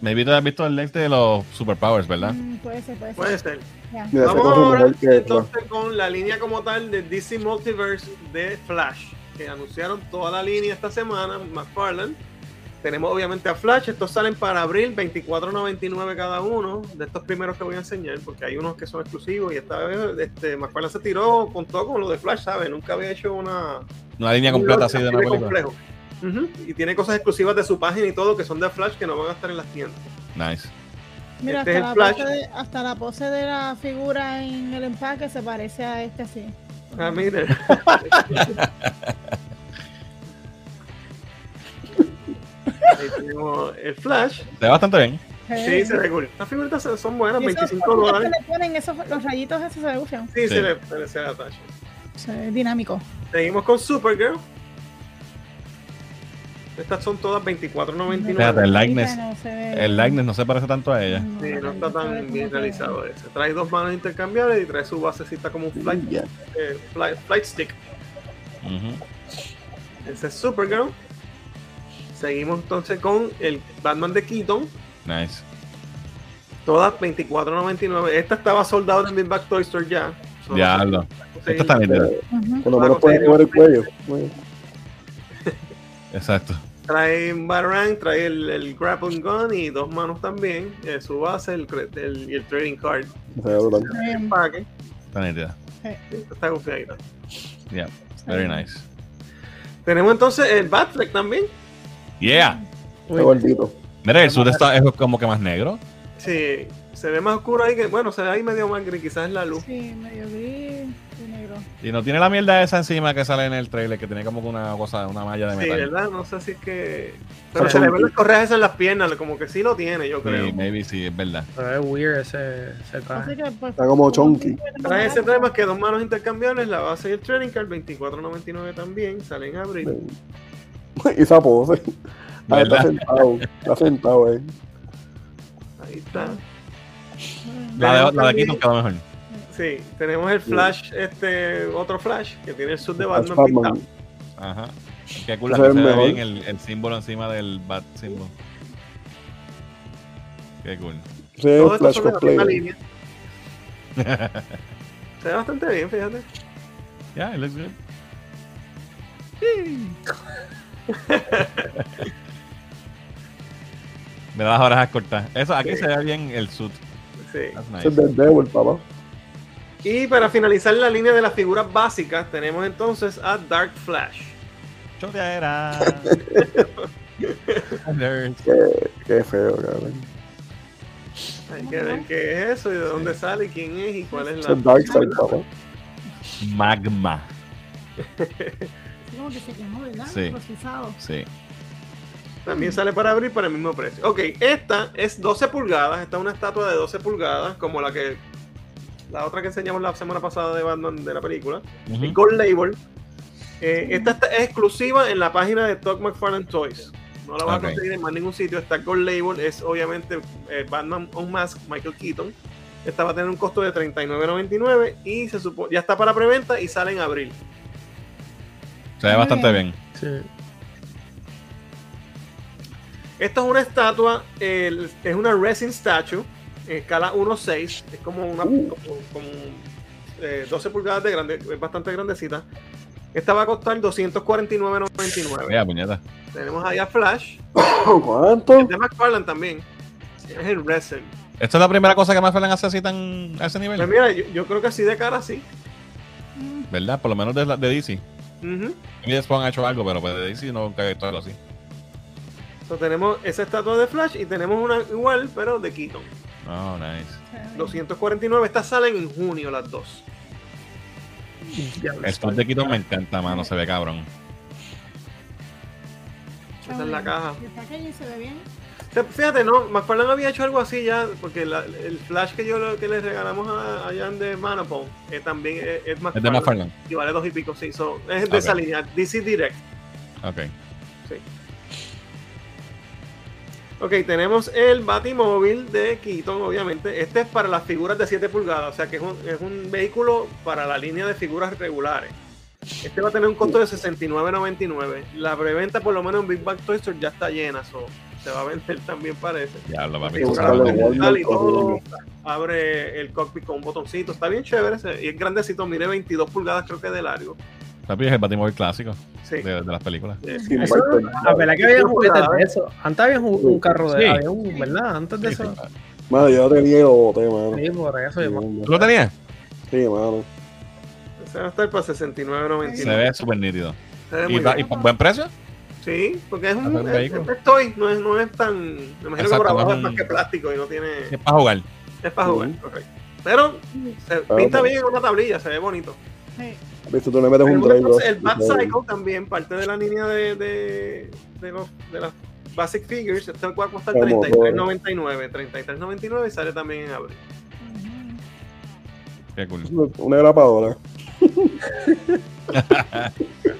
Me he has visto el lente de los superpowers, ¿verdad? Mm, puede ser, puede ser. Puede ser. Vamos ahora entonces con la línea como tal de DC Multiverse de Flash. Que anunciaron toda la línea esta semana, McFarlane. Tenemos obviamente a Flash. Estos salen para abril, 24.99 cada uno. De estos primeros que voy a enseñar, porque hay unos que son exclusivos. Y esta vez este, McFarlane se tiró con todo con lo de Flash, ¿sabes? Nunca había hecho una, Una línea completa así de una película. complejo. Y tiene cosas exclusivas de su página y todo que son de Flash que no van a estar en las tiendas. Nice. Mira, Este es hasta, la Flash. pose de, hasta la pose de la figura en el empaque se parece a este así. Ah, mire. Ahí tenemos el Flash. Se ve bastante bien. Sí, se ve cool. Las figuritas son- buenas, Y esos 25 cositas dólares. le ponen esos, los rayitos esos se ve bufian. Sí, Sí. se le, se le, se le atacha. Se ve dinámico. Seguimos con Supergirl. Estas son todas 24.99. Fíjate, el likeness. No El likeness no se parece tanto a ella. Sí, no está tan bien realizado ese. Trae dos manos intercambiables y trae su basecita como un flight, eh, flight, flight stick. Ujú. Ese es Supergirl. Seguimos entonces con el Batman de Keaton. Nice. Todas 24.99. Esta estaba soldado en Big Back Toy Store ya. So, sé si- Esta está. Ujú. Por lo menos pueden mover el cuello. Exacto. Trae un Batarang, trae el, el grappling gun y dos manos también. eh, su base el, cre- el- y el trading card. se ve brutal. Se ve- Paque. Está nítida. Esta Está confiadita. Yeah. Very ve- nice. Tenemos entonces el Batfleck también. Yeah. Está gordito. Mira, el sud está es como que más negro. Sí, se ve más oscuro ahí que, bueno, se ve ahí medio más gris, quizás es la luz. Sí, medio gris y negro. Y no tiene la mierda esa encima que sale en el trailer, que tiene como que una cosa, una malla de Sí, metal. ¿verdad? No sé si es que. Pero se le ven las correas esas en las piernas, como que sí lo tiene, yo creo. Sí, maybe sí, es verdad. Se ve weird ese, ese traje. Que, pues, Está como chunky. Trae ese tema que dos manos intercambiables, la base y el trading card, 24.99 también, sale en abril. esa pose. Ah, está sentado. Está sentado, eh. Ahí está. La de, la de Keaton quedó mejor. Sí, tenemos el Flash, este otro Flash, que tiene el sud de Batman pintado. Batman. Ajá. Qué cool, Se aquí ve se ve bien el, el símbolo encima del bat símbolo. Qué cool. Sí, Todo esto Flash la misma cosplay. línea. Se ve bastante bien, fíjate. Yeah, it looks good. Mira las orejas cortas. Eso, aquí Sí. se ve bien el suit. Sí. Ese es nice. del Devil, papá. Y para finalizar la línea de las figuras básicas, tenemos entonces a Dark Flash. Choteadera. Qué, qué feo, cabrón. Hay que ver qué es eso y de dónde sale y quién es y cuál es la. papá. Magma. Sí, como que se quemó, ¿verdad? Sí. Procesado. Sí. También sale para abrir para el mismo precio. Ok, esta es 12 pulgadas. Esta es una estatua de 12 pulgadas, como la que. La otra que enseñamos la semana pasada de Batman de la película. Ujú. El Gold Label. Eh, esta está- es exclusiva en la página de Todd McFarlane Toys. No la vas a conseguir en más ningún sitio. Esta Gold Label es obviamente eh, Batman on Mask, Michael Keaton. Esta va a tener un costo de $39.99 y se supo- ya está para preventa y sale en abril. Se ve bastante bien. Sí. Esta es una estatua, el- es una resin statue, en escala 1.6, es como una como, como, eh, 12 pulgadas de grande, es bastante grandecita. Esta va a costar 249.99. Vea, puñeta. Tenemos ahí a Flash, ¿Cuánto? el de McFarlane también. Es el resin. ¿Esta es la primera cosa que Fernan hace así tan a ese Pues nivel? mira, yo, yo creo que así de cara sí. ¿Verdad? Por lo menos de, la- de DC. Y después han hecho algo, pero pues de DC no nunca he visto algo así. So, tenemos esa estatua de Flash y tenemos una igual, pero de Keaton. Oh, nice. se ve bien. 249, estas salen en junio las dos. El spot de Keaton me encanta, mano. Se ve cabrón. Esa es la caja. Y el packaging se ve bien. Fíjate, no, McFarlane había hecho algo así ya, porque la- el flash que yo le- que le regalamos a, a Jan de Manapon eh, también es, es Es de McFarlane, y vale dos y pico, sí, so, es de esa línea, DC Direct. Ok. Ok, tenemos el Batimóvil de Keaton, obviamente. Este es para las figuras de 7 pulgadas, o sea que es un, es un vehículo para la línea de figuras regulares. Este va a tener un costo de 69.99. La preventa, por lo menos en Big Bang Toy Store, ya está llena, so, se va a vender también, parece. Sí, está la bien. digital y todo. Abre el cockpit con un botoncito. Está bien chévere. ese, Y es grandecito. Mire, 22 pulgadas creo que de largo. Papi es el Batimóvil clásico Sí. de, de las películas. Eh, Sí, Eso, la verdad que había juguetes de eso. Antes había un, un carro de Sí. había un, ¿verdad? Antes de Sí, eso. sí. Mano, yo tenía el bote, mano. Sí, por eso. ¿Tú lo tenías? Sí, mano. Ese va a estar para 69.99. Se ve súper nítido. Se ve ¿Y, y por buen precio? Sí, porque es un, un es- vehículo. es toy, no es, no es tan. Me imagino que por abajo no es es más que plástico y no tiene. Es para jugar. Es para jugar, correcto. Pero se Ah, pinta bueno. bien en una tablilla, se ve bonito. Sí. Viste, tú le metes un entonces el Bat Cycle también, parte de la línea de, de, de, los, de las Basic Figures, esto va a costar Como 33.99. 33.99 y sale también en abril. Qué cool. Una grapadora.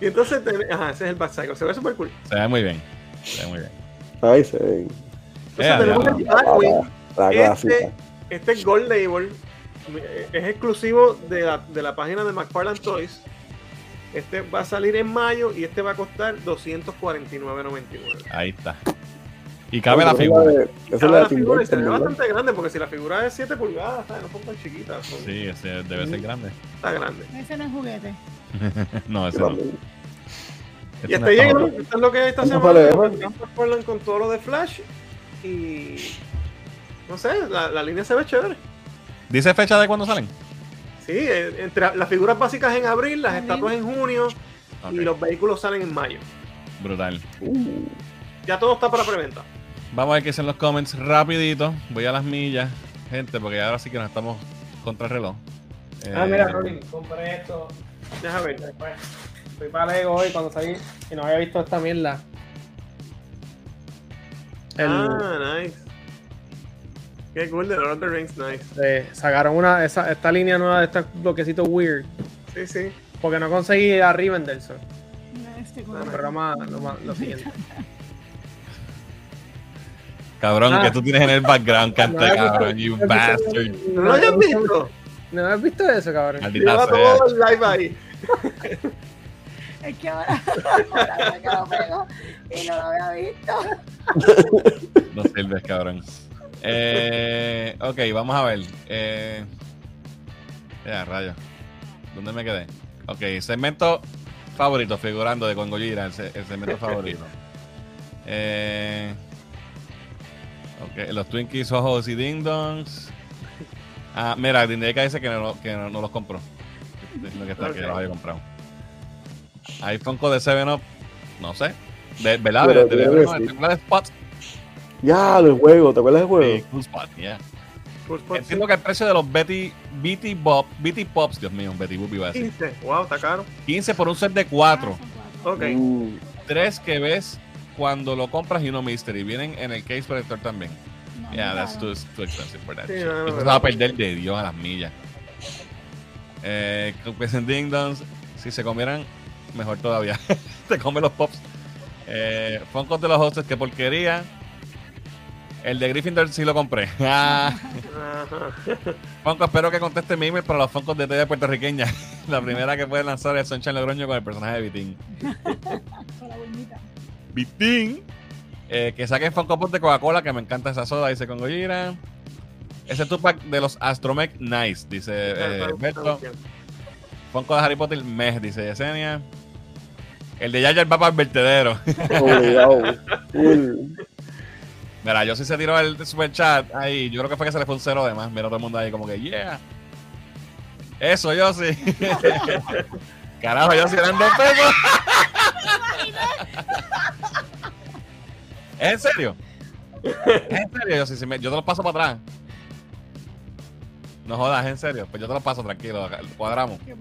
Y entonces, ten- ajá, ese es el Bad Cycle. Se ve súper cool. Se ve muy bien. Se ve muy bien. Ahí se Entonces Eh, tenemos el. La Este, este Gold Label eh, es exclusivo de la, de la página de McFarlane Toys. Este va a salir en mayo y este va a costar 249.99. Ahí está. Y cabe la figura. de- Esa es Cabe la figura y se ve bastante grande porque si la figura es 7 pulgadas, ¿sabes? no son tan chiquitas, son- Sí, ese debe ser grande. está grande. Ese no es juguete. no, ese no. también. Y está no esto es lo que esta ¿Cuánto semana McFarlane con todo lo de Flash y no sé, la, la línea se ve chévere. ¿Dice fecha de cuándo salen? Sí, eh, entre las figuras básicas en abril, las estatuas en junio Ok, y los vehículos salen en mayo. Brutal. Uh, Ya todo está para preventa. Vamos a ver qué dicen los comments rapidito. Voy a las millas, gente, porque ahora sí que nos estamos contra el reloj. Ah, Eh, mira, Rolling, compré esto. Deja ver. Después, fui para Lego hoy cuando salí y no había visto esta mierda. El, Ah, nice. Qué cool de Lord of the Rings, nice. eh, sacaron una, esa, esta línea nueva de estos bloquecitos weird. Sí, sí. Porque no conseguí a Rivendell. Este Ah. El programa lo, lo siguiente. Cabrón, Ah. que tú tienes en el background, canta, No había visto- cabrón, you no había visto- bastard. ¿No lo hayas visto? ¿No has visto eso, cabrón? Maldita todo el live ahí. Es que ahora, pego y no lo había visto. No sirves, cabrón. Eh, ok, vamos a ver. Eh, ya, rayos. ¿Dónde me quedé? Ok, segmento favorito, figurando de Congo Gira, el, el segmento favorito. Eh, ok, los Twinkies, ojos y Ding Dongs. Ah, mira, Dindeca dice que no, que no, no los compró. Diciendo que, está, que Ok. los había comprado. Hay Funko de 7-Up, no sé. De, ¿Verdad? Pero De, de, de, que sí. ¿te acuerdas de Spot? Ya, el juego, ¿te acuerdas del juego? Sí, Cool Spot, yeah. Pues, Entiendo que el precio de los Betty, BT Bob, BT Pops, Dios mío, Betty Boop iba a decir. 15. Wow, está caro. 15 por un set de 4. Ah, son cuatro. Ok. Uh, Tres que ves cuando lo compras y no mystery. Vienen en el case protector también. No, Yeah, no, that's no. too, too expensive for that. Sí, shit. no, no, Eso no, se va a perder de Dios a las millas. Eh, Ding Dongs, si se comieran, mejor todavía. Te comen los pops. Eh, Funkos de los hostes, qué porquería. El de Gryffindor sí lo compré. Ah. Funko, espero que conteste mi email para los Funkos de TV puertorriqueña. La primera que puede lanzar es Sunshine Logroño con el personaje de Vitín. Vitín. Eh, que saquen Funko Pop de Coca-Cola, que me encanta esa soda, dice con Gojira. Ese Tupac de los Astromech, nice, dice eh, Berto. Funko de Harry Potter, meh, dice Yesenia. El de Yaya el va para el vertedero. Mira, yo sí se tiró el super chat ahí. Yo creo que fue que se le fue un cero de más. Mira todo el mundo ahí como que, yeah. Eso, yo sí. Carajo, yo sí eran dos pesos. ¿Es en serio? ¿Es en serio? Yo, me- te los paso para atrás. No jodas, ¿es en serio? Pues yo te los paso tranquilo, cuadramos. Qué.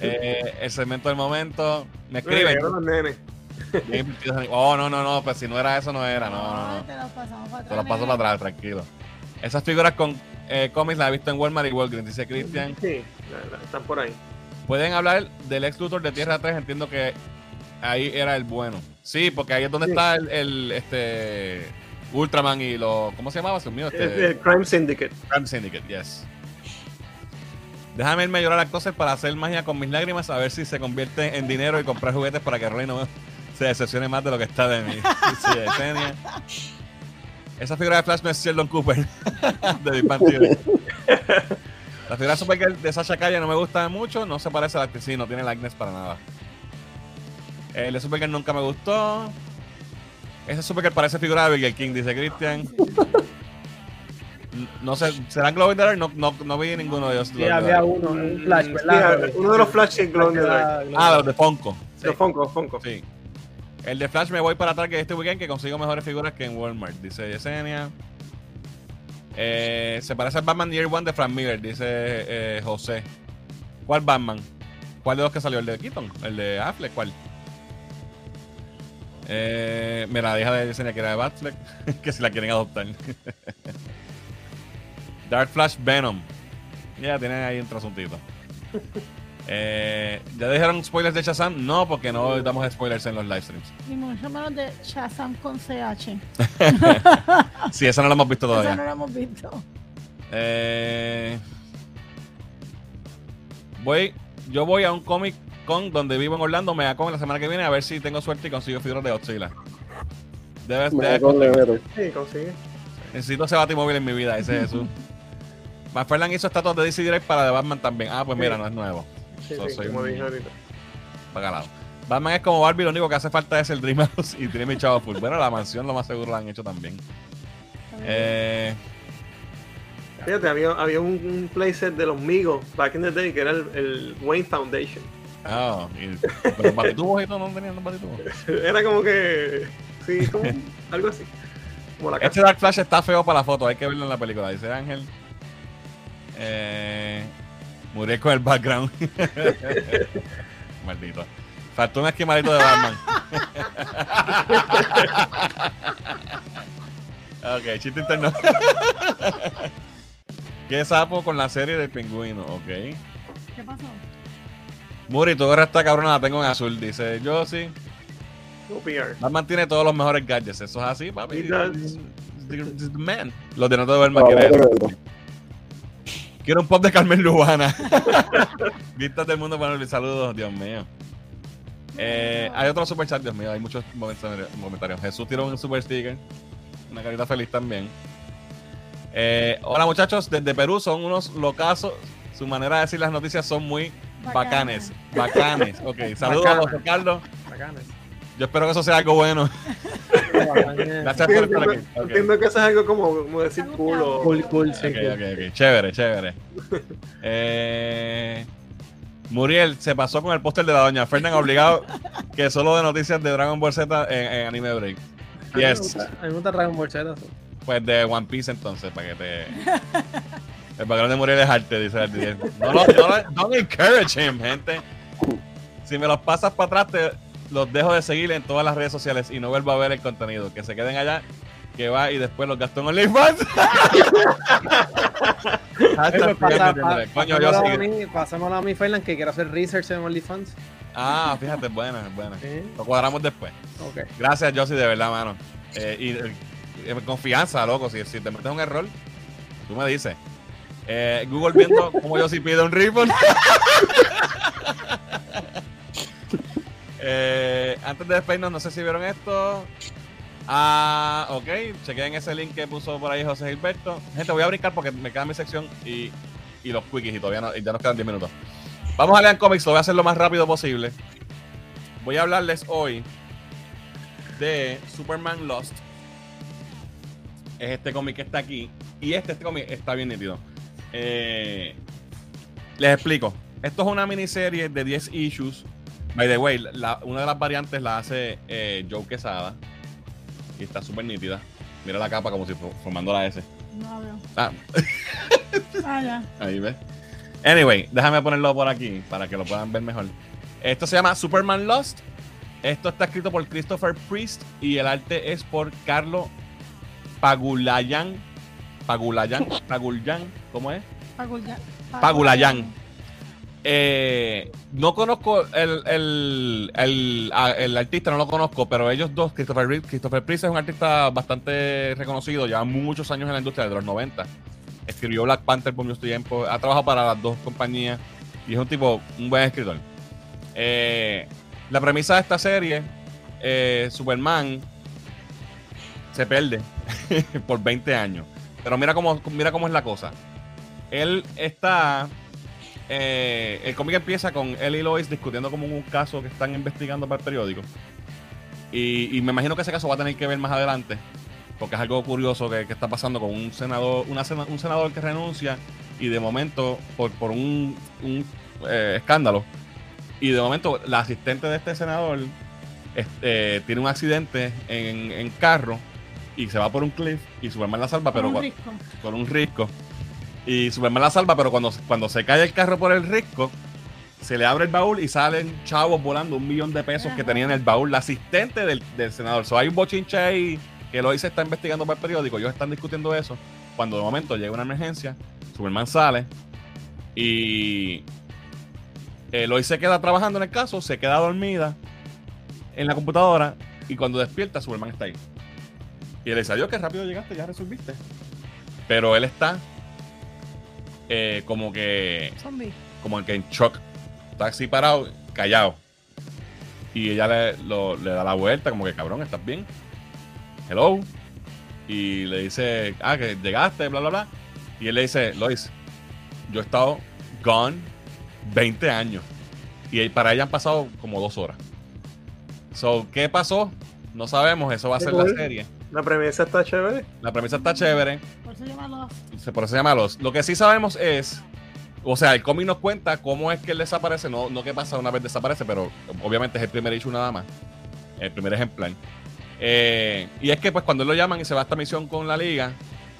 Eh, el segmento del momento. Me Escribe. Oh, no, no, no. Pues si no era eso, no era. No, no, no. Te los pasamos para atrás. Te los paso para atrás, tranquilo. Esas figuras con eh, cómics las he visto en Walmart y Walgreens, dice Christian. Sí, están por ahí. Pueden hablar del ex Luthor de Tierra 3, entiendo que ahí era el bueno. Sí, porque ahí es donde Sí. está el, el, este Ultraman y los. ¿Cómo se llamaba? Mío, Es este. el Crime Syndicate. Crime Syndicate, yes. Déjame irme a llorar a cosas para hacer magia con mis lágrimas, a ver si se convierte en dinero y comprar juguetes para que Roy no se decepcione más de lo que está de mí. Sí. Esa figura de Flash no es Sheldon Cooper de Big Bang Theory. La figura de Supergirl de Sasha Calle no me gusta mucho, no se parece a la actriz, sí, no tiene likeness para nada. El de Supergirl nunca me gustó. Ese Supergirl parece figura de Burger King, dice Christian. No sé, ¿serán Glow in the Dark? No, no, no vi ninguno de ellos. Sí, había uno, un flash, Sí, ¿verdad? uno de los Flash sí, Glow in the Dark. Ah, los de Funko. Los Funko, Funko. Sí. El de Flash me voy para atrás que este weekend que consigo mejores figuras que en Walmart, dice Yesenia. Eh, se parece al Batman Year One de Frank Miller, dice eh, José. ¿Cuál Batman? ¿Cuál de los que salió? ¿El de Keaton? ¿El de Affleck? ¿Cuál? Eh, mira, la hija de Yesenia que era de Batfleck, que si la quieren adoptar. Dark Flash Venom. Ya tienen ahí un trasuntito. Eh, ¿Ya dijeron spoilers de Shazam? No, porque no damos spoilers en los live streams. Ni mucho menos de Shazam con CH. Sí, esa no la hemos visto todavía. no lo hemos visto. Eh, voy, yo voy a un Comic Con donde vivo en Orlando, me con la semana que viene a ver si tengo suerte y consigo figuras de Godzilla. Debes, da. Sí, consigue. necesito ese Batimóvil en mi vida, ese es Jesús. McFarlane hizo estatuas de DC Direct para de Batman también. Ah, pues mira, no es nuevo. Sí, So, sí, soy como un- dije ahorita. Batman es como Barbie, lo único que hace falta es el Dreamhouse y tiene mi chavo full. Bueno, la mansión lo más seguro lo han hecho también. Eh, Fíjate, había, había un, un playset de los Migos back in the day que era el, el Wayne Foundation. Ah, y, pero los batitubos y todo no tenían los batitubos. Era como que. Sí, como algo así. Como la Este. Dark Flash está feo para la foto, hay que verlo en la película, dice Ángel. Eh, Muriel con el background. Maldito. Faltó un esquemadito de Batman. ok, chiste interno. ¿Qué sapo con la serie del pingüino? Ok. ¿Qué pasó? Muri, tu gorra está cabrona, la tengo en azul. Dice, yo sí. Batman tiene todos los mejores gadgets. Eso es así, papi. Does. Man. Los de no te duermas, No. Quiero un pop de Carmen Lubana. Vistas del mundo para saludos, Dios mío. Eh, hay otro super chat, Dios mío, hay muchos momentarios. momentarios. Jesús tiró un super sticker. Una carita feliz también. Eh, hola muchachos, desde Perú son unos locazos. Su manera de decir las noticias son muy bacanes. Bacanes. Ok, saludos, Bacana. José Carlos. Bacanes. Yo espero que eso sea algo bueno. Gracias por estar aquí. Entiendo que eso es algo como, como decir culo. Cool, cool, sí. Ok, cool. ok, ok. Chévere, chévere. Eh, Muriel se pasó con el póster de la doña Fernan obligado que solo de noticias de Dragon Ball Z en, en Anime Break. A mí me Yes. gusta- A mí me gusta Dragon Ball Z. Pues de One Piece entonces, para que te... El background de Muriel es arte, dice el DJ. No, lo- no, lo- don't encourage him, gente. Si me los pasas para atrás, te los dejo de seguir en todas las redes sociales y no vuelvo a ver el contenido. Que se queden allá, que va y después los gastó en OnlyFans. Pasémoslo a mí- Fernan, que quiero hacer research en OnlyFans. Ah, fíjate, buena, buena. Sí. Lo cuadramos después. Ok. Gracias, Josie, de verdad, mano. Eh, y eh, eh, confianza, loco. Si, si te metes un error, tú me dices. Eh, Google viendo cómo Josie pide un refund. Eh, antes de despedirnos, no sé si vieron esto. Ah, ok. Chequen ese link que puso por ahí José Gilberto. Gente, voy a brincar porque me queda mi sección y, y los quickies y todavía no, y ya nos quedan 10 minutos. Vamos a leer cómics, lo voy a hacer lo más rápido posible. Voy a hablarles hoy de Superman Lost. Es este cómic que está aquí. Y este, este cómic está bien nítido. Eh, les explico. Esto es una miniserie de 10 issues. By the way, la- una de las variantes la hace eh, Joe Quesada. Y está súper nítida. Mira la capa como si formando la S. No veo. Ah, Ah, ya. Ahí ves. Anyway, déjame ponerlo por aquí para que lo puedan ver mejor. Esto se llama Superman Lost. Esto está escrito por Christopher Priest y el arte es por Carlo Pagulayan. Pagulayan. Pagulayan. ¿Cómo es? Pagulayan. Pagulayan. Eh, no conozco el, el, el- el artista, no lo conozco, pero ellos dos, Christopher, Reeve- Christopher Priest es un artista bastante reconocido, lleva muchos años en la industria, desde los 90. Escribió Black Panther por mucho tiempo, ha trabajado para las dos compañías y es un tipo, un buen escritor. Eh, la premisa de esta serie, eh, Superman se pierde por 20 años. Pero mira cómo, mira cómo es la cosa. Él está eh, el cómic empieza con él y Lois discutiendo como un caso que están investigando para el periódico. Y, me imagino que ese caso va a tener que ver más adelante. Porque es algo curioso que, está pasando con un senador, una un senador que renuncia y de momento, por, por un, un, eh, escándalo, y de momento la asistente de este senador este, tiene un accidente en, en carro y se va por un cliff y Superman la salva, pero con un risco. Y Superman la salva, pero cuando, cuando se cae el carro por el risco, se le abre el baúl y salen chavos volando un millón de pesos que tenía en el baúl la asistente del, del senador. So, hay un bochinche ahí que Lois está investigando para el periódico. Ellos están discutiendo eso. Cuando de momento llega una emergencia, Superman sale y eh, Lois se queda trabajando en el caso, se queda dormida en la computadora y cuando despierta, Superman está ahí. Y él dice, adiós, que rápido llegaste, ya resolviste. Pero él está eh, como que Zombie. como que en shock. Está así parado, callado. Y ella le, lo- le da la vuelta, como que cabrón, ¿estás bien? Hello. Y le dice, ah, que llegaste, bla, bla, bla. Y él le dice, Lois, yo he estado gone 20 años. Y para ella han pasado como dos horas. So, ¿qué pasó? No sabemos, eso va a ser la serie. La premisa está chévere. La premisa está chévere. Por eso llama los. Se- Por eso se llama Lost. Lo que sí sabemos es, o sea, el cómic nos cuenta cómo es que él desaparece, no, no qué pasa una vez desaparece, pero obviamente es el primer issue nada más, el primer ejemplar. Eh, y es que pues cuando lo llaman y se va a esta misión con la liga,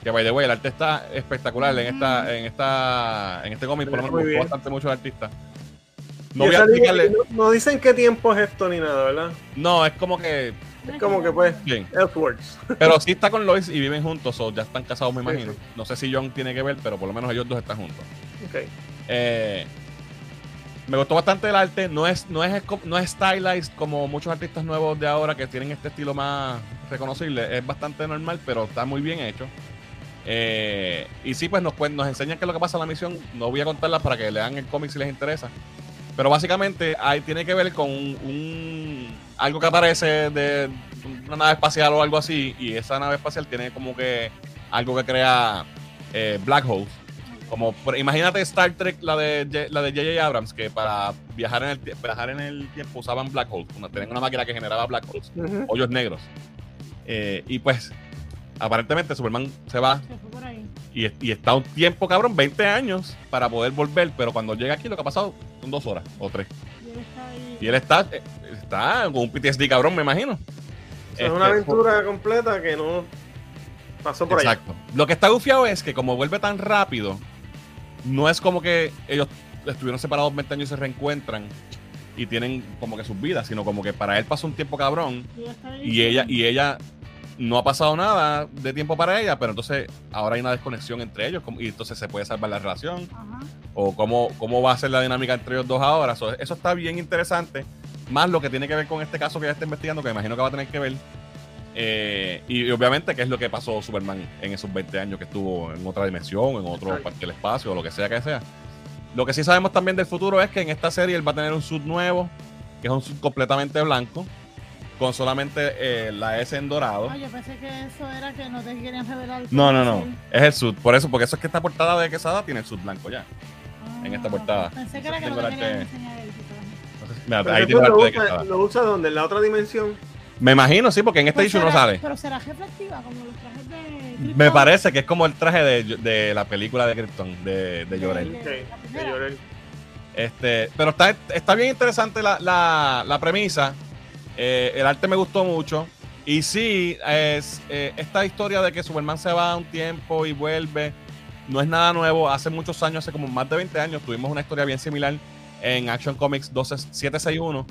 que by the way, el arte está espectacular en esta, en esta, en este cómic, por lo menos me gustó bastante mucho el artista. No voy a liga- no dicen qué tiempo es esto ni nada, ¿verdad? no, es como que, Es como que pues, bien, Elseworlds. pero sí está con Lois y viven juntos, o ya están casados me imagino. sí. No sé si John tiene que ver, pero por lo menos ellos dos están juntos. Ok. Eh, me gustó bastante el arte. No es, no, es, no es stylized como muchos artistas nuevos de ahora que tienen este estilo más reconocible. Es bastante normal, pero está muy bien hecho. Eh, y sí, pues nos, nos enseñan qué es lo que pasa en la misión. No voy a contarlas para que lean el cómic si les interesa. Pero básicamente ahí tiene que ver con un, un- algo que aparece de una nave espacial o algo así. Y esa nave espacial tiene como que algo que crea eh, black holes. Como por- imagínate Star Trek, la de J- la de J.J. Abrams, que para viajar en el viajar en el tiempo usaban black holes. Una, tenían una máquina que generaba black holes, hoyos negros. Eh, y pues, aparentemente Superman se va Se fue por ahí. y, y está un tiempo, cabrón, 20 años para poder volver. Pero cuando llega aquí, lo que ha pasado son dos horas o tres. Y él está está, con un PTSD, cabrón, me imagino. O sea, es una Este, aventura completa que no pasó por allá. Exacto. Lo que está gufiado es que como vuelve tan rápido, no es como que ellos estuvieron separados 20 años y se reencuentran y tienen como que sus vidas, sino como que para él pasó un tiempo cabrón y ella y ella no ha pasado nada de tiempo para ella, pero entonces ahora hay una desconexión entre ellos como- y entonces se puede salvar la relación Ajá. o cómo, cómo va a ser la dinámica entre ellos dos ahora. So, eso está bien interesante. Más lo que tiene que ver con este caso que ella está investigando, que me imagino que va a tener que ver. Eh, y, obviamente, qué es lo que pasó Superman en esos 20 años que estuvo en otra dimensión, en otro Exacto. parte del espacio, o lo que sea que sea. Lo que sí sabemos también del futuro es que en esta serie él va a tener un suit nuevo, que es un suit completamente blanco, con solamente eh, la S en dorado. Ah, yo pensé que eso era que no te querían revelar. No, no, no. es Es el suit. Por eso, porque eso es que esta portada de Quesada tiene el suit blanco ya. él. en esta Ah, portada. Pensé que era que no te el querían arte- enseñar el mira, ahí tiene el lo, usa, lo usa donde, en la otra dimensión. Me imagino, sí, porque en este issue no será- sale. Pero será reflectiva, como los trajes de. Me Krypton. parece que es como el traje de, de la película de Krypton, de, de Jor-El. De- la de. Jor-El. Este, pero está, está bien interesante la, la- la premisa. Eh, el arte me gustó mucho. Y sí, es, eh, esta historia de que Superman se va un tiempo y vuelve, no es nada nuevo. Hace muchos años, hace como más de 20 años, tuvimos una historia bien similar en Action Comics 12 761,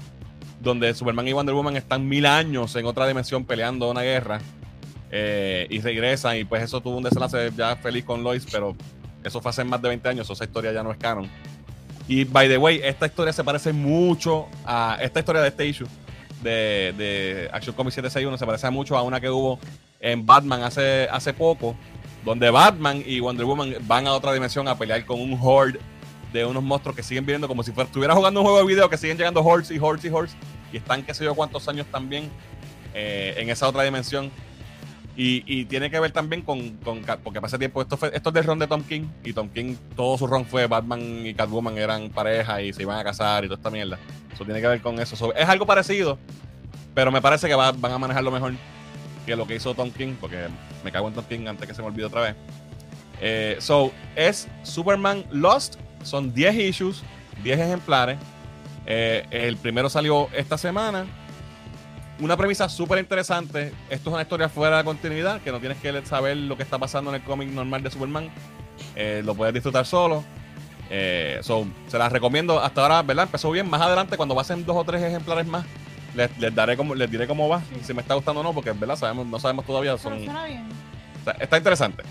donde Superman y Wonder Woman están mil años en otra dimensión peleando una guerra. eh, y regresan, y pues eso tuvo un desenlace ya feliz con Lois, pero eso fue hace más de 20 años, esa historia ya no es canon. Y by the way, esta historia se parece mucho a esta historia de este issue de, de Action Comics 761, se parece mucho a una que hubo en Batman hace, hace poco, donde Batman y Wonder Woman van a otra dimensión a pelear con un horde de unos monstruos que siguen viendo como si fuera, estuviera jugando un juego de video que siguen llegando hordes y hordes y hordes y están qué sé yo cuántos años también eh, en esa otra dimensión. Y, y tiene que ver también con, con porque ese tiempo esto fue esto es del ron de Tom King y Tom King todo su ron fue Batman y Catwoman eran pareja y se iban a casar y toda esta mierda. Eso tiene que ver con eso. So, es algo parecido, pero me parece que va- van a manejarlo mejor que lo que hizo Tom King, porque me cago en Tom King antes que se me olvide otra vez. Eh, so, es Superman Lost, son 10 issues, 10 ejemplares. Eh, el primero salió esta semana. Una premisa súper interesante. Esto es una historia fuera de continuidad, que no tienes que saber lo que está pasando en el cómic normal de Superman. Eh, lo puedes disfrutar solo. Eh, so, se las recomiendo hasta ahora, ¿verdad? Empezó bien. Más adelante, cuando pasen dos o tres ejemplares más, les, les daré como, les diré cómo va, si me está gustando o no, porque ¿verdad? Sabemos, no sabemos todavía. Son, Pero suena bien. o sea, está interesante.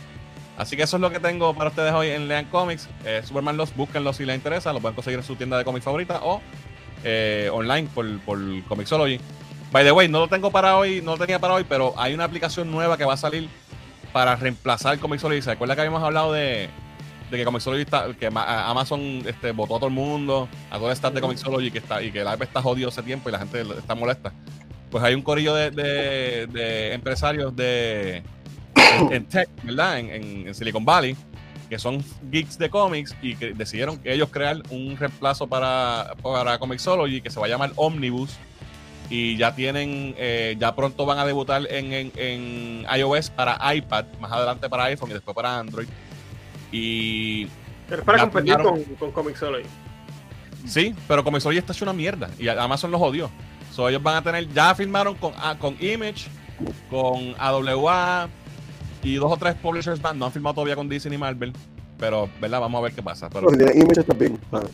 Así que eso es lo que tengo para ustedes hoy en Lean Comics. Eh, Superman los, búsquenlo si les interesa. Lo pueden conseguir en su tienda de cómics favorita o eh, online por, por Comixology. By the way, no lo tengo para hoy, no lo tenía para hoy, pero hay una aplicación nueva que va a salir para reemplazar Comixology. ¿Se acuerda que habíamos hablado de, de que Comixology está, que Ma- Amazon este, votó a todo el mundo, a todo el staff de Comixology que está, y que la app está jodido hace tiempo y la gente está molesta? Pues hay un corillo de, de- de empresarios de en, en tech, ¿verdad? En, en- en Silicon Valley, que son geeks de cómics y que decidieron que ellos crear un reemplazo para, para Comixology que se va a llamar Omnibus. Y ya tienen, eh, ya pronto van a debutar en, en- en iOS para iPad, más adelante para iPhone y después para Android. Y Pero es para competir con, con Comixology. Sí, pero Comixology está hecho una mierda y Amazon los odió. So, ellos van a tener, ya firmaron con, ah, con Image, con AWA y dos o tres publishers más. No han firmado todavía con Disney ni Marvel, pero, ¿verdad? Vamos a ver qué pasa. Pero, Pero image está bien. Vale.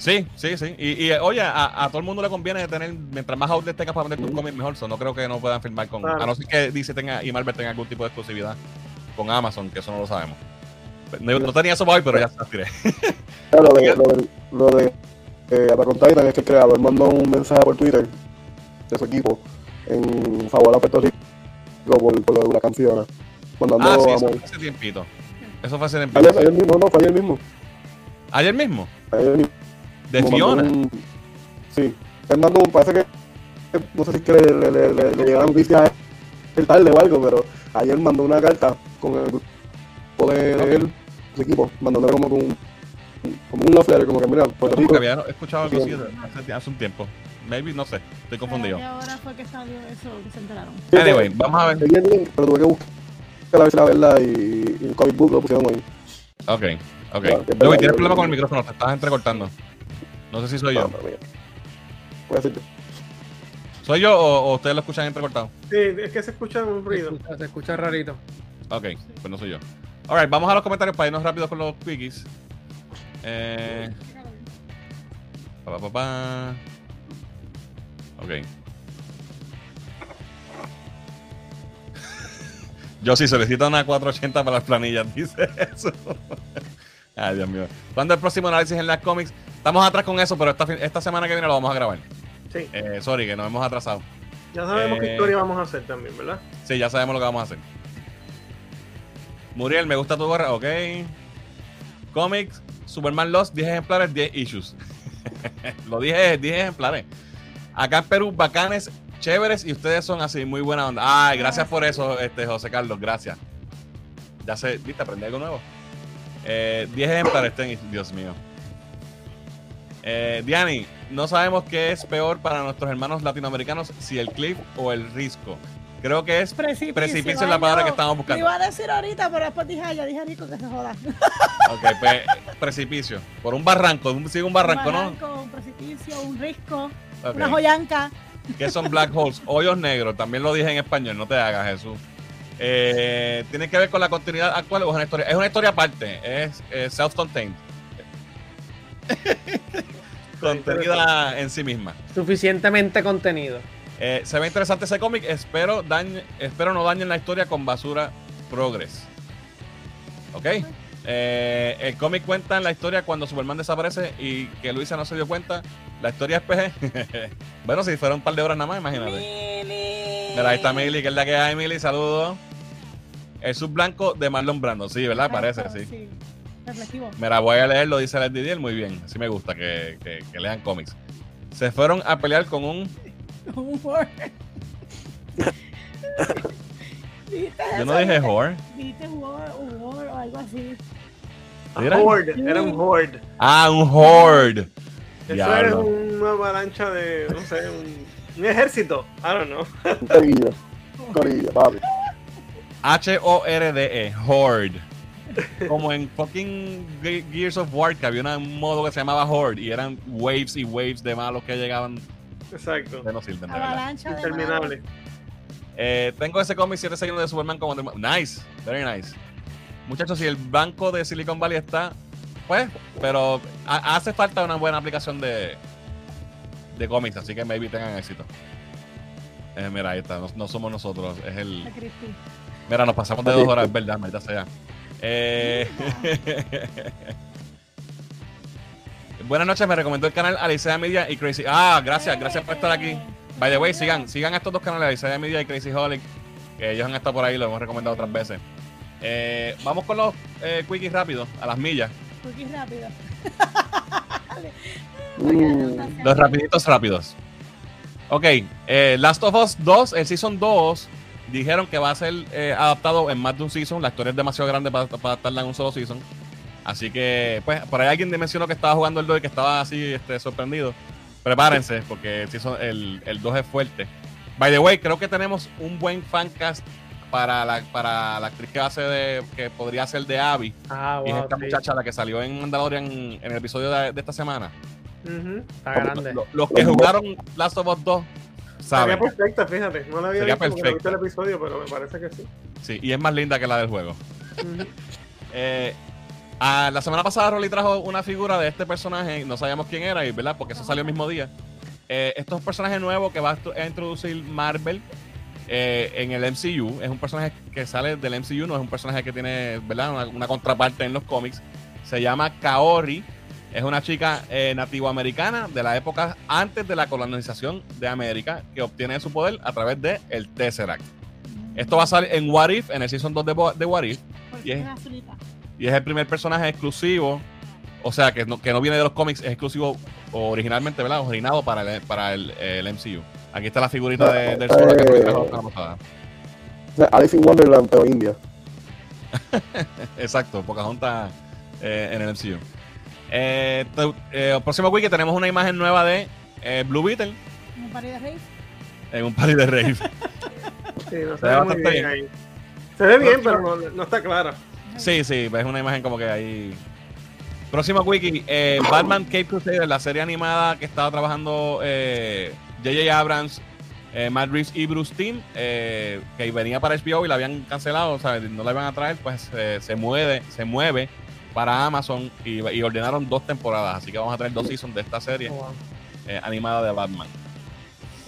Sí, sí, sí. Y, y, oye, a, a todo el mundo le conviene tener, mientras más outlets tengas para vender tus cómics, mejor. So, no creo que no puedan firmar con, Claro. a no ser que Disney tenga y Marvel tenga algún tipo de exclusividad con Amazon, que eso no lo sabemos. No, no tenía eso hoy, pero ya se las tiré. Lo de, lo de, lo de eh, Titan es que el creador mandó un mensaje por Twitter de su equipo en favor a Puerto Rico por, por lo de una canción. Mandando Ah, sí, eso fue hace tiempito. Eso fue hace tiempito. Ayer, ayer mismo, no, fue ayer mismo. Ayer mismo, Ayer mismo. De Fiona. un- sí, él mandó un, parece que, no sé si es que le, le, le, le, le llegó la noticia a él tarde o algo, pero ayer mandó una carta con el grupo de, de él, su equipo, mandándole como con un, como un love como que mira, Puerto Como que Rico, había escuchado algo así hace, hace un tiempo. Maybe, no sé, estoy confundido. ¿Qué hora fue que salió eso que se enteraron? Anyway, vamos a ver. Seguí el link, pero tuve que buscar a ver si la verdad y, y el comic book lo pusieron ahí. Ok, ok. Verdad, tienes problema con el micrófono, te estás entrecortando. No sé si soy yo. Voy a decirte. ¿Soy yo o, o ustedes lo escuchan entrecortado? Sí, es que se escucha un Se ruido. escucha, se escucha rarito. Ok, pues no soy yo. Alright, vamos a los comentarios para irnos rápido con los quickies. Eh. Pa, pa, pa, pa. Ok. Yo sí solicito una 480 para las planillas, dice eso. Ay, Dios mío. ¿Cuándo el próximo análisis en las cómics? Estamos atrás con eso, pero esta, esta semana que viene lo vamos a grabar. Sí, Eh, sorry, que nos hemos atrasado. ya sabemos Eh, qué historia vamos a hacer también, ¿verdad? Sí, ya sabemos lo que vamos a hacer. Muriel, me gusta tu gorra. Ok. Comics, Superman Lost, 10 ejemplares, 10 issues. lo dije, 10 ejemplares. Acá en Perú, bacanes, chéveres y ustedes son así, muy buena onda. Ay, gracias por eso, este, José Carlos, gracias. Ya sé, viste, aprendí algo nuevo. Eh, 10 ejemplares, ten- Dios mío. Eh, Diani, no sabemos qué es peor para nuestros hermanos latinoamericanos, si el cliff o el risco. Creo que es Precipicio. Precipicio es la palabra no. que estamos Lo buscando. iba a decir ahorita, pero después dije, ay, ya dije rico que se joda. Ok, pues, precipicio. Por un barranco, un- sigue un barranco, un ¿no? un precipicio, un risco, una joyanca. ¿Qué son black holes? Hoyos negros. También lo dije en español, no te hagas, Jesús. Eh, ¿Tiene que ver con la continuidad actual o es una historia? Es una historia aparte, es eh, self-contained. Contenida en sí misma. Suficientemente contenido. Eh, se ve interesante ese cómic. Espero, dañe- espero no dañen la historia con basura progress. ¿Ok? Eh, el cómic cuenta en la historia cuando Superman desaparece y que Luisa no se dio cuenta. La historia es PG. bueno, si fueron un par de horas nada más, imagínate. Mili. Mira, ahí está Milly, que es la que hay, Milly. Saludos. El sub blanco de Marlon Brando. Sí, ¿verdad? Parece, sí. Reflexivo. Mira, voy a leerlo, dice el Didier. Muy bien. Así me gusta que, que- que lean cómics. Se fueron a pelear con un. Un whore. ¿Viste Yo no dije whore. ¿Viste whore, o algo así? A Mira. horde, era un horde. Ah, un horde. Eso es Diablo. una avalancha de, no sé, un, un ejército. I don't know. Un corillo, un corillo, papi. H-O-R-D-E. E, Horde. Como en fucking Ge- Gears of War, que había un modo que se llamaba Horde y eran waves y waves de malos que llegaban. Exacto. De no sirven, Interminable. Eh, tengo ese cómic 7 seguidos de Superman como de- Nice, very nice. Muchachos, si el banco de Silicon Valley está pues, pero ha- hace falta una buena aplicación de, de cómics, así que maybe tengan éxito. Eh, mira, ahí está, no, no somos nosotros, es el... Mira, nos pasamos de dos horas, es verdad, maldita sea. Eh, Buenas noches, me recomendó el canal Alicea Media y Crazy. Ah, gracias, gracias por estar aquí. By the way, sigan, sigan estos dos canales, Alicea Media y Crazy Holic, que ellos han estado por ahí, lo hemos recomendado otras veces. Eh, vamos con los eh, quickies rápidos, a las millas. Porque es rápido. Mm, Los rapiditos rápidos. Ok, eh, Last of Us 2, el Season 2, dijeron que va a ser eh, adaptado en más de un season. La historia es demasiado grande para, para adaptarla en un solo season. Así que, pues, por ahí alguien mencionó que estaba jugando el 2 y que estaba así este, sorprendido. Prepárense, porque el, season- el, el 2 es fuerte. By the way, creo que tenemos un buen fancast para la, para la actriz que hace de, que podría ser de Abby. Ah, y es wow, esta sí. muchacha, la que salió en Mandalorian en el episodio de, de esta semana. Está grande. Los, los que jugaron Last of Us 2 Sería perfecta, fíjate. No la había Sería visto no el episodio, pero me parece que sí. Sí, y es más linda que la del juego. Eh, ah, la semana pasada Rolly trajo una figura de este personaje, no sabíamos quién era, y ¿verdad? Porque eso salió el mismo día. Eh, esto es un personaje nuevo que va a a introducir Marvel eh, en el MCU. Es un personaje que sale del MCU, no es un personaje que tiene ¿verdad? Una, una contraparte en los cómics. Se llama Kaori. Es una chica eh, nativoamericana de la época antes de la colonización de América que obtiene su poder a través de el Tesseract. Esto va a salir en What If, en el Season 2 de, Bo- de What If. Y es-. Y es el primer personaje exclusivo. O sea, que no, que no viene de los cómics, es exclusivo originalmente, ¿verdad? Originado para el, para el, el MCU. Aquí está la figurita de, del que Eh. pasada. o sea, Alice in Wonderland, pero India. Exacto, Pocahontas eh, en el MCU. Eh, te- eh, el próximo week tenemos una imagen nueva de eh, Blue Beetle Un par de reyes. en un party de rave. Sí, no se Se ve bastante bien bien. ahí. Se ve bien, pero no, no está clara. Sí, sí, es una imagen como que ahí. Próximo wiki, eh, Batman Cape Crusader, la serie animada que estaba trabajando eh, J.J. Abrams, eh, Matt Reeves y Bruce Timm, eh, que venía para HBO y la habían cancelado, o sea, no la iban a traer, pues eh, se mueve, se mueve para Amazon y, y ordenaron dos temporadas, así que vamos a tener dos seasons de esta serie Oh, wow. eh, animada de Batman.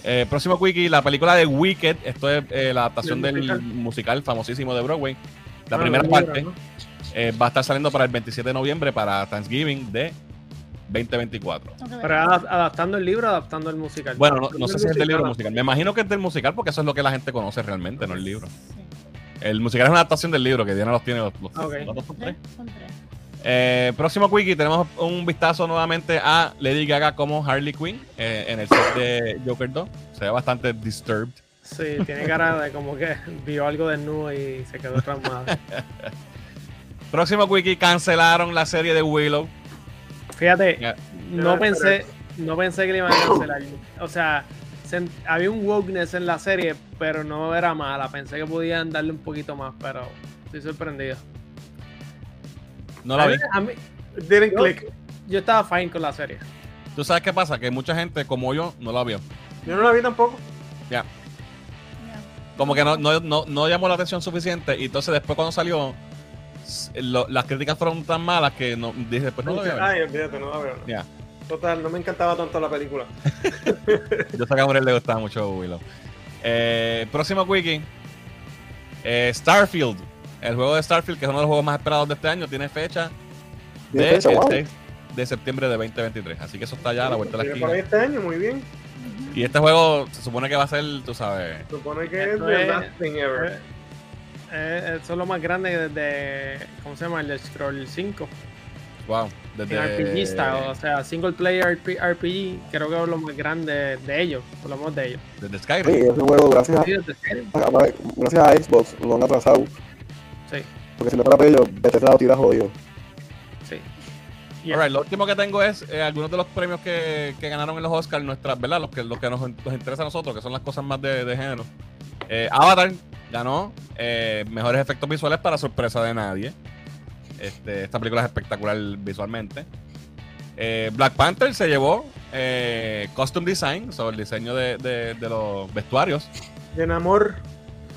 Eh, próximo wiki, la película de Wicked, esto es eh, la adaptación Del musical. musical famosísimo de Broadway. La Ah, primera parte eh, va a estar saliendo para el 27 de noviembre para Thanksgiving de 2024. Tengo que ver. Pero adap- adaptando el libro, adaptando el musical. Bueno, no, no sé si es del libro musical. musical. Me imagino que es del musical porque eso es lo que la gente conoce realmente, no el libro. Sí. El musical es una adaptación del libro que Diana los tiene los, los- Ok. los dos son tres. Tres, Son tres. Eh, próximo wiki tenemos un vistazo nuevamente a Lady Gaga como Harley Quinn eh, en el set de Joker 2. Se ve bastante disturbed. Sí, tiene cara de como que vio algo desnudo y se quedó traumado. Próximo wiki cancelaron la serie de Willow. Fíjate, no pensé, no pensé que le iban a cancelar. O sea, se- había un wokeness en la serie, pero no era mala. Pensé que podían darle un poquito más, pero estoy sorprendido. No la A vi. mí- a mí- Didn't Yo- click. yo estaba fine con la serie. ¿Tú sabes qué pasa? Que mucha gente como yo no la vio. Yo no la vi tampoco. Ya. Ya. Como que no, no, no, no llamó la atención suficiente. Y entonces después cuando salió, lo- las críticas fueron tan malas que no, dije, pues no lo voy a ver. Ay, olvídate, no la veo. Ya. Total, no me encantaba tanto la película. Yo sé que a Morel le gustaba mucho Willow. Eh, próximo wiki. Eh, Starfield. El juego de Starfield, que es uno de los juegos más esperados de este año, tiene fecha ¿Tiene de fecha? el Wow. 6 de septiembre de 2023. Así que eso está ya a la vuelta de la esquina. este año, muy bien. Y este juego se supone que va a ser, tú sabes, Supone que es the es- last thing ever. Eh, eh, eso es lo más grande de, ¿cómo se llama? El de Scroll 5. wow. En Desde, RPG style, o sea, single player RP- RPG, creo que es lo más grande de ellos, por lo menos de ellos. desde Sí, Skyrim. ese juego, gracias a, Sí, desde gracias a Xbox, lo han atrasado. Sí, Porque si no fuera por ellos, Bethesda lo tira jodido. sí. Alright, lo último que tengo es eh, algunos de los premios que, que ganaron en los Oscars, nuestras, ¿verdad? Los que, los que nos, nos interesa a nosotros, que son las cosas más de, de género. Eh, Avatar ganó eh, mejores efectos visuales para sorpresa de nadie. Este, esta película es espectacular visualmente. Eh, Black Panther se llevó eh, Costume Design, sobre el diseño de, de- de los vestuarios. De Namor.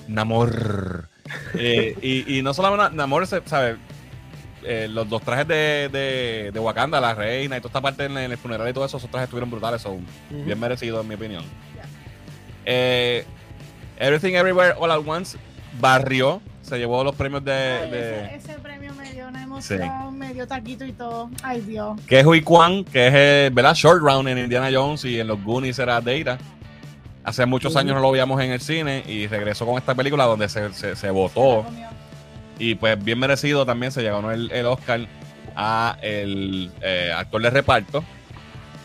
Namor. Eh, y, y no solamente Namor, se- ¿sabe? eh, los dos trajes de, de, de Wakanda, la reina y toda esta parte en, el funeral y todo eso, esos trajes estuvieron brutales, son bien merecidos en mi opinión. Eh, Everything Everywhere All at Once barrió, se llevó los premios de, Ay, de- ese, ese premio me dio una emoción, me dio taquito y todo. Ay, Dios. que es Hui Kwan, que es ¿verdad? Short Round en Indiana Jones y en los Goonies era Data. Hace muchos años no lo veíamos en el cine y regresó con esta película donde se, se, se votó. Y pues bien merecido también se ganó el, el Oscar a el eh, actor de reparto.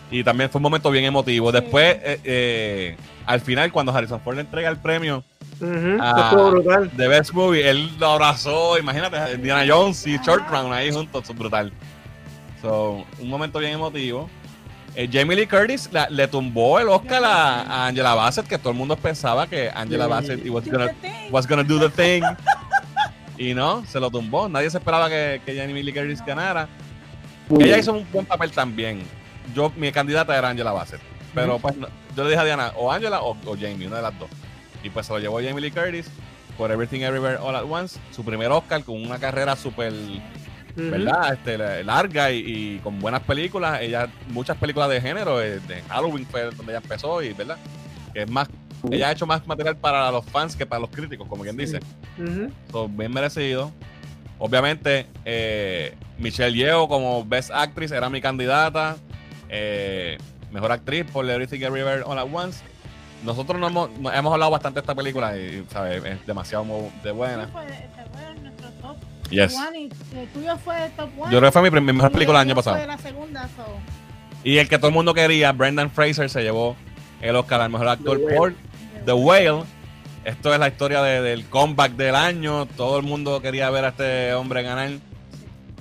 Y también fue un momento bien emotivo. Después, eh, eh, al final, cuando Harrison Ford le entrega el premio estuvo brutal. de Best Movie, él lo abrazó. Imagínate, Indiana Jones y Short Round ahí juntos, brutal. So, un momento bien emotivo. Eh, Jamie Lee Curtis la- le tumbó el Oscar a, a Angela Bassett, que todo el mundo pensaba que Angela. Bassett was gonna, was gonna do the thing. y no, se lo tumbó. Nadie se esperaba que, que Jamie Lee Curtis ganara. Muy Ella bien. hizo un buen papel también. Yo, mi candidata era Angela Bassett. Pero pues no- yo le dije a Diana, o Angela o, o Jamie, una de las dos. Y pues se lo llevó Jamie Lee Curtis por Everything Everywhere All at Once. Su primer Oscar con una carrera súper, ¿verdad? Este, la- larga y, y con buenas películas. Ella, muchas películas de género, eh, de Halloween fue donde ella empezó y, ¿verdad? Que es más, ella ha hecho más material para los fans que para los críticos, como quien dice. Ujú. So, bien merecido. Obviamente, eh, Michelle Yeoh como Best Actress era mi candidata. Eh, mejor actriz por Everything Everywhere All at Once. Nosotros no hemos, no- hemos hablado bastante de esta película y ¿sabes? es demasiado de buena. Nuestro top Yes. one y el tuyo fue top one. Yo creo que fue mi, mi mejor película del el año pasado. Fue la segunda, so. Y el que todo el mundo quería, Brendan Fraser, se llevó el Oscar al mejor actor The por The Whale. Esto es la historia de- del comeback del año. Todo el mundo quería ver a este hombre ganar.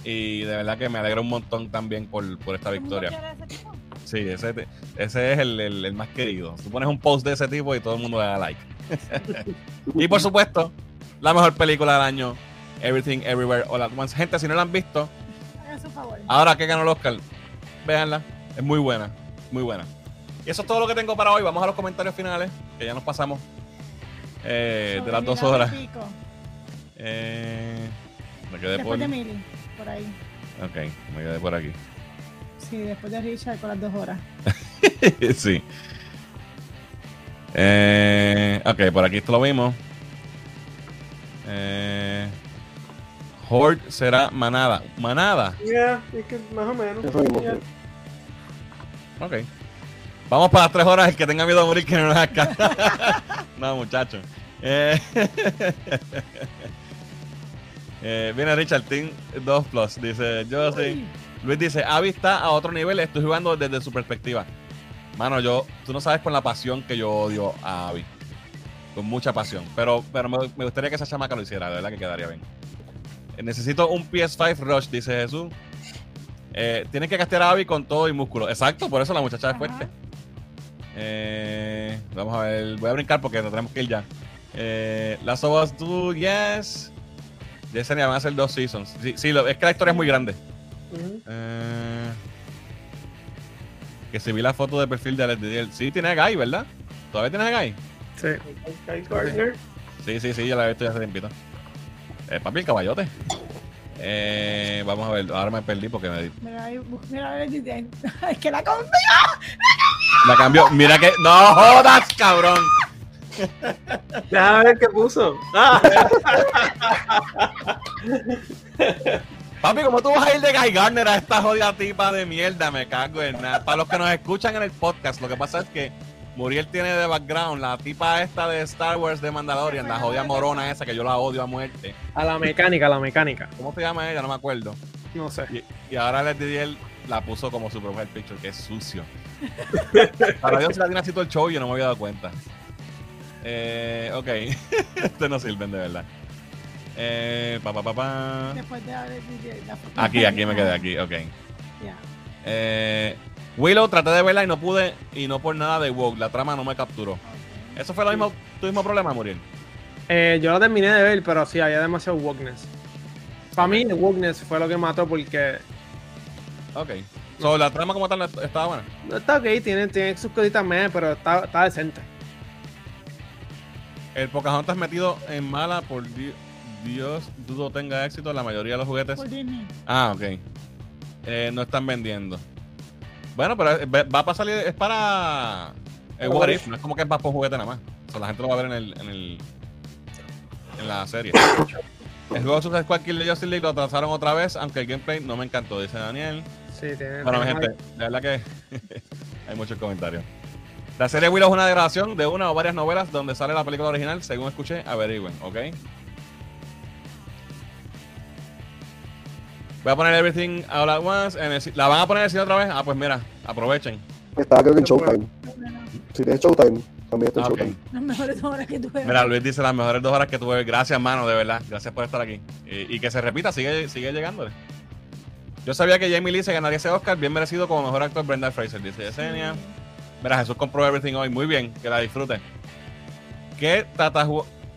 Y de verdad que me alegra un montón también por, por esta ¿Todo el mundo victoria. ese tipo? Sí, ese, ese es el, el- el más querido. Tú pones un post de ese tipo y todo el mundo le da like. y por supuesto, la mejor película del año, Everything Everywhere All at Once. Gente, si no la han visto, Hagan su favor. ahora que ganó el Oscar, véanla. Es muy buena, muy buena. Y eso es todo lo que tengo para hoy. Vamos a los comentarios finales, que ya nos pasamos eh, de las dos horas. Eh, me quedé por... Después de Mili, por ahí. Ok, me quedé por aquí. Sí, después de Richard con las dos horas. sí. Eh, ok, por aquí esto lo vimos. Eh, Horde será manada. Manada. Ya, es que más o menos. Sí. Ok. Vamos para las tres horas. El que tenga miedo a morir, que no nos haga. no, muchachos. Eh, eh, viene Richard Team 2 Plus. Dice: Yo sí. Luis dice: Avi está a otro nivel. Estoy jugando desde su perspectiva. Mano, yo, tú no sabes con la pasión que yo odio a Avi. Con mucha pasión. Pero, pero me, me gustaría que esa chamaca lo hiciera, de verdad que quedaría bien. Necesito un PS5 Rush, dice Jesús. Eh, tienes que castear a Abby con todo y músculo. Exacto, por eso la muchacha es Ajá. fuerte. Eh, vamos a ver, voy a brincar porque nos tenemos que ir ya. Eh, Last of Us 2, yes. Yesenia van a ser dos seasons. Sí, sí, lo- es que la historia es muy grande. Eh, que si vi la foto de perfil de Alex Didier. Sí, tiene a Guy, ¿verdad? ¿Todavía tienes a Guy? Sí. Sí, sí, sí, ya la he visto ya hace tiempito. Eh, papi, el caballote. Eh, vamos a ver, ahora me perdí porque me, Mira, mira, a ver, dice, es que la compré. la cambió. Mira que. ¡No jodas, cabrón! Déjame ver qué puso. Ah, Papi, ¿cómo tú vas a ir de Guy Gardner a esta jodida tipa de mierda? Me cago en nada. Para los que nos escuchan en el podcast, lo que pasa es que Muriel tiene de background la tipa esta de Star Wars de Mandalorian, la jodida morona esa que yo la odio a muerte. A la mecánica, a la mecánica. ¿Cómo se llama ella? No me acuerdo. No sé. Y, y ahora Alex Didier la puso como su profile picture, que es sucio. Para Dios, si la tiene así todo el show, yo no me había dado cuenta. Eh, ok. Este no sirven de verdad. Eh, pa, pa, pa, pa. Después de haber dice, la foto. Aquí, aquí me quedé, aquí, ok. Ya. Eh, Willow, traté de verla y no pude, y no por nada de woke, la trama no me capturó. ¿Eso fue lo mismo, tu mismo problema, Muriel? Eh, yo la terminé de ver, pero sí, había demasiado wokeness. Para mí, el wokeness fue lo que mató porque Ok. So, la trama como tal estaba buena. no está ok, tiene, tiene sus cositas meh, pero está, está decente. El Pocahontas metido en mala por Di- Dios dudo tenga éxito. La mayoría de los juguetes. Por Disney. Ah, ok. Eh, no están vendiendo. Bueno, pero eh, va para salir. Es para. eh, What If, No es como que es más por juguete nada más. O sea, la gente lo va a ver en el. En, el, en la serie. El juego Suicide Squad Kill the Justice League lo atrasaron otra vez, aunque el gameplay no me encantó, dice Daniel. Sí, tiene. Bueno, mi gente, de verdad que hay muchos comentarios. La serie Willow es una grabación de una o varias novelas donde sale la película original, según escuché, averigüen, ¿ok? Voy a poner Everything All At Once. En el ¿La van a poner en el cine otra vez? Ah, pues mira, aprovechen. Está creo que en. Showtime. Si tienes Showtime, también está en Ah. Showtime. Las mejores horas que tuve. Mira, Luis dice las mejores dos horas que tuve. Gracias, mano, de verdad. Gracias por estar aquí. Y, y que se repita, sigue, sigue llegándole. Yo sabía que Jamie Lee se ganaría ese Oscar, bien merecido como mejor actor Brenda Fraser, dice Yesenia. Mira, Jesús compró Everything hoy. Muy bien, que la disfrute. ¿Qué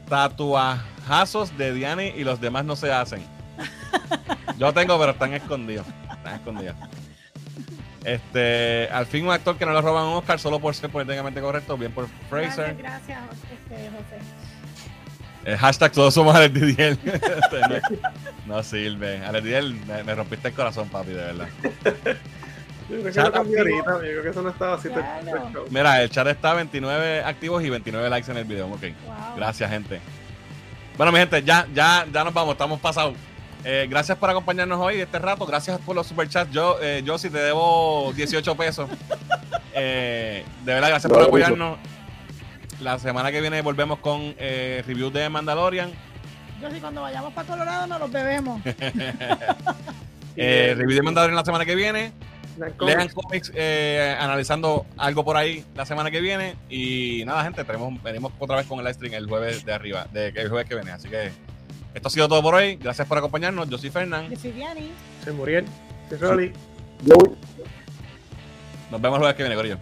tatuajazos de Diani y los demás no se hacen? Yo tengo, pero están escondidos. Están escondidos. Este, al fin un actor que no le roban un Oscar solo por ser políticamente correcto, bien por Fraser. Gracias, gracias este, José. El hashtag todos somos Alex Didier. Este, no, no sirve. Alex Didier, me, me rompiste el corazón, papi, de verdad. Yo creo que Chat lo cambié activo. ahorita, yo creo que eso no estaba así. Claro. todo el show. Mira, el chat está 29 activos y 29 likes en el video. Ok. Wow. Gracias, gente. Bueno, mi gente, ya, ya, ya nos vamos, estamos pasados. Eh, gracias por acompañarnos hoy este rato. Gracias por los superchats. Yo, eh, yo sí te debo 18 pesos. Eh, de verdad, gracias No, por no, no. apoyarnos. La semana que viene volvemos con eh, review de Mandalorian. Yo sí, cuando vayamos para Colorado nos los bebemos. Eh, review de Mandalorian la semana que viene. Lean cómics eh, analizando algo por ahí la semana que viene. Y nada, gente, tenemos, venimos otra vez con el live stream el jueves de arriba, de, el jueves que viene. Así que esto ha sido todo por hoy. Gracias por acompañarnos. Yo soy Fernán. Yo soy Diani. Soy Muriel. Soy Rolly. Yo, Nos vemos el jueves que viene, Corillo.